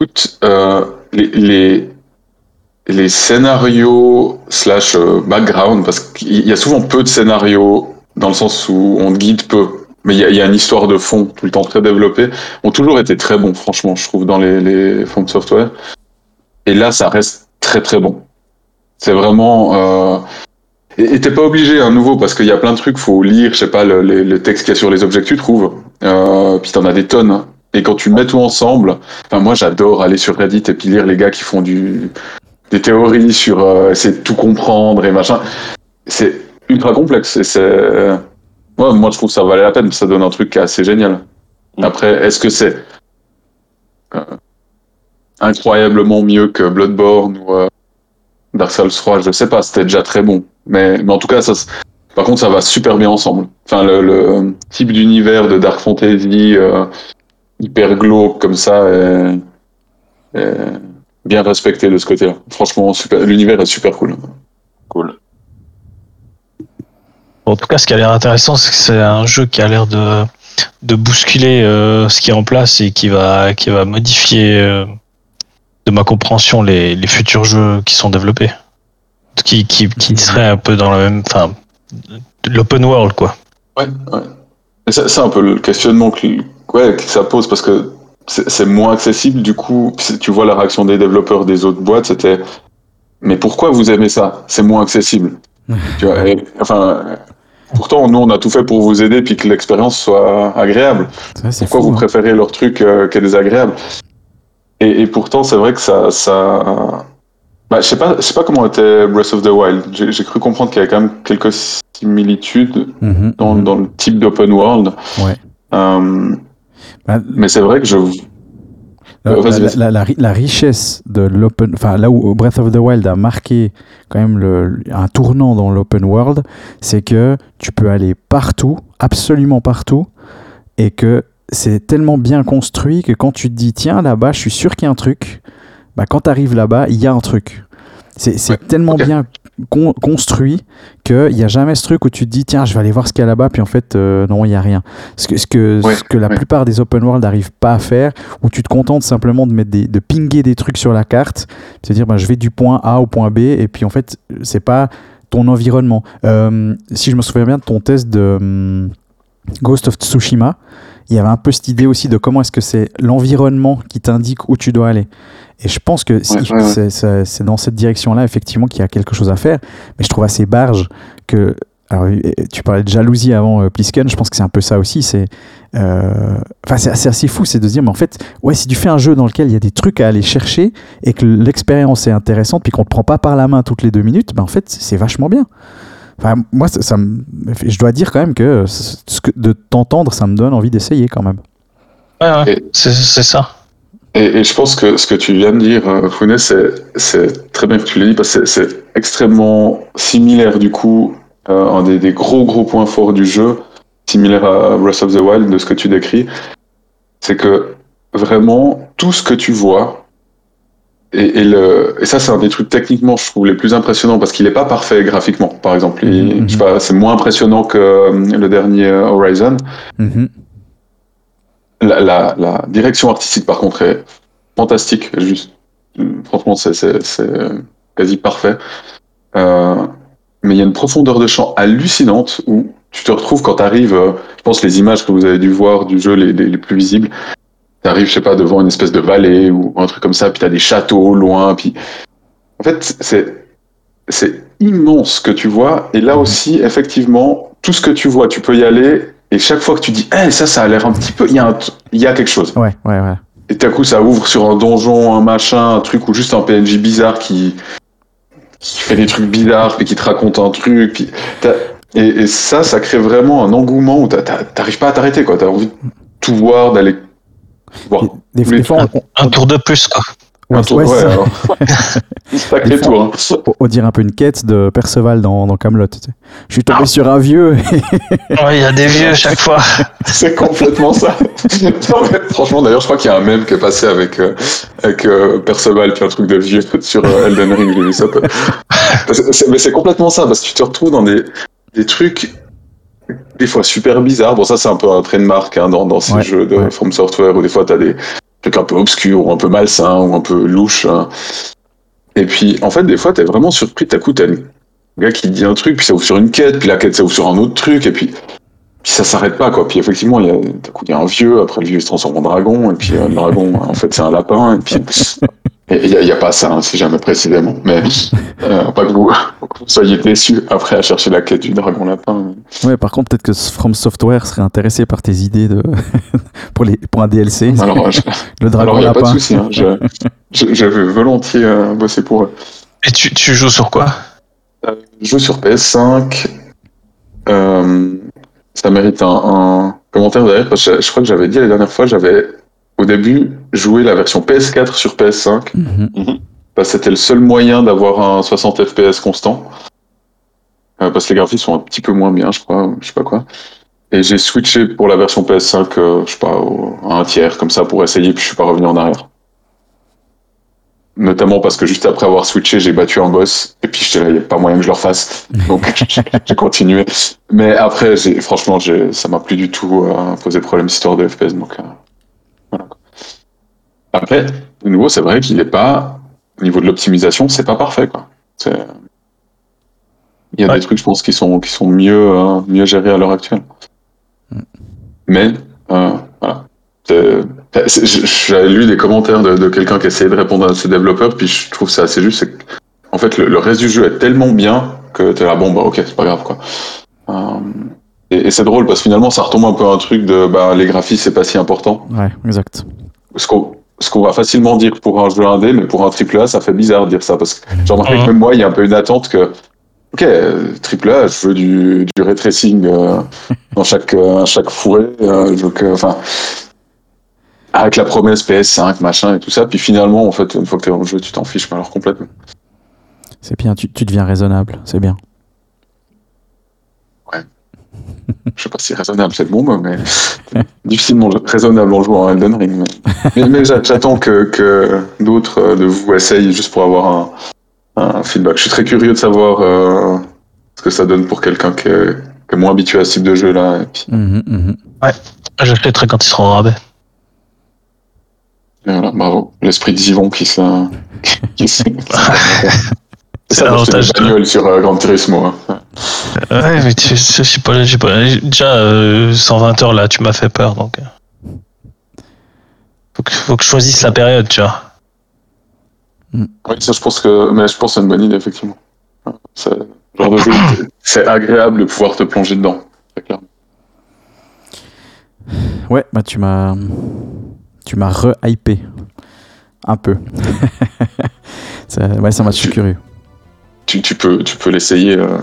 Écoute, euh, les, les, les scénarios slash euh, background, parce qu'il y a souvent peu de scénarios dans le sens où on guide peu, mais il y y a une histoire de fond tout le temps très développée, ont toujours été très bons, franchement, je trouve, dans les, les fonds de software. Et là, ça reste très très bon. C'est vraiment... Et t'es pas obligé, à nouveau, parce qu'il y a plein de trucs, faut lire, je sais pas, le, le- le texte qu'il y a sur les objets que tu trouves, euh, puis t'en as des tonnes. Et quand tu mets tout ensemble, Enfin, moi, j'adore aller sur Reddit et puis lire les gars qui font du, des théories sur euh, essayer de tout comprendre et machin. C'est ultra complexe. Et c'est, ouais, moi, je trouve que ça valait la peine. Ça donne un truc assez génial. Après, est-ce que c'est euh, incroyablement mieux que Bloodborne ou euh, Dark Souls 3 Je sais pas. C'était déjà très bon. Mais, mais en tout cas, ça, par contre, ça va super bien ensemble. Enfin, le, le type d'univers de Dark Fantasy. euh, hyper glauque comme ça est, est bien respecté de ce côté-là. Franchement, super, l'univers est super cool. Cool. En tout cas, ce qui a l'air intéressant, c'est que c'est un jeu qui a l'air de, de bousculer euh, ce qui est en place et qui va, qui va modifier, euh, de ma compréhension, les, les futurs jeux qui sont développés. Qui, qui, qui seraient un peu dans la même. Enfin, de l'open world, quoi. Ouais, ouais. C'est un peu le questionnement que, ouais, que ça pose parce que c'est moins accessible. Du coup, si tu vois la réaction des développeurs des autres boîtes, c'était mais pourquoi vous aimez ça? C'est moins accessible. [laughs] tu vois, et- enfin, pourtant, nous, on a tout fait pour vous aider puis que l'expérience soit agréable. Pourquoi fou, vous hein. préférez leur truc euh, qui est désagréable? Et, et pourtant, c'est vrai que ça. ça... Bah, je sais pas, je sais pas comment était Breath of the Wild. J'ai cru comprendre qu'il y avait quand même quelques similitudes Mhm, dans, mhm. dans le type d'open world. Ouais. Euh, Bah, Mais c'est vrai que je. La, Euh, la- richesse de l'open, enfin là où Breath of the Wild a marqué quand même le- un tournant dans l'open world, c'est que tu peux aller partout, absolument partout, et que c'est tellement bien construit que quand tu te dis tiens là-bas, je suis sûr qu'il y a un truc, bah, quand tu arrives là-bas, il y a un truc. C'est Ouais, tellement bien con- construit qu'il n'y a jamais ce truc où tu te dis tiens je vais aller voir ce qu'il y a là-bas puis en fait euh, non il n'y a rien. Ce que, ce que, Ouais, ce que la ouais. plupart des open world n'arrivent pas à faire où tu te contentes simplement de mettre des, de pinguer des trucs sur la carte, c'est à dire ben, je vais du point A au point B et puis en fait c'est pas ton environnement. Euh, si je me souviens bien de ton test de hum, Ghost of Tsushima, il y avait un peu cette idée aussi de comment est-ce que c'est l'environnement qui t'indique où tu dois aller. Et je pense que si- Ouais, ouais, ouais. c'est- dans cette direction-là effectivement qu'il y a quelque chose à faire. Mais je trouve assez barge que alors, tu parlais de jalousie avant euh, Plisken, je pense que c'est un peu ça aussi. C'est, euh, enfin, c'est assez fou, c'est de se dire, mais en fait, ouais, si tu fais un jeu dans lequel il y a des trucs à aller chercher et que l'expérience est intéressante, puis qu'on te prend pas par la main toutes les deux minutes, ben en fait, c'est vachement bien. Enfin, moi, ça, ça me- je dois dire quand même que, ce que de t'entendre, ça me donne envie d'essayer quand même. Ouais, ouais. C'est ça. Et, et je pense que ce que tu viens de dire, euh, Founet, c'est c'est très bien que tu l'aies dit parce que c'est- extrêmement similaire du coup, euh, un des, des gros gros points forts du jeu, similaire à Breath of the Wild de ce que tu décris, c'est que vraiment tout ce que tu vois, et, et le, et ça c'est un des trucs techniquement je trouve les plus impressionnants parce qu'il n'est pas parfait graphiquement, par exemple. Il- Mhm. je sais pas, c'est moins impressionnant que euh, le dernier euh, Horizon. Mhm. La, la, la direction artistique, par contre, est fantastique. Juste, franchement, c'est, c'est, c'est quasi parfait. Euh, mais il y a une profondeur de champ hallucinante où tu te retrouves quand tu arrives, je pense les images que vous avez dû voir du jeu les, les, les plus visibles, tu arrives, je sais pas, devant une espèce de vallée ou un truc comme ça, puis tu as des châteaux au loin, puis en fait, c'est, c'est immense ce que tu vois. Et là aussi, effectivement, tout ce que tu vois, tu peux y aller. Et chaque fois que tu dis, eh, ça, ça a l'air un petit peu, il y, a un t- il y a quelque chose. Ouais, ouais, ouais. Et tout à coup, ça ouvre sur un donjon, un machin, un truc ou juste un PNJ bizarre qui, qui fait des trucs bizarres, puis qui te raconte un truc. Puis t'as- et, et ça, ça crée vraiment un engouement où t'arrives pas à t'arrêter, quoi. T'as envie de tout voir, d'aller voir. Des, fois, on, Un tour de plus, quoi. On- un tour- ouais, alors. [laughs] Sacré tour. hein. on- on dirait un peu une quête de Perceval dans, dans Camelot. Je suis tombé sur un vieux. [laughs] Ouais, il y a des vieux chaque fois. [laughs] C'est complètement ça. Non, mais franchement, d'ailleurs, je crois qu'il y a un mème qui est passé avec, euh, avec euh, Perceval, puis un truc de vieux sur euh, Elden Ring, j'ai vu ça. Mais c'est complètement ça, parce que tu te retrouves dans des, des trucs, des fois super bizarres. Bon, ça, c'est un peu un trademark hein, dans, dans ces Ouais, jeux de ouais. From Software, où des fois, tu as des trucs un peu obscurs, ou un peu malsains, ou un peu louches. hein. Et puis, en fait, des fois, tu es vraiment surpris. T'as coup, t'as un gars qui dit un truc, puis ça ouvre sur une quête, puis la quête, ça ouvre sur un autre truc, et puis puis ça s'arrête pas quoi. Puis effectivement, d'un il y a un vieux, après le vieux se transforme en dragon, et puis euh, le dragon, en fait, c'est un lapin, et puis [laughs] il y, a- pas ça, hein, si jamais précisément. Mais [laughs] euh, pas que vous, vous soyez déçus après à chercher la quête du dragon lapin. Ouais, par contre, peut-être que From Software serait intéressé par tes idées de [laughs] pour les pour un DLC. Alors, je- [laughs] le dragon alors il y a pas de lapin. souci. Hein, je, je, je vais volontiers euh, bosser pour eux. Et tu, tu joues sur quoi? Je joue sur PS5. Euh, ça mérite un, un commentaire derrière parce que je, je crois que j'avais dit la dernière fois, j'avais au début joué la version PS4 sur PS5 Mhm. parce que c'était le seul moyen d'avoir un 60 FPS constant. Euh, parce que les graphismes sont un petit peu moins bien, je crois, je sais pas quoi. Et j'ai switché pour la version PS5, euh, je sais pas, au- à un tiers comme ça pour essayer, puis je suis pas revenu en arrière. Notamment parce que juste après avoir switché, j'ai battu un boss, et puis j'étais là, il n'y a pas moyen que je le refasse. [laughs] Donc [laughs] j'ai continué. Mais après, j'ai- franchement, j'ai- ça m'a plus du tout euh, posé problème cette histoire de FPS. Donc, euh. Après, de nouveau, c'est vrai qu'il n'est pas, au niveau de l'optimisation, c'est pas parfait. Quoi. Il y a Ouais. des trucs, je pense, qui sont, qui sont mieux, euh, mieux gérés à l'heure actuelle. Mm. Mais, euh, voilà. J'avais lu des commentaires de, de quelqu'un qui essayait de répondre à ces développeurs, puis je trouve ça assez juste. que, En fait, le, le reste du jeu est tellement bien que t'es là, bon, bah ok, c'est pas grave, quoi. Euh, et et c'est drôle parce que finalement, ça retombe un peu à un truc de bah, les graphismes, c'est pas si important. Ouais, exact. Qu'on ce qu'on va facilement dire pour un jeu indé, mais pour un triple A, ça fait bizarre de dire ça parce que j'ai remarqué que Mhm. même moi, il y a un peu une attente que, ok, euh, triple A, je veux du, du ray tracing euh, [laughs] dans chaque, euh, chaque fourré, euh, je veux que, enfin, avec la promesse PS5, machin et tout ça. Puis finalement, en fait, une fois que t'es dans le jeu, tu t'en fiches mais alors complètement. C'est bien, tu, tu deviens raisonnable, c'est bien. Je sais pas si raisonnable c'est le bon mot, mais difficilement raisonnable en jouant à Elden Ring. Mais, mais, mais j'a- j'attends que, que d'autres euh, de vous essayent juste pour avoir un, un feedback. Je suis très curieux de savoir euh, ce que ça donne pour quelqu'un qui est, qui est moins habitué à ce type de jeu là. Et puis, Mhm, mhm. J'achèterai quand il sera au rabais. et voilà, bravo. L'esprit d'Yvon qui s'est. [laughs] qui s'est- [laughs] C'est l'avantage. sur euh, Gran Turismo. hein. Ouais, mais tu, je sais pas, je sais pas. Déjà, euh, 120 heures là, tu m'as fait peur donc. euh. Faut que, faut que je choisisse la période, tu vois. Oui, ça, je pense que, mais je pense que c'est une bonne idée, effectivement. C'est le genre de jeu, c'est agréable de pouvoir te plonger dedans. Très clairement. Ouais, bah tu m'as. Tu m'as re-hypé. Un peu. [laughs] ça, ouais, ça m'a suis curieux. Tu, tu peux, tu peux l'essayer euh,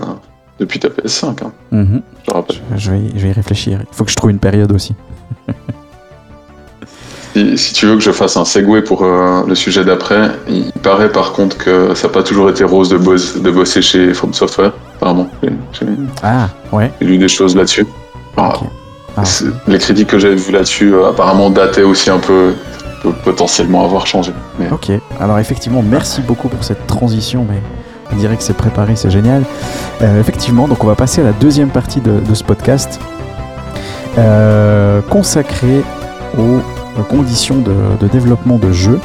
depuis ta PS5, hein, Mhm. je te rappelle. Je, vais, je vais y réfléchir. Il faut que je trouve une période aussi. [laughs] Si, si tu veux que je fasse un segue pour euh, le sujet d'après, il paraît par contre que ça n'a pas toujours été rose de, boss- de bosser chez From Software, apparemment. J'ai- Ah, ouais. j'ai lu des choses là-dessus. Ah. Ah, Les critiques que j'avais vues là-dessus, euh, apparemment dataient aussi un peu, peut potentiellement avoir changé. Mais Ok, alors effectivement, merci beaucoup pour cette transition, mais on dirait que c'est préparé, c'est génial. Euh, effectivement, donc on va passer à la deuxième partie de, ce podcast, euh, consacrée aux, conditions de, développement de jeux,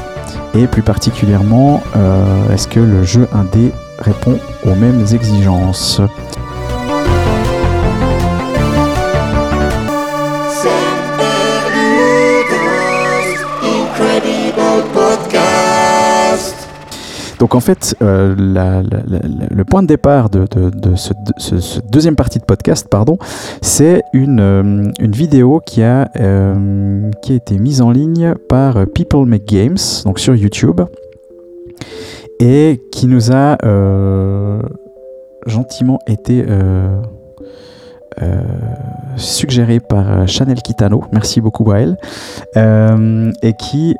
et plus particulièrement, euh, est-ce que le jeu indé répond aux mêmes exigences? Donc en fait, euh, le point de départ de, ce, de ce- ce deuxième partie de podcast, pardon, c'est une, euh, vidéo qui a, euh, qui a été mise en ligne par People Make Games, donc sur YouTube, et qui nous a gentiment été euh, suggérée par Chanel Kitano. Merci beaucoup à elle. Et qui,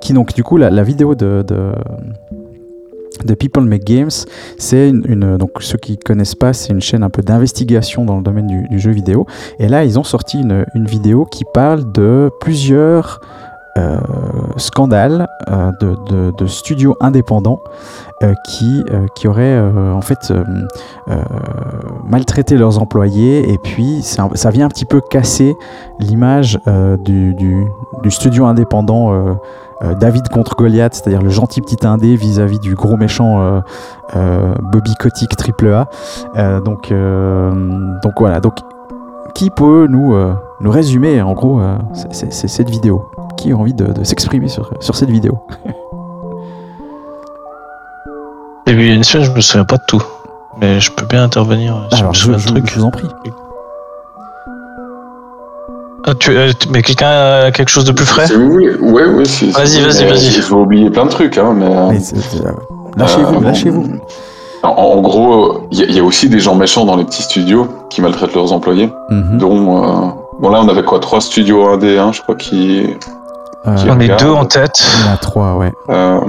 qui donc du coup la, vidéo de de People Make Games, c'est une, donc ceux qui connaissent pas, c'est une chaîne un peu d'investigation dans le domaine du, jeu vidéo. Et là, ils ont sorti une, vidéo qui parle de plusieurs euh, scandales euh, de, studios indépendants euh, qui, qui auraient en fait maltraité leurs employés. Et puis, ça vient un petit peu casser l'image du studio indépendant. Euh, David contre Goliath, c'est-à-dire le gentil petit indé vis-à-vis du gros méchant euh, euh, Bobby Kotick triple A. Donc, donc voilà. Donc, qui peut nous, nous résumer en gros c'est- cette vidéo? Qui a envie de, de s'exprimer sur, sur cette vidéo? J'ai vu une semaine, je me souviens pas de tout. Mais je peux bien intervenir si Alors, je je, je- trucs. je vous en prie. Ah, tu, euh, mais quelqu'un a quelque chose de plus frais Si vous voulez, ouais, ouais. si- si Vas-y, vas-y, vas-y. Je vais oublier plein de trucs, hein, mais. euh, Mais c'est- c'est- lâchez-vous, euh, lâchez-vous. En, en gros, il y, a- il y a aussi des gens méchants dans les petits studios qui maltraitent leurs employés, Mhm. dont. euh, Bon, là, on avait quoi Trois studios indés, hein, je crois, qui. Euh, J'en ai regarde. deux en tête. il y en a trois, ouais. Euh,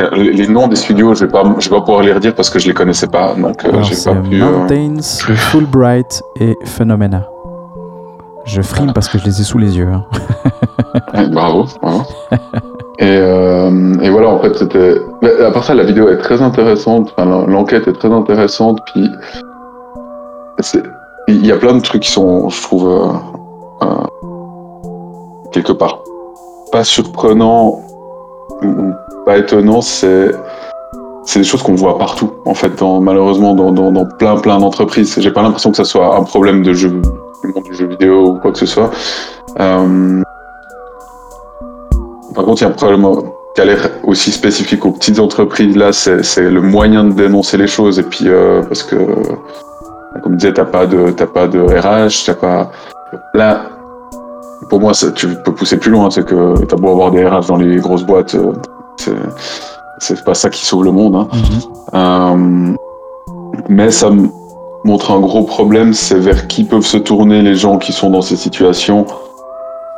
euh, les les noms des studios, je vais pas, je vais pas pouvoir les redire parce que je les connaissais pas, donc euh, Alors, j'ai c'est pas pu. euh, Mountains, Fulbright et Phenomena. Je frime parce que je les ai sous les yeux. hein. [laughs] Bravo, bravo. et, euh, et voilà, en fait, c'était. À part ça, la vidéo est très intéressante. Enfin, l'en- l'enquête est très intéressante. Puis, il y a plein de trucs qui sont, je trouve, euh, euh, quelque part pas surprenants pas étonnants. C'est c'est des choses qu'on voit partout, en fait, malheureusement, dans, dans, dans plein, plein d'entreprises. J'ai pas l'impression que ça soit un problème de jeu, du monde du jeu vidéo ou quoi que ce soit. Euh, par contre, il y a un problème qui a l'air aussi spécifique aux petites entreprises. Là, c'est le moyen de dénoncer les choses. Et puis, euh, parce que, comme je disais, t'as pas de, t'as pas de RH, t'as pas. Là, pour moi, ça- tu peux pousser plus loin. C'est que t'as beau avoir des RH dans les grosses boîtes, euh, c'est- pas ça qui sauve le monde. Hein. Mhm. Euh, mais ça me montre un gros problème, c'est vers qui peuvent se tourner les gens qui sont dans ces situations.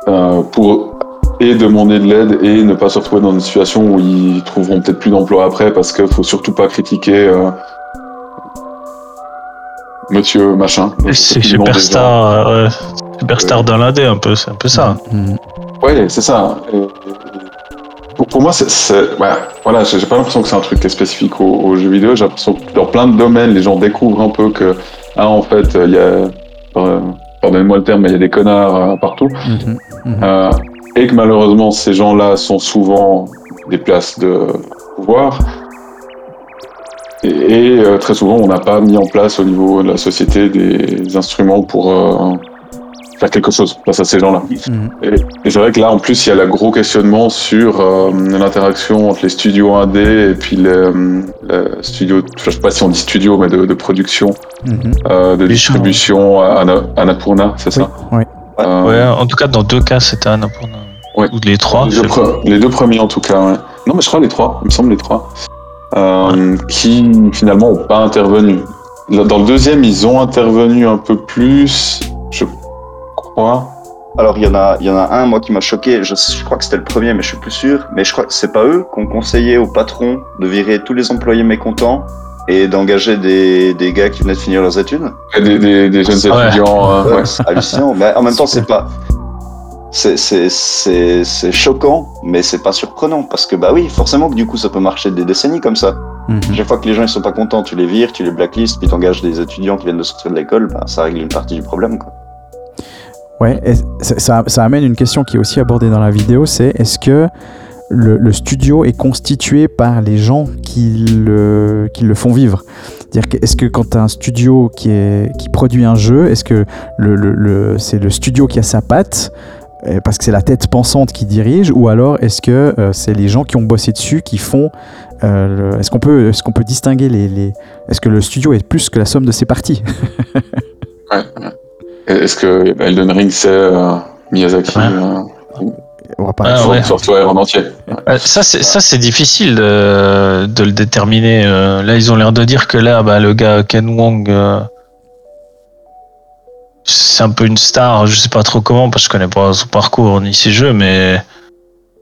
euh, pour et demander de l'aide et ne pas se retrouver dans une situation où ils trouveront peut-être plus d'emploi après parce qu'il faut surtout pas critiquer euh, Monsieur machin. [laughs] C'est superstar, euh, superstar dans l'indé un peu, c'est un peu ça. Mhm. Ouais, c'est ça. Et- et- Pour, pour moi, c'est, c'est- ouais, voilà, j'ai pas l'impression que c'est un truc qui est spécifique aux, aux jeux vidéo. J'ai l'impression que dans plein de domaines, les gens découvrent un peu que, ah, en fait, il y a, euh, pardonnez-moi le terme, mais il y a des connards euh, partout. Mhm. Mhm. Euh, et que malheureusement, ces gens-là sont souvent des places de pouvoir. Et, et, euh, très souvent, on n'a pas mis en place au niveau de la société des instruments pour faire quelque chose face à ces gens-là. Mhm. Et, et c'est vrai que là, en plus, il y a le gros questionnement sur euh, l'interaction entre les studios indés et puis les euh, le studio, je sais pas si on dit studio, mais de, de production, Mhm. euh, de Les distribution, Ana- Annapurna, c'est ça? Oui. Euh, Ouais, en tout cas, dans deux cas, c'était Annapurna. Ouais. Ou les trois. les, je deux les deux premiers en tout cas, ouais. Non, mais je crois les trois, il me semble les trois, euh, qui finalement n'ont pas intervenu. Dans le deuxième, ils ont intervenu un peu plus, je crois. Alors, il y, en a, il y en a un, moi, qui m'a choqué. Je, je crois que c'était le premier, mais je suis plus sûr. Mais je crois que c'est pas eux qui ont conseillé au patron de virer tous les employés mécontents et d'engager des, des gars qui venaient de finir leurs études. Et Des, des, des jeunes Ah ouais. étudiants. euh, Ouais, ouais. C'est hallucinant. Mais en même temps, c'est pas. C'est, c'est, c'est, c'est choquant, mais c'est pas surprenant. Parce que, bah oui, forcément que du coup, ça peut marcher des décennies comme ça. Mhm. Chaque fois que les gens ils sont pas contents, tu les vires, tu les blacklistes, puis t'engages des étudiants qui viennent de sortir de l'école, bah, ça règle une partie du problème. Quoi. Ouais, ça, amène une question qui est aussi abordée dans la vidéo, c'est est-ce que le, studio est constitué par les gens qui le, qui le font vivre? Que est-ce que quand tu as un studio qui, est, produit un jeu, est-ce que c'est le studio qui a sa patte euh, parce que c'est la tête pensante qui dirige, ou alors est-ce que euh, c'est les gens qui ont bossé dessus qui font euh, Est-ce qu'on peut, est-ce qu'on peut distinguer les, Est-ce que le studio est plus que la somme de ses parties? Est-ce que Elden Ring c'est euh, Miyazaki Ouais. euh, On va pas Ah, ouais. Software en entier Euh, Ça, c'est ça, c'est difficile de, de le déterminer. Euh, Là, ils ont l'air de dire que là, bah, le gars Ken Wong, euh, c'est un peu une star. Je sais pas trop comment, parce que je connais pas son parcours ni ses jeux, mais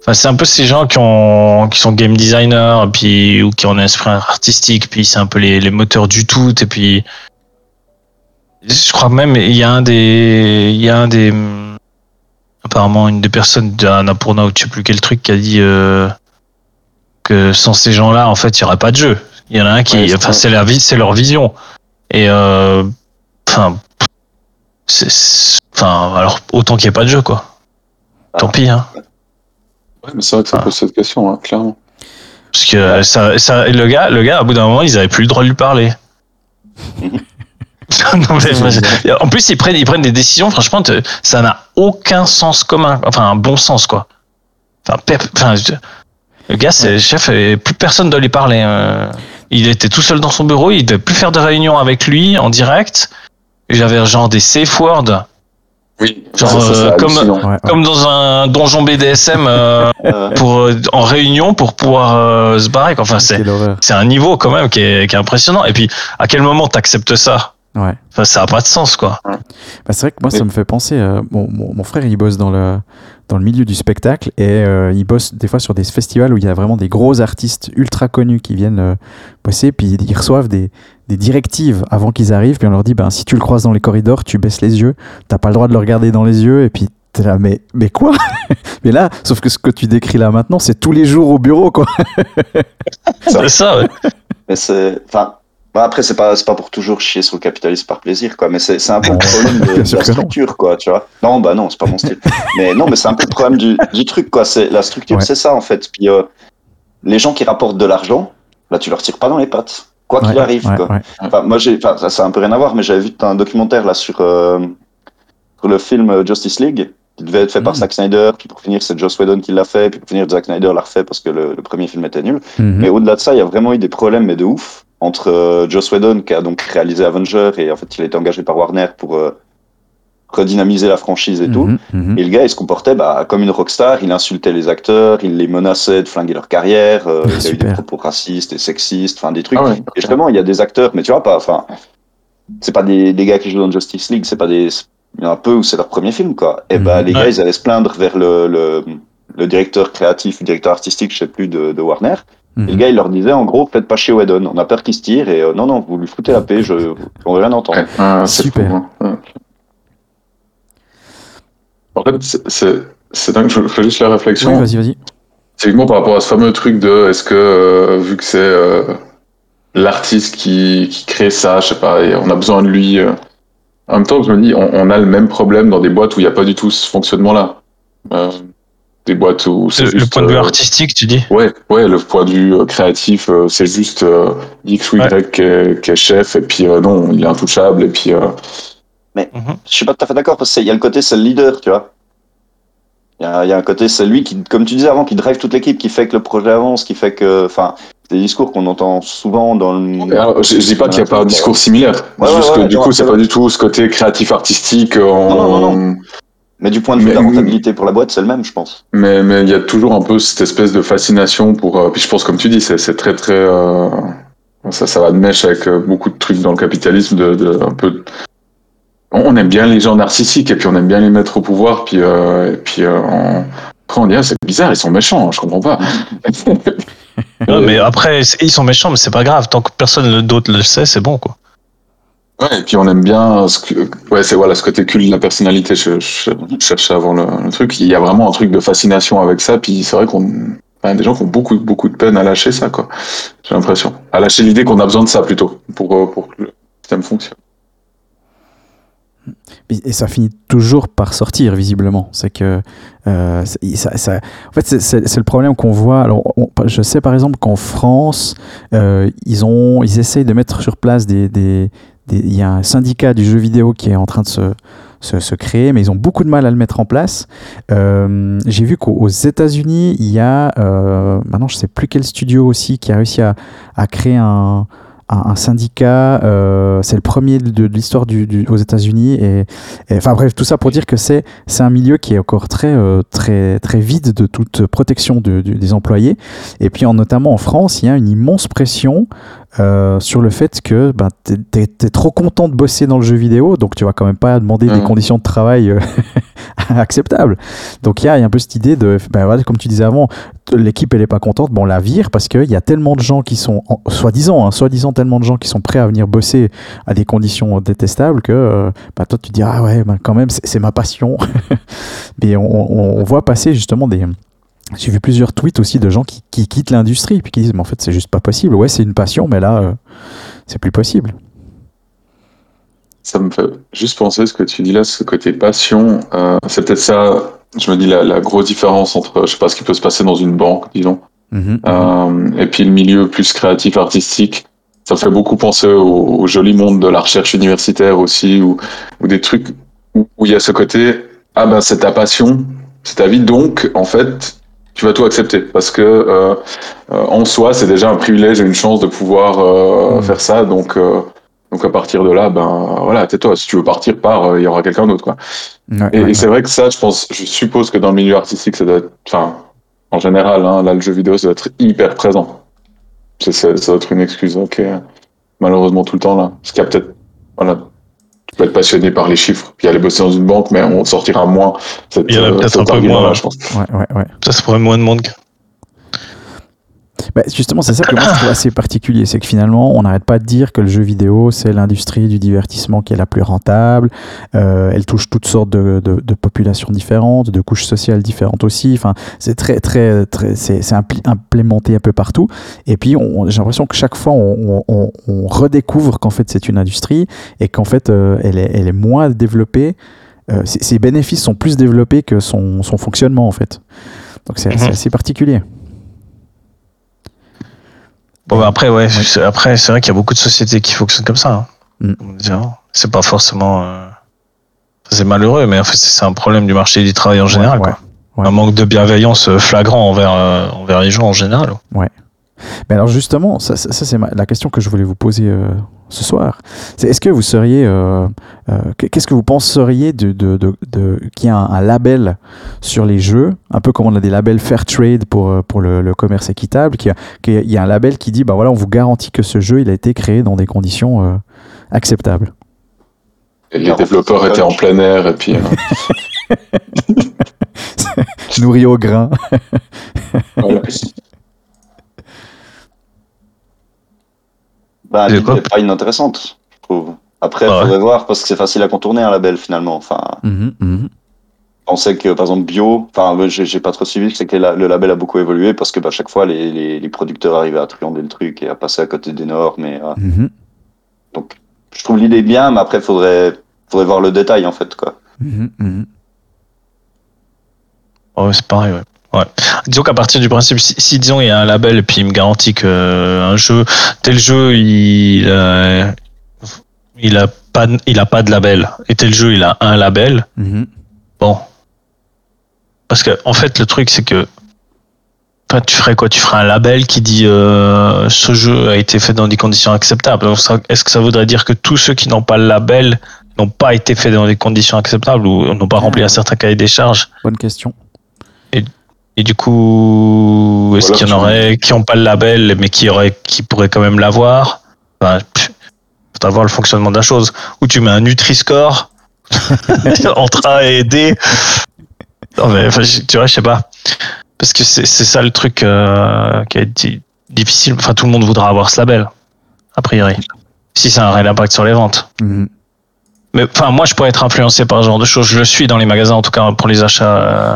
enfin, c'est un peu ces gens qui ont, qui sont game designers, puis ou qui ont un esprit artistique, puis c'est un peu les, les moteurs du tout, et puis je crois même il y a un des, il y a un des apparemment une des personnes d'Annapurna ou je sais plus quel truc qui a dit euh, que sans ces gens-là en fait il y aurait pas de jeu. Il y en a un qui Ouais, enfin c'est la vie c'est leur vision. Et euh, enfin enfin alors autant qu'il n'y ait pas de jeu quoi. Tant pis hein. Ouais, mais c'est vrai que ça Ah. pose cette question, hein, clairement. parce que ça, ça le gars le gars à bout d'un moment ils avaient plus le droit de lui parler [laughs] [laughs] Non, mais je- en plus, ils prennent, ils prennent des décisions, franchement, te- ça n'a aucun sens commun. Enfin, un bon sens, quoi. Enfin, pep- enfin, je- le gars, c'est le chef, et plus personne doit lui parler. euh. Il était tout seul dans son bureau, il devait plus faire de réunions avec lui en direct. J'avais genre des safe words, Oui, Genre, ça, ça, c'est euh, comme-. Ouais, ouais. comme dans un donjon BDSM euh, [laughs] pour, euh, en réunion pour pouvoir euh, se barrer. Enfin, c'est Quelle horreur. c'est un niveau quand même qui est, qui est impressionnant. Et puis, à quel moment t'acceptes ça? Ouais. Enfin, ça a pas de sens, quoi. Bah, c'est vrai que moi, ça me fait penser. euh, mon, mon- mon frère, il bosse dans le, dans le milieu du spectacle et euh, il bosse des fois sur des festivals où il y a vraiment des gros artistes ultra connus qui viennent euh, bosser. Puis ils reçoivent des, des directives avant qu'ils arrivent. Puis on leur dit ben, si tu le croises dans les corridors, tu baisses les yeux. T'as pas le droit de le regarder dans les yeux. Et puis t'es là, mais, mais quoi? [laughs] Mais là, sauf que ce que tu décris là maintenant, c'est tous les jours au bureau, quoi. [laughs] C'est ça, ouais. mais c'est. Enfin. Bah après, c'est pas, c'est pas pour toujours chier sur le capitalisme par plaisir, quoi. Mais c'est, c'est un peu le problème de, [laughs] la que non. structure, quoi, tu vois. Non, bah non, c'est pas mon style. mais non, mais c'est un peu le problème du, du truc, quoi. C'est, la structure, Ouais. c'est ça, en fait. Puis, euh, les gens qui rapportent de l'argent, bah, tu leur tires pas dans les pattes. Quoi qu'il arrive, ouais, quoi. Enfin, moi, j'ai, enfin, ça, ça a un peu rien à voir, mais j'avais vu un documentaire, là, sur, euh, sur le film euh, Justice League, qui devait être fait par Mhm. Zack Snyder, puis pour finir, c'est Joss Whedon qui l'a fait, puis pour finir, Zack Snyder l'a refait parce que le, le premier film était nul. Mhm. Mais au-delà de ça, il y a vraiment eu des problèmes, mais de ouf, entre euh, Joss Whedon, qui a donc réalisé Avenger, et en fait, il a été engagé par Warner pour euh, redynamiser la franchise et tout. Mhm, mhm. Et le gars, il se comportait bah, comme une rockstar, il insultait les acteurs, il les menaçait de flinguer leur carrière, euh, il a eu des propos racistes et sexistes, enfin des trucs. Ah ouais. Et justement, il y a des acteurs, mais tu vois pas, enfin, c'est pas des, des gars qui jouent dans Justice League, c'est pas des, il y en a un peu où c'est leur premier film, quoi. Et Mhm. bah, les gars, ils allaient se plaindre vers le, le, le directeur créatif, le directeur artistique, je sais plus, de, de Warner. Et le Mhm. gars, il leur disait, en gros, faites pas chez Whedon. On a peur qu'il se tire et euh, non, non, vous lui foutez la paix, je, on veut rien entendre. C'est Super. fou, hein. Ouais. En fait, c'est- c'est c'est dingue, je fais juste la réflexion. Oui, vas-y, vas-y. Typiquement par rapport à ce fameux truc de est-ce que, euh, vu que c'est euh, l'artiste qui, qui crée ça, je sais pas, et on a besoin de lui. En même temps, je me dis, on, on a le même problème dans des boîtes où il n'y a pas du tout ce fonctionnement-là. Euh, des boîtes où c'est Le, le juste. point de vue euh, artistique, tu dis? Ouais, ouais, le point de vue euh, créatif, euh, c'est juste euh, X ou Y Ouais. qui, est, qui est chef, et puis euh, non, il est intouchable, et puis. euh, Mhm. Je suis pas tout à fait d'accord parce qu'il y a le côté, c'est le leader, tu vois. Il y a, il y a un côté, c'est lui qui, comme tu disais avant, qui drive toute l'équipe, qui fait que le projet avance, qui fait que, enfin, des discours qu'on entend souvent dans le. Alors, je, je dis pas qu'il n'y a pas un discours similaire. Ouais, juste ouais, que ouais, du non, coup, c'est pas du tout ce côté créatif artistique. euh, en- Non, non, non, Mais du point de vue Mais- de la rentabilité pour la boîte, c'est le même, je pense. Mais mais il y a toujours un peu cette espèce de fascination pour. euh, puis je pense, comme tu dis, c'est c'est très très. euh, ça ça va de mèche avec euh, beaucoup de trucs dans le capitalisme de, de un peu. On on aime bien les gens narcissiques et puis on aime bien les mettre au pouvoir puis euh, et puis euh, on... après on dit ah, c'est bizarre ils sont méchants je comprends pas. [laughs] Ouais, mais après, ils sont méchants, mais c'est pas grave. Tant que personne d'autre le sait, c'est bon, quoi. Ouais, et puis on aime bien ce que, ouais, c'est voilà, ce côté culte de la personnalité. Je, je, je cherchais avant le, le truc. Il y a vraiment un truc de fascination avec ça. Puis c'est vrai qu'on, enfin, des gens qui ont beaucoup, beaucoup de peine à lâcher ça, quoi. J'ai l'impression. À lâcher l'idée qu'on a besoin de ça plutôt pour, pour que le système fonctionne. Et ça finit toujours par sortir, visiblement. C'est que. euh, ça- en fait, c'est- le problème qu'on voit. Alors, je sais par exemple qu'en France, euh, ils, ont, ils essayent de mettre sur place des. il y a un syndicat du jeu vidéo qui est en train de se, se, se créer, mais ils ont beaucoup de mal à le mettre en place. Euh, J'ai vu qu'aux aux États-Unis, il y a. maintenant, je ne sais plus quel studio aussi qui a réussi à créer un un, un syndicat. euh, c'est le premier de, de l'histoire du, du- aux États-Unis. Et, enfin bref, tout ça pour dire que c'est c'est un milieu qui est encore très euh, très très vide de toute protection de- du- des employés. Et puis en, notamment en France, il y a une immense pression. euh, sur le fait que ben, tu es, trop content de bosser dans le jeu vidéo, donc tu vas quand même pas demander des Mhm. conditions de travail [laughs] [laughs] acceptables. Donc il y, a un peu cette idée de, ben, voilà, comme tu disais avant, l'équipe elle est pas contente, bon on la vire parce qu'il y a tellement de gens qui sont, soi-disant, hein, soi-disant tellement de gens qui sont prêts à venir bosser à des conditions détestables que euh, bah, toi tu te dis ah ouais ben, quand même c'est ma passion. [laughs] Mais on voit passer justement des j'ai vu plusieurs tweets aussi de gens qui, qui quittent l'industrie puis qui disent mais en fait c'est juste pas possible. Ouais c'est une passion mais là euh, c'est plus possible. Ça me fait juste penser ce que tu dis là, ce côté passion. euh, c'est peut-être ça. Je me dis la, la grosse différence entre, je sais pas, ce qui peut se passer dans une banque, disons, Mhm. Euh, et puis le milieu plus créatif, artistique, ça me fait beaucoup penser au, au joli monde de la recherche universitaire aussi, ou, ou des trucs où où il y a ce côté, ah ben c'est ta passion, c'est ta vie, donc en fait tu vas tout accepter parce que euh, euh, en soi c'est déjà un privilège et une chance de pouvoir euh, Mm. faire ça, donc euh, donc à partir de là, ben voilà, tais-toi, si tu veux partir, pars, euh, il y aura quelqu'un d'autre quoi. Ouais, Et, ouais, et c'est vrai que ça, je pense, je suppose que dans le milieu artistique, ça doit être, enfin, en général, hein, là, le jeu vidéo, ça doit être hyper présent. C'est, ça doit être une excuse, ok, malheureusement tout le temps là. Parce qu'il y a peut-être, voilà, tu peux être passionné par les chiffres, puis aller bosser dans une banque, mais on sortira moins cette, Il y en a euh, peut-être un peu moins. je pense. ouais, ouais, ouais. Ça, ça pourrait moins de monde. Bah, justement, c'est ça que moi je trouve assez particulier, c'est que finalement, on n'arrête pas de dire que le jeu vidéo, c'est l'industrie du divertissement qui est la plus rentable. Euh, elle touche toutes sortes de, de- de populations différentes, de couches sociales différentes aussi. Enfin, c'est très, très, très, c'est implémenté un peu partout. Et puis, on- j'ai l'impression que chaque fois, on, on- on redécouvre qu'en fait, c'est une industrie et qu'en fait, euh, elle, est, elle est moins développée. Euh, ses, ses bénéfices sont plus développés que son, son fonctionnement, en fait. Donc, c'est c'est Mhm. assez particulier. Bon, bah, après, ouais, c'est- après, c'est vrai qu'il y a beaucoup de sociétés qui fonctionnent comme ça. hein. Mm. Avant. C'est pas forcément. euh, C'est malheureux, mais en fait, c'est un problème du marché du travail en général. Ouais, quoi. Un manque de bienveillance euh, flagrant envers, euh, envers les gens en général. Mais alors justement, ça, ça- ça, c'est la question que je voulais vous poser euh, ce soir. C'est est-ce que vous seriez, euh, euh, qu'est-ce que vous penseriez de, de, de, de- qu'il y a un, un label sur les jeux, un peu comme on a des labels fair trade pour, pour le, le commerce équitable, qu'il y, a, qu'il y a un label qui dit, bah voilà, on vous garantit que ce jeu, il a été créé dans des conditions euh, acceptables. Et les développeurs étaient en plein air et puis euh, [laughs] Nourri au grain. voilà. Bah, l'idée n'est pas inintéressante, je trouve. Après, il Ah ouais. faudrait voir parce que c'est facile à contourner un label finalement. Enfin, Mhm, mhm. on sait que par exemple bio, enfin, j'ai pas trop suivi, c'est que la- le label a beaucoup évolué parce que bah, chaque fois les, les, les producteurs arrivaient à truander le truc et à passer à côté des normes. Euh, Mhm, donc, je trouve l'idée bien, mais après, faudrait, faudrait voir le détail en fait, quoi. mhm. Ouais, c'est pareil, ouais. Ouais. Disons qu'à partir du principe, si, si, disons il y a un label et puis il me garantit que euh, un jeu, tel jeu, il, euh, il a pas, de- il a pas de label et tel jeu, il a un label. Mhm. Bon, parce que en fait le truc c'est que, enfin tu ferais quoi? Tu ferais un label qui dit euh, ce jeu a été fait dans des conditions acceptables. Est-ce que ça voudrait dire que tous ceux qui n'ont pas le label n'ont pas été faits dans des conditions acceptables ou n'ont pas rempli un certain cahier des charges? Bonne question. Et du coup, est-ce Voilà, qu'il y en aurait qui n'ont pas le label, mais qui, auraient, qui pourraient quand même l'avoir enfin, Faut voir le fonctionnement de la chose. Ou tu mets un Nutri-Score [laughs] entre A et D. Non, mais enfin, je- tu vois, je sais pas. Parce que c'est ça le truc euh, qui a été difficile. Enfin, tout le monde voudra avoir ce label, a priori. Si ça a un réel impact sur les ventes. Mhm. Mais enfin, moi, je pourrais être influencé par ce genre de choses. Je le suis dans les magasins, en tout cas pour les achats euh,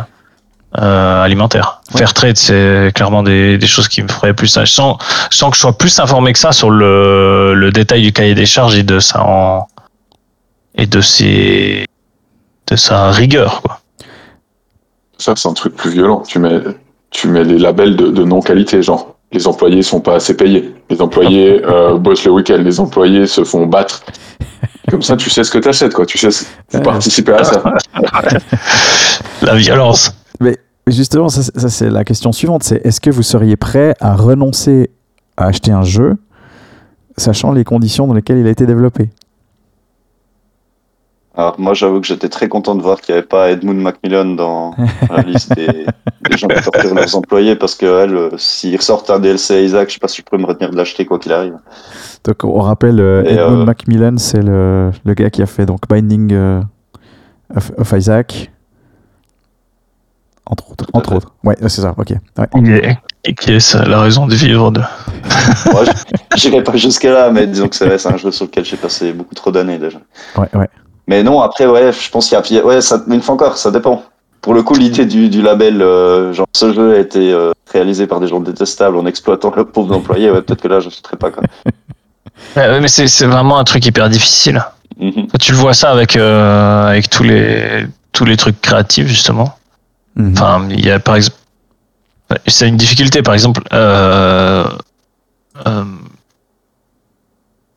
euh, alimentaires. Ouais. Fairtrade, c'est clairement des, des choses qui me feraient plus. Sans, sans que je sois plus informé que ça sur le, le détail du cahier des charges et de sa en- et de ses de sa rigueur. Quoi. Ça, c'est un truc plus violent. Tu mets, tu mets les labels de, de non-qualité, genre les employés sont pas assez payés, les employés euh, bossent le week-end, les employés se font battre. Comme ça, tu sais ce que t'achètes, quoi. Tu sais, Ouais. participer à ça. [laughs] La violence. Mais justement, ça, c'est- ça, c'est la question suivante. C'est est-ce que vous seriez prêt à renoncer à acheter un jeu, sachant les conditions dans lesquelles il a été développé? Alors, moi, j'avoue que j'étais très content de voir qu'il n'y avait pas Edmund Macmillan dans la [laughs] liste des, des gens qui torturent leurs employés parce que elle, euh, s'ils ressortent un DLC à Isaac, je sais pas si je peux me retenir de l'acheter quoi qu'il arrive. Donc, on rappelle, euh, Et, Edmund euh, Macmillan, c'est le, le gars qui a fait donc Binding of, of Isaac. Entre autres. Entre autres. Ouais, c'est ça, ok. Ouais. Et qui est ça, la raison de vivre de. [laughs] Moi, je- j'irai pas jusque-là, mais disons que c'est vrai, c'est un jeu sur lequel j'ai passé beaucoup trop d'années déjà. Ouais, ouais. Mais non, après, ouais, je pense qu'il y a. Ouais, ça, mais une fois encore, ça dépend. Pour le coup, l'idée du, du label, euh, genre ce jeu a été euh, réalisé par des gens détestables en exploitant le pauvre employé, ouais, peut-être que là, je ne serais pas. Quoi. [laughs] Ouais, mais c'est c'est vraiment un truc hyper difficile. Mhm. Tu le vois ça avec euh, avec tous les tous les trucs créatifs justement. Mhm. Enfin, il y a par exemple, c'est une difficulté. Par exemple, euh, euh,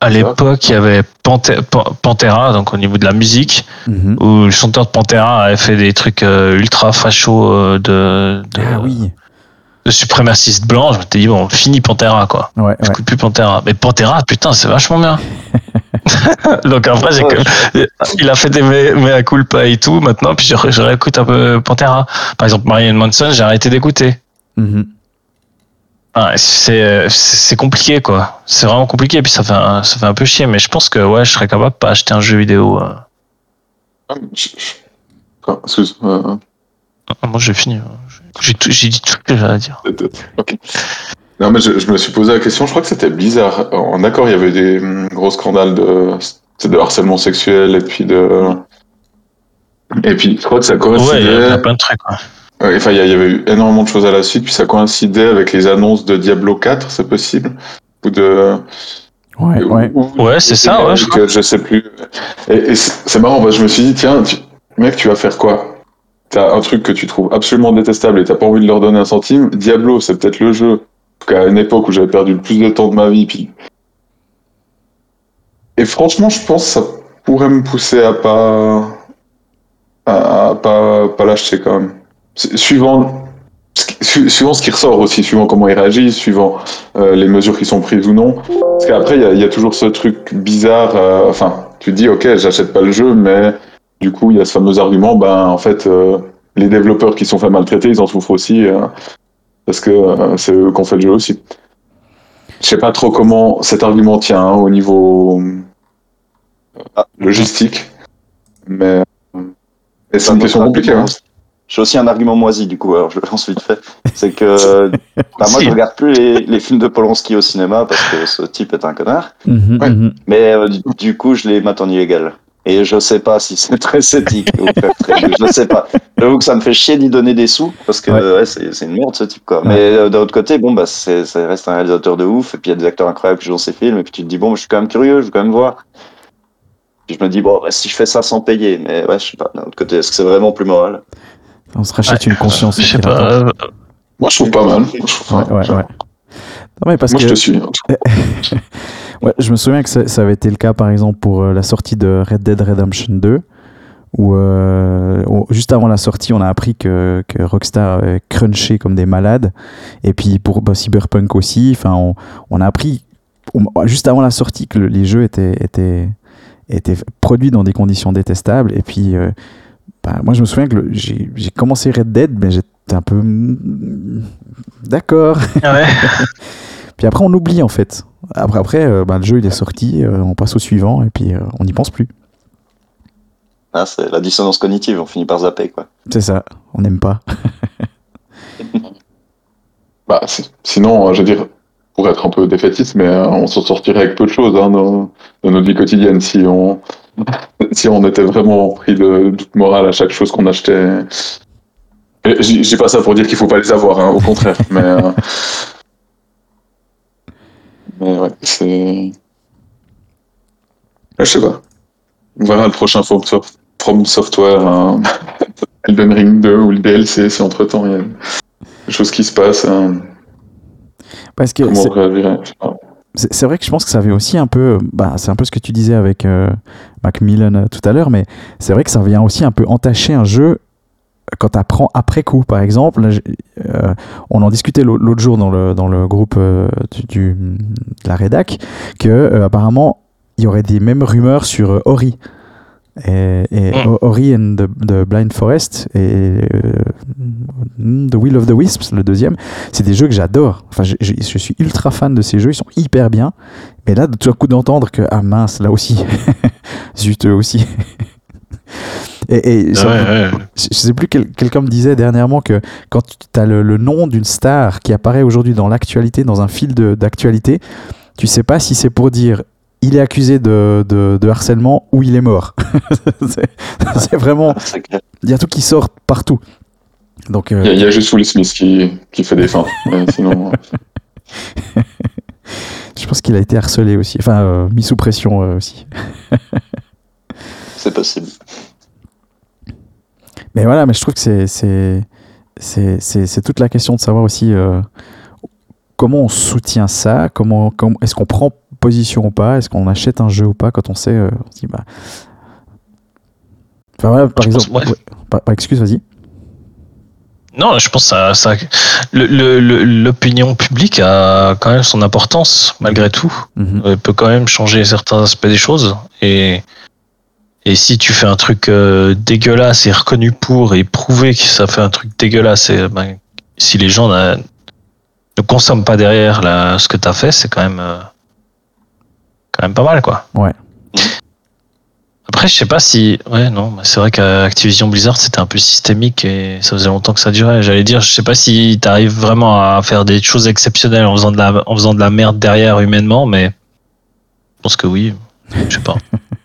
à l'époque, il y avait Panthe- Pantera, donc au niveau de la musique, Mhm. où le chanteur de Pantera avait fait des trucs euh, ultra fachos de, de, Ah oui. de suprémacistes blancs. Je m'étais dit bon, fini Pantera quoi. Ouais, ouais. J'écoute plus Pantera. Mais Pantera, putain, c'est vachement bien. [laughs] [laughs] donc après, j'ai que- il a fait des mea culpa et tout maintenant, puis je, je réécoute un peu Pantera. Par exemple, Marianne Manson, j'ai arrêté d'écouter. Mhm. Ah, c'est compliqué quoi. C'est vraiment compliqué puis ça fait un, ça fait un peu chier mais je pense que ouais, je serais capable de pas acheter un jeu vidéo. euh. Ah, je- je- Quoi, excuse. euh, Ah, Moi j'ai fini. J'ai tout- j'ai dit tout ce que j'avais à dire. Ok. Non, mais je, je me suis posé la question, je crois que c'était bizarre. En accord, il y avait des hum, gros scandales de, harcèlement sexuel et puis de. Et puis, je crois que ça Ouais, il y coïncidait. a plein de trucs. quoi. Enfin, il y, avait eu énormément de choses à la suite, puis ça coïncidait avec les annonces de Diablo 4, c'est possible? Ou de. Ouais, ouais. ou- Ouais, c'est ça, ouais, je que je sais plus. Et, et c'est c'est marrant, parce que je me suis dit, tiens, tu- mec, tu vas faire quoi? T'as un truc que tu trouves absolument détestable et t'as pas envie de leur donner un centime. Diablo, c'est peut-être le jeu. En tout cas, à une époque où j'avais perdu le plus de temps de ma vie. Puis... Et franchement, je pense que ça pourrait me pousser à pas. à, pas, pas l'acheter quand même. Suivant. ce qui- su- Suivant ce qui ressort aussi, suivant comment ils réagissent, suivant euh, les mesures qui sont prises ou non. Parce qu'après, il y a- toujours ce truc bizarre. euh, enfin, tu te dis, ok, j'achète pas le jeu, mais du coup, il y a ce fameux argument, ben, en fait, euh, les développeurs qui sont fait maltraiter, ils en souffrent aussi, euh, parce que euh, c'est eux qui ont fait le jeu aussi. Je sais pas trop comment cet argument tient hein, au niveau euh, Ah. logistique. Mais euh, c'est Un une question compliquée. argument, Hein. J'ai aussi un argument moisi du coup, alors je le lance vite fait. C'est que [laughs] bah, moi je regarde plus les, les films de Polanski au cinéma parce que ce type est un connard. Mhm, Ouais. mhm. Mais euh, du, du coup je les mate en illégal. Et je sais pas si c'est très éthique ou très, très- je sais pas. J'avoue que ça me fait chier d'y donner des sous parce que Ouais. ouais, c'est c'est une merde ce type quoi. Ouais. Mais euh, d'un autre côté, bon bah c'est ça reste un réalisateur de ouf et puis il y a des acteurs incroyables qui jouent dans ses films et puis tu te dis bon, je suis quand même curieux, je veux quand même voir. Puis je me dis bon, bah, si je fais ça sans payer, mais ouais, je sais pas. D'un autre côté, est-ce que c'est vraiment plus moral? On se rachète une conscience. Je sais pas. euh, Moi, je trouve pas mal. Je trouve Ouais, pas- ouais, ouais. Non, mais parce Moi, que je te suis. [laughs] Ouais, je me souviens que ça, ça avait été le cas par exemple pour euh, la sortie de Red Dead Redemption 2 où euh, juste avant la sortie on a appris que, que Rockstar avait crunché comme des malades. Et puis pour bah, Cyberpunk aussi enfin on, on a appris on- juste avant la sortie que le- les jeux étaient, étaient, étaient produits dans des conditions détestables. Et puis euh, bah, moi je me souviens que j'ai commencé Red Dead mais j'étais un peu mm, d'accord. Ah ouais. [laughs] puis après, on oublie en fait. Après, après euh, bah, le jeu il est sorti, euh, on passe au suivant et puis euh, on n'y pense plus. Ah, c'est la dissonance cognitive, on finit par zapper quoi. C'est ça, on n'aime pas. [laughs] Bah, sinon, euh, je veux dire, pour être un peu défaitiste, mais euh, on s'en sortirait avec peu de choses hein, dans, dans notre vie quotidienne si on, [laughs] si on était vraiment pris de doute morale à chaque chose qu'on achetait. Dis pas ça pour dire qu'il faut pas les avoir, hein, au contraire, mais. euh, mais ouais, c'est. Je sais pas. On verra le prochain From, From Software, hein, [laughs] Elden Ring 2 ou le DLC si entre temps il y a des choses qui se passent. hein. Parce que c'est vrai que je pense que ça avait aussi un peu. Bah, c'est un peu ce que tu disais avec euh, Macmillan euh, tout à l'heure, mais c'est vrai que ça vient aussi un peu entacher un jeu quand tu apprends après coup. Par exemple, euh, on en discutait l'au- l'autre jour dans le, dans le groupe euh, du, du- de la rédac que euh, apparemment il y aurait des mêmes rumeurs sur Ori. Et, et Mm. O- Ori and the, the Blind Forest et The Will of the Wisps, le deuxième, c'est des jeux que j'adore. Enfin, je, je- je suis ultra fan de ces jeux, ils sont hyper bien. Mais là, de tout à coup d'entendre que ah mince, là aussi, [laughs] zut eux aussi. Et, et ça- Ouais, ouais. je sais plus, quel- quelqu'un me disait dernièrement que quand tu as le, le nom d'une star qui apparaît aujourd'hui dans l'actualité, dans un fil de- d'actualité, tu sais pas si c'est pour dire il est accusé de, de- de harcèlement ou il est mort. [laughs] c'est c'est vraiment. [laughs] Il y a tout qui sort partout. Donc, euh, Il y, a- il y a juste Will Smith qui, qui fait des fins. [laughs] sinon, je pense qu'il a été harcelé aussi. Enfin, euh, mis sous pression euh, aussi. C'est possible. Mais voilà, mais je trouve que c'est c'est c'est c'est c'est toute la question de savoir aussi euh, comment on soutient ça, comment, comment est-ce qu'on prend position ou pas, est-ce qu'on achète un jeu ou pas quand on sait, euh, on se dit bah. Enfin voilà, par Je pense- exemple, ouais. ouais, par, par excuse, vas-y. Non, je pense que ça, ça le- le- le- l'opinion publique a quand même son importance malgré tout. Mhm. Elle peut quand même changer certains aspects des choses. Et, et si tu fais un truc euh, dégueulasse et reconnu pour et prouver que ça fait un truc dégueulasse, et, ben, si les gens ne consomment pas derrière la, ce que tu as fait, c'est quand même, euh, quand même pas mal, quoi. Ouais. Après, je sais pas si. Ouais, non, c'est vrai qu'Activision Blizzard, c'était un peu systémique et ça faisait longtemps que ça durait. J'allais dire, je sais pas si t'arrives vraiment à faire des choses exceptionnelles en faisant de la, en faisant de la merde derrière humainement, mais je pense que oui. Je sais pas. [laughs]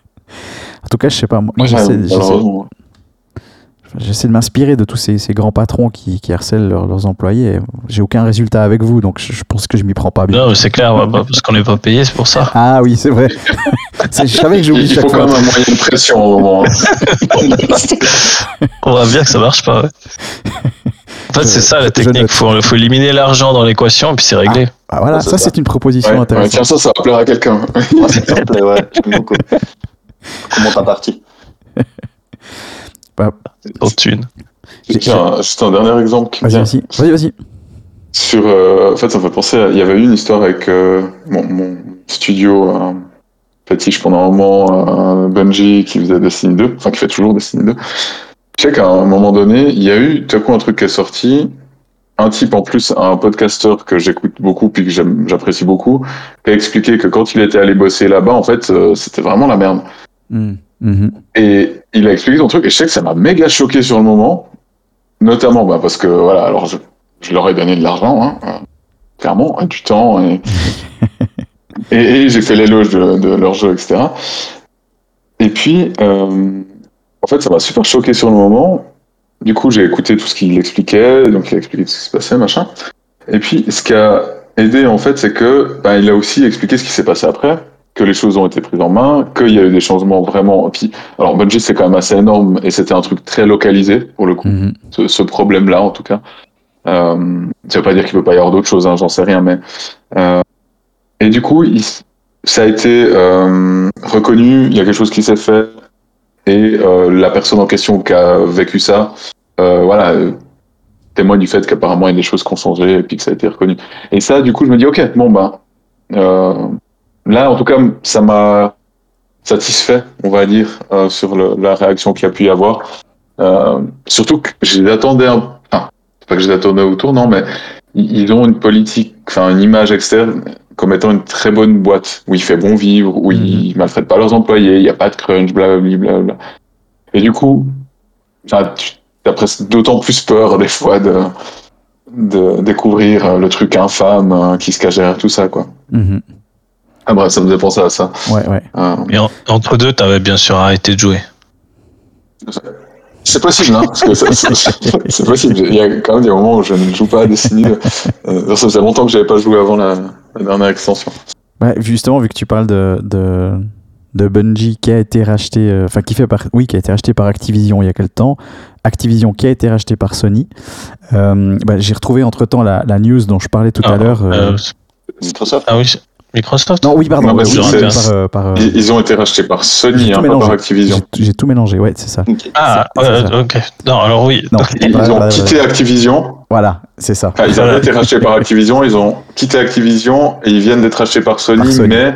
En tout cas, je sais pas. Moi, moi, j'essaie, de m'inspirer de tous ces, ces grands patrons qui, qui harcèlent leurs, leurs employés. et J'ai aucun résultat avec vous, donc je, je pense que je m'y prends pas bien. Non, mais c'est clair, bah, parce qu'on n'est pas payé, c'est pour ça. [laughs] Ah oui, c'est vrai. [laughs] Je savais que j'oublie Il chaque faut fois. quand même un moyen de pression au moment. [laughs] On voit bien que ça marche pas, ouais. En fait, c'est ça la technique. note. Faut, faut éliminer l'argent dans l'équation et puis c'est réglé. Ah, voilà, ça ça. c'est une proposition Ouais, ouais, intéressante. tiens, ça, ça va plaire à quelqu'un. Moi, ça me plaît, ouais, j'aime beaucoup. Comment t'as parti. [laughs] J'ai- Tiens, juste un dernier exemple Vas-y, vas-y. Sur, euh, en fait, ça me fait penser. à- Il y avait eu une histoire avec euh, mon, mon studio euh, fétiche pendant un moment, euh, Bungie, qui faisait Destiny 2, enfin qui fait toujours Destiny 2. Je sais qu'à un moment donné, il y a eu tout à coup un truc qui est sorti. Un type en plus, un podcasteur que j'écoute beaucoup puis que j'apprécie beaucoup, qui a expliqué que quand il était allé bosser là-bas, en fait, euh, c'était vraiment la merde. Hmm. Mhm. Et il a expliqué son truc, et je sais que ça m'a méga choqué sur le moment, notamment bah, parce que, voilà, alors je, je leur ai donné de l'argent, hein, euh, clairement, et du temps, et, [laughs] et, et j'ai fait l'éloge de, de leur jeu, etc. Et puis, euh, en fait, ça m'a super choqué sur le moment. Du coup, j'ai écouté tout ce qu'il expliquait, donc il a expliqué tout ce qui se passait, machin. Et puis, ce qui a aidé, en fait, c'est que bah, il a aussi expliqué ce qui s'est passé après, que les choses ont été prises en main, qu'il y a eu des changements vraiment. Puis, alors Bungie, c'est quand même assez énorme, et c'était un truc très localisé, pour le coup, Mhm. ce, ce problème-là, en tout cas. Euh, ça veut pas dire qu'il peut pas y avoir d'autres choses, hein, j'en sais rien, mais. euh, et du coup, il, ça a été euh, reconnu, il y a quelque chose qui s'est fait, et euh, la personne en question qui a vécu ça, voilà, témoigne du fait qu'apparemment il y a des choses qui ont changé et puis que ça a été reconnu. Et ça, du coup, je me dis, ok, bon, bah, euh, là, en tout cas, ça m'a satisfait, on va dire, euh, sur le- la réaction qu'il y a pu y avoir. Euh, surtout que je les attendais un enfin, c'est pas que je les attendais au tournant, mais ils ont une politique, enfin, une image externe comme étant une très bonne boîte où il fait bon vivre, où ils maltraitent pas leurs employés, il n'y a pas de crunch, blablabla. Et du coup, enfin, tu as presque d'autant plus peur des fois de, de découvrir euh, le truc infâme euh, qui se cache derrière tout ça, quoi. Mhm. Ah bref, ça me faisait penser à ça. Ouais, ouais. Euh, Et en- entre deux, t'avais bien sûr arrêté de jouer. c'est possible, hein, parce que ça- c'est possible. Il y a quand même des moments où je ne joue pas à Destiny. Euh, ça faisait longtemps que j'avais pas joué avant la, la dernière extension. Ouais, justement, vu que tu parles de, de, de Bungie qui a été racheté, euh, enfin qui fait par, oui, qui a été racheté par Activision il y a quelques temps, Activision qui a été racheté par Sony. Euh, bah, J'ai retrouvé entre temps la, la news dont je parlais tout à Ah, l'heure. euh, euh, Microsoft ah oui, Microsoft Non, oui, pardon, Non, oui, par, par, Ils, ils ont été rachetés par Sony, hein, pas par Activision. J'ai tout mélangé, ouais, c'est ça. Ah, euh, ok. Non, alors oui. Non, Ils ont quitté Activision. voilà, c'est ça. Enfin, ils avaient été rachetés par Activision, ils ont quitté Activision et ils viennent d'être rachetés par Sony, Par Sony. mais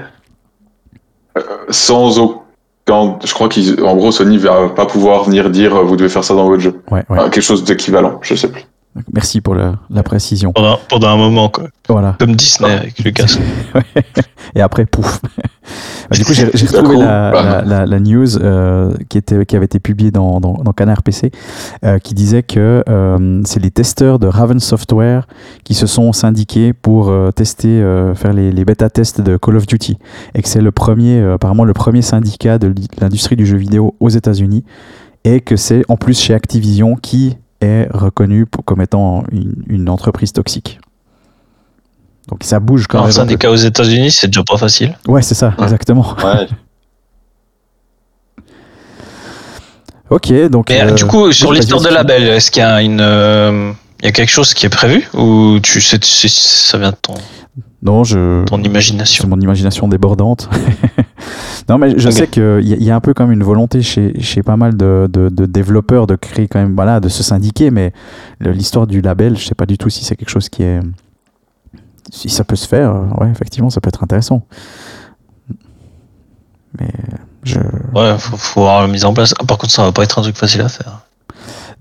euh, sans aucun. Je crois qu'en gros, Sony va pas pouvoir venir dire euh, vous devez faire ça dans votre jeu. Ouais, ouais. Enfin, quelque chose d'équivalent, je sais plus. Merci pour le- la précision. Pendant, pendant un moment, quoi. Voilà. Comme Disney avec Lucas. [laughs] Et après, pouf. [laughs] Bah, du coup, j'ai retrouvé la, la, la- la news euh, qui, était, qui avait été publiée dans, dans, dans Canard PC euh, qui disait que euh, c'est les testeurs de Raven Software qui se sont syndiqués pour euh, tester, faire les, les bêta-tests de Call of Duty. Et que c'est le premier, apparemment, le premier syndicat de l'i- l'industrie du jeu vidéo aux États-Unis. Et que c'est en plus chez Activision qui est reconnu pour- comme étant une, une entreprise toxique. Donc ça bouge quand Un même. un syndicat aux États-Unis, c'est déjà pas facile. Ouais, c'est ça, Ouais. exactement. Ouais. [laughs] Ok, donc. Mais euh, du coup, sur l'histoire de label, est-ce qu'il y a une, euh, il y a quelque chose qui est prévu ou tu sais, si ça vient de ton, Non, je. ton C'est imagination mon imagination débordante. [laughs] non, mais je sais qu'il y, y a un peu comme une volonté chez, chez pas mal de, de- de développeurs de créer quand même, voilà, de se syndiquer, mais l'histoire du label, je sais pas du tout si c'est quelque chose qui est. Si ça peut se faire, ouais, effectivement, ça peut être intéressant. Mais je. Ouais, faut, faut voir la mise en place. Ah, Par contre, ça va pas être un truc facile à faire.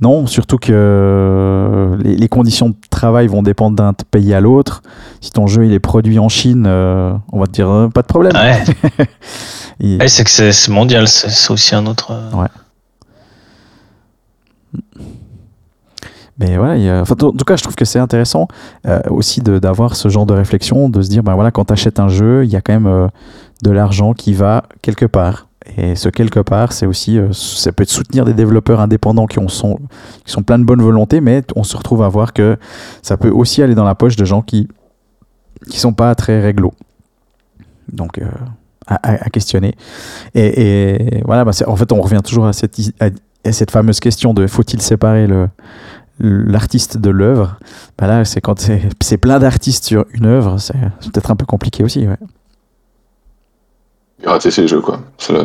Non, surtout que les, les conditions travail vont dépendre d'un pays à l'autre. Si ton jeu il est produit en Chine, euh, on va te dire euh, pas de problème. Ouais, [laughs] Et- Ouais, c'est que c'est mondial, c'est aussi un autre. euh, Mais voilà, a- enfin, en tout cas, je trouve que c'est intéressant euh, aussi de- d'avoir ce genre de réflexion, de se dire, ben voilà, quand tu achètes un jeu, il y a quand même euh, de l'argent qui va quelque part. Et ce quelque part, c'est aussi, euh, ça peut être soutenir des développeurs indépendants qui, ont sont, qui sont plein de bonne volonté, mais on se retrouve à voir que ça peut aussi aller dans la poche de gens qui qui sont pas très réglo. Donc, euh, à, questionner. Et, voilà, bah, en fait, on revient toujours à cette, à- cette fameuse question de faut-il séparer le l'artiste de l'œuvre, bah là, c'est quand c'est plein d'artistes sur une œuvre, c'est peut-être un peu compliqué aussi. Ouais. Pirater ces jeux, quoi. C'est la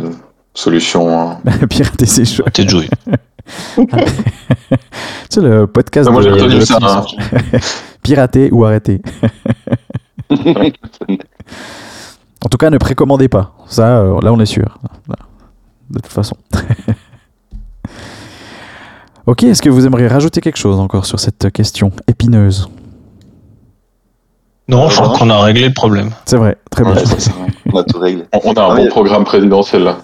solution. hein. [laughs] Pirater ses jeux. Peut-être jouer. C'est [laughs] le podcast Ah, moi, j'ai de retenu ça. hein. [laughs] Pirater ou arrêter. En tout cas, ne précommandez pas. Ça, euh, là, on est sûr. De toute façon. ok, est-ce que vous aimeriez rajouter quelque chose encore sur cette question épineuse? Non, je crois qu'on a réglé le problème. C'est vrai, très bien. Ouais, c'est ça. On a tout réglé. On a un bon oui. programme présidentiel là.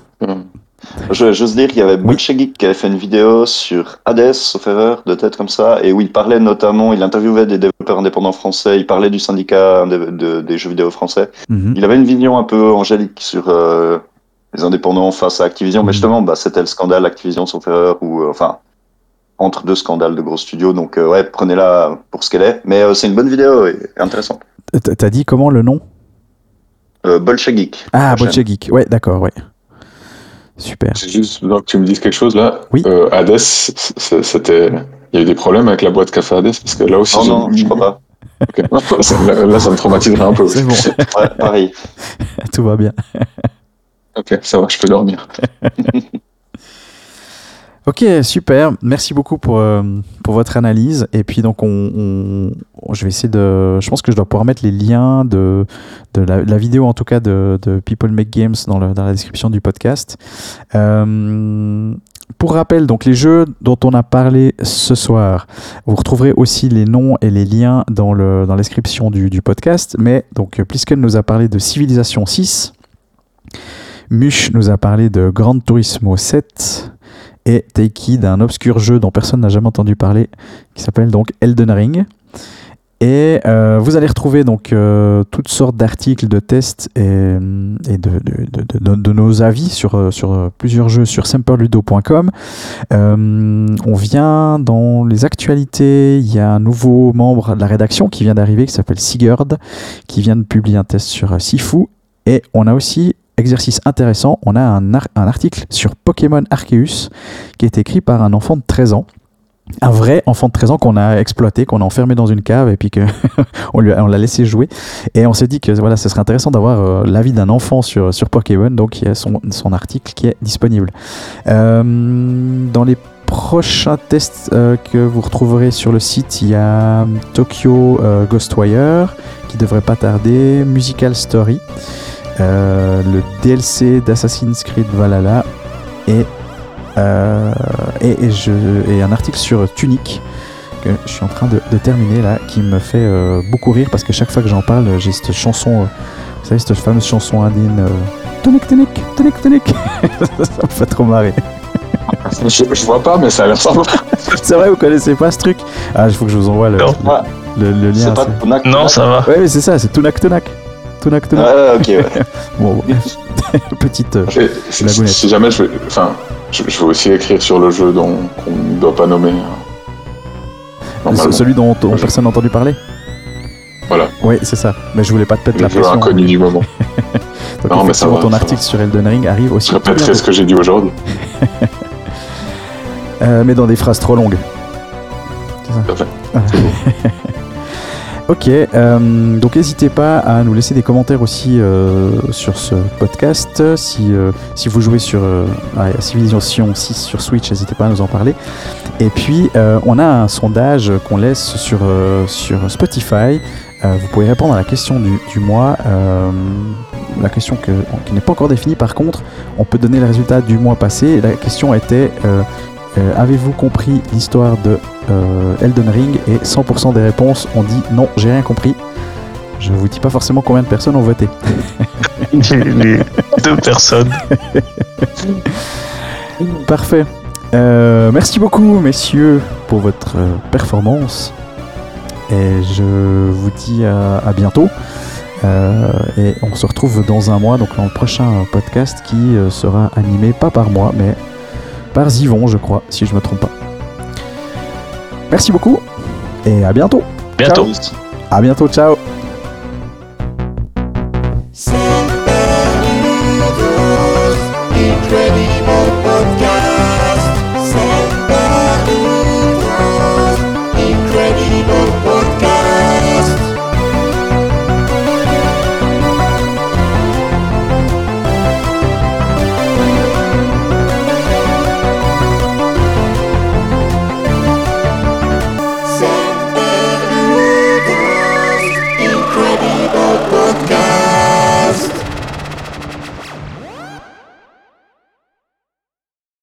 Je- J'ose dire qu'il y avait Geek qui avait fait une vidéo sur Hades, sauf erreur, de tête comme ça, et où il parlait notamment, il interviewait des développeurs indépendants français, il parlait du syndicat de- de- des jeux vidéo français. Mhm. Il avait une vision un peu angélique sur euh, les indépendants face à Activision, mais Mhm. justement, bah, c'était le scandale Activision, sauf erreur, ou euh, enfin, entre deux scandales de gros studios, donc euh, ouais, prenez-la pour ce qu'elle est. Mais euh, c'est une bonne vidéo et intéressante. T'as dit comment le nom? Euh, Bolche Geek. Ah, la chaîne. Bolche Geek. Ouais, d'accord, ouais. Super. J'ai juste besoin que tu me dises quelque chose là. Oui. Euh, Hades, c'était. Il y a eu des problèmes avec la boîte café Hades parce que là aussi. Non, j'ai- non, je crois pas. [laughs] Là, ça me traumatiserait un peu. C'est bon, [laughs] Ouais, pareil. [laughs] tout va bien. Ok, ça va, je peux dormir. Ok, super. Merci beaucoup pour, euh, pour votre analyse. Et puis, donc, on, on- je vais essayer de. Je pense que je dois pouvoir mettre les liens de, de la, vidéo, en tout cas, de, de People Make Games dans, le- dans la description du podcast. Euh, pour rappel, donc, les jeux dont on a parlé ce soir, vous retrouverez aussi les noms et les liens dans, le, dans description du, du podcast. Mais, donc, Plisken nous a parlé de Civilisation 6. Mush nous a parlé de Gran Turismo 7 et Taiki d'un obscur jeu dont personne n'a jamais entendu parler, qui s'appelle donc Elden Ring. Et euh, vous allez retrouver donc euh, toutes sortes d'articles, de tests et, et de, nos avis sur, euh, sur plusieurs jeux sur semperludo.com. Euh, on vient dans les actualités, il y a un nouveau membre de la rédaction qui vient d'arriver, qui s'appelle Sigurd, qui vient de publier un test sur Sifu. Et on a aussi, exercice intéressant, on a un, ar- un article sur Pokémon Arceus qui est écrit par un enfant de 13 ans. Un vrai enfant de 13 ans qu'on a exploité, qu'on a enfermé dans une cave et puis que [laughs] on lui a- on l'a laissé jouer. Et on s'est dit que voilà, ce serait intéressant d'avoir euh, l'avis d'un enfant sur, sur Pokémon, donc il y a son, son article qui est disponible. Euh, dans les prochains tests euh, que vous retrouverez sur le site, il y a Tokyo Ghostwire qui devrait pas tarder, Musical Story, le DLC d'Assassin's Creed Valhalla et, euh, et, et je, et un article sur Tunic que je suis en train de, de terminer là qui me fait euh, beaucoup rire parce que chaque fois que j'en parle j'ai cette chanson euh, vous savez cette fameuse chanson indienne euh, Tunic Tunic Tunic Tunic [laughs] ça me fait trop marrer Je, je vois pas, mais ça a l'air sympa. [laughs] c'est vrai vous connaissez pas ce truc? Ah il faut que je vous envoie le, Non. le, le- le lien pas Non, ça va. ouais mais c'est ça c'est Tunak Tunak Ah, ok, ouais. [laughs] bon [laughs] petite euh, Et si, jamais je vais. Enfin, je, je vais aussi écrire sur le jeu dont qu'on ne doit pas nommer. euh, celui dont, personne n'a entendu parler Voilà. oui c'est ça mais je voulais pas te péter la jeu pression inconnu du moment. [laughs] Donc Non, mais ça effectivement, va, ton ça article va. sur Elden Ring arrive aussi. Je répéterai ce que j'ai dit aujourd'hui. Euh, mais dans des phrases trop longues. C'est ça. Tout à fait. Voilà. Ok, euh, donc n'hésitez pas à nous laisser des commentaires aussi euh, sur ce podcast. Si, euh, si vous jouez sur Civilization 6 sur Switch, n'hésitez pas à nous en parler. Et puis, on a un sondage qu'on laisse sur, sur Spotify. Vous pouvez répondre à la question du, du mois. la question que- qui n'est pas encore définie, par contre, on peut donner le résultat du mois passé. La question était euh, Avez-vous compris l'histoire de euh, Elden Ring Et 100% des réponses ont dit non, j'ai rien compris. Je vous dis pas forcément combien de personnes ont voté. [laughs] Deux personnes. [laughs] Parfait. Euh, merci beaucoup, messieurs, pour votre performance. Et je vous dis à, à bientôt. Euh, et on se retrouve dans un mois, donc dans le prochain podcast qui sera animé pas par moi, mais par Zivon, je crois, si je me trompe pas. Merci beaucoup et à bientôt. Bientôt. À bientôt, ciao.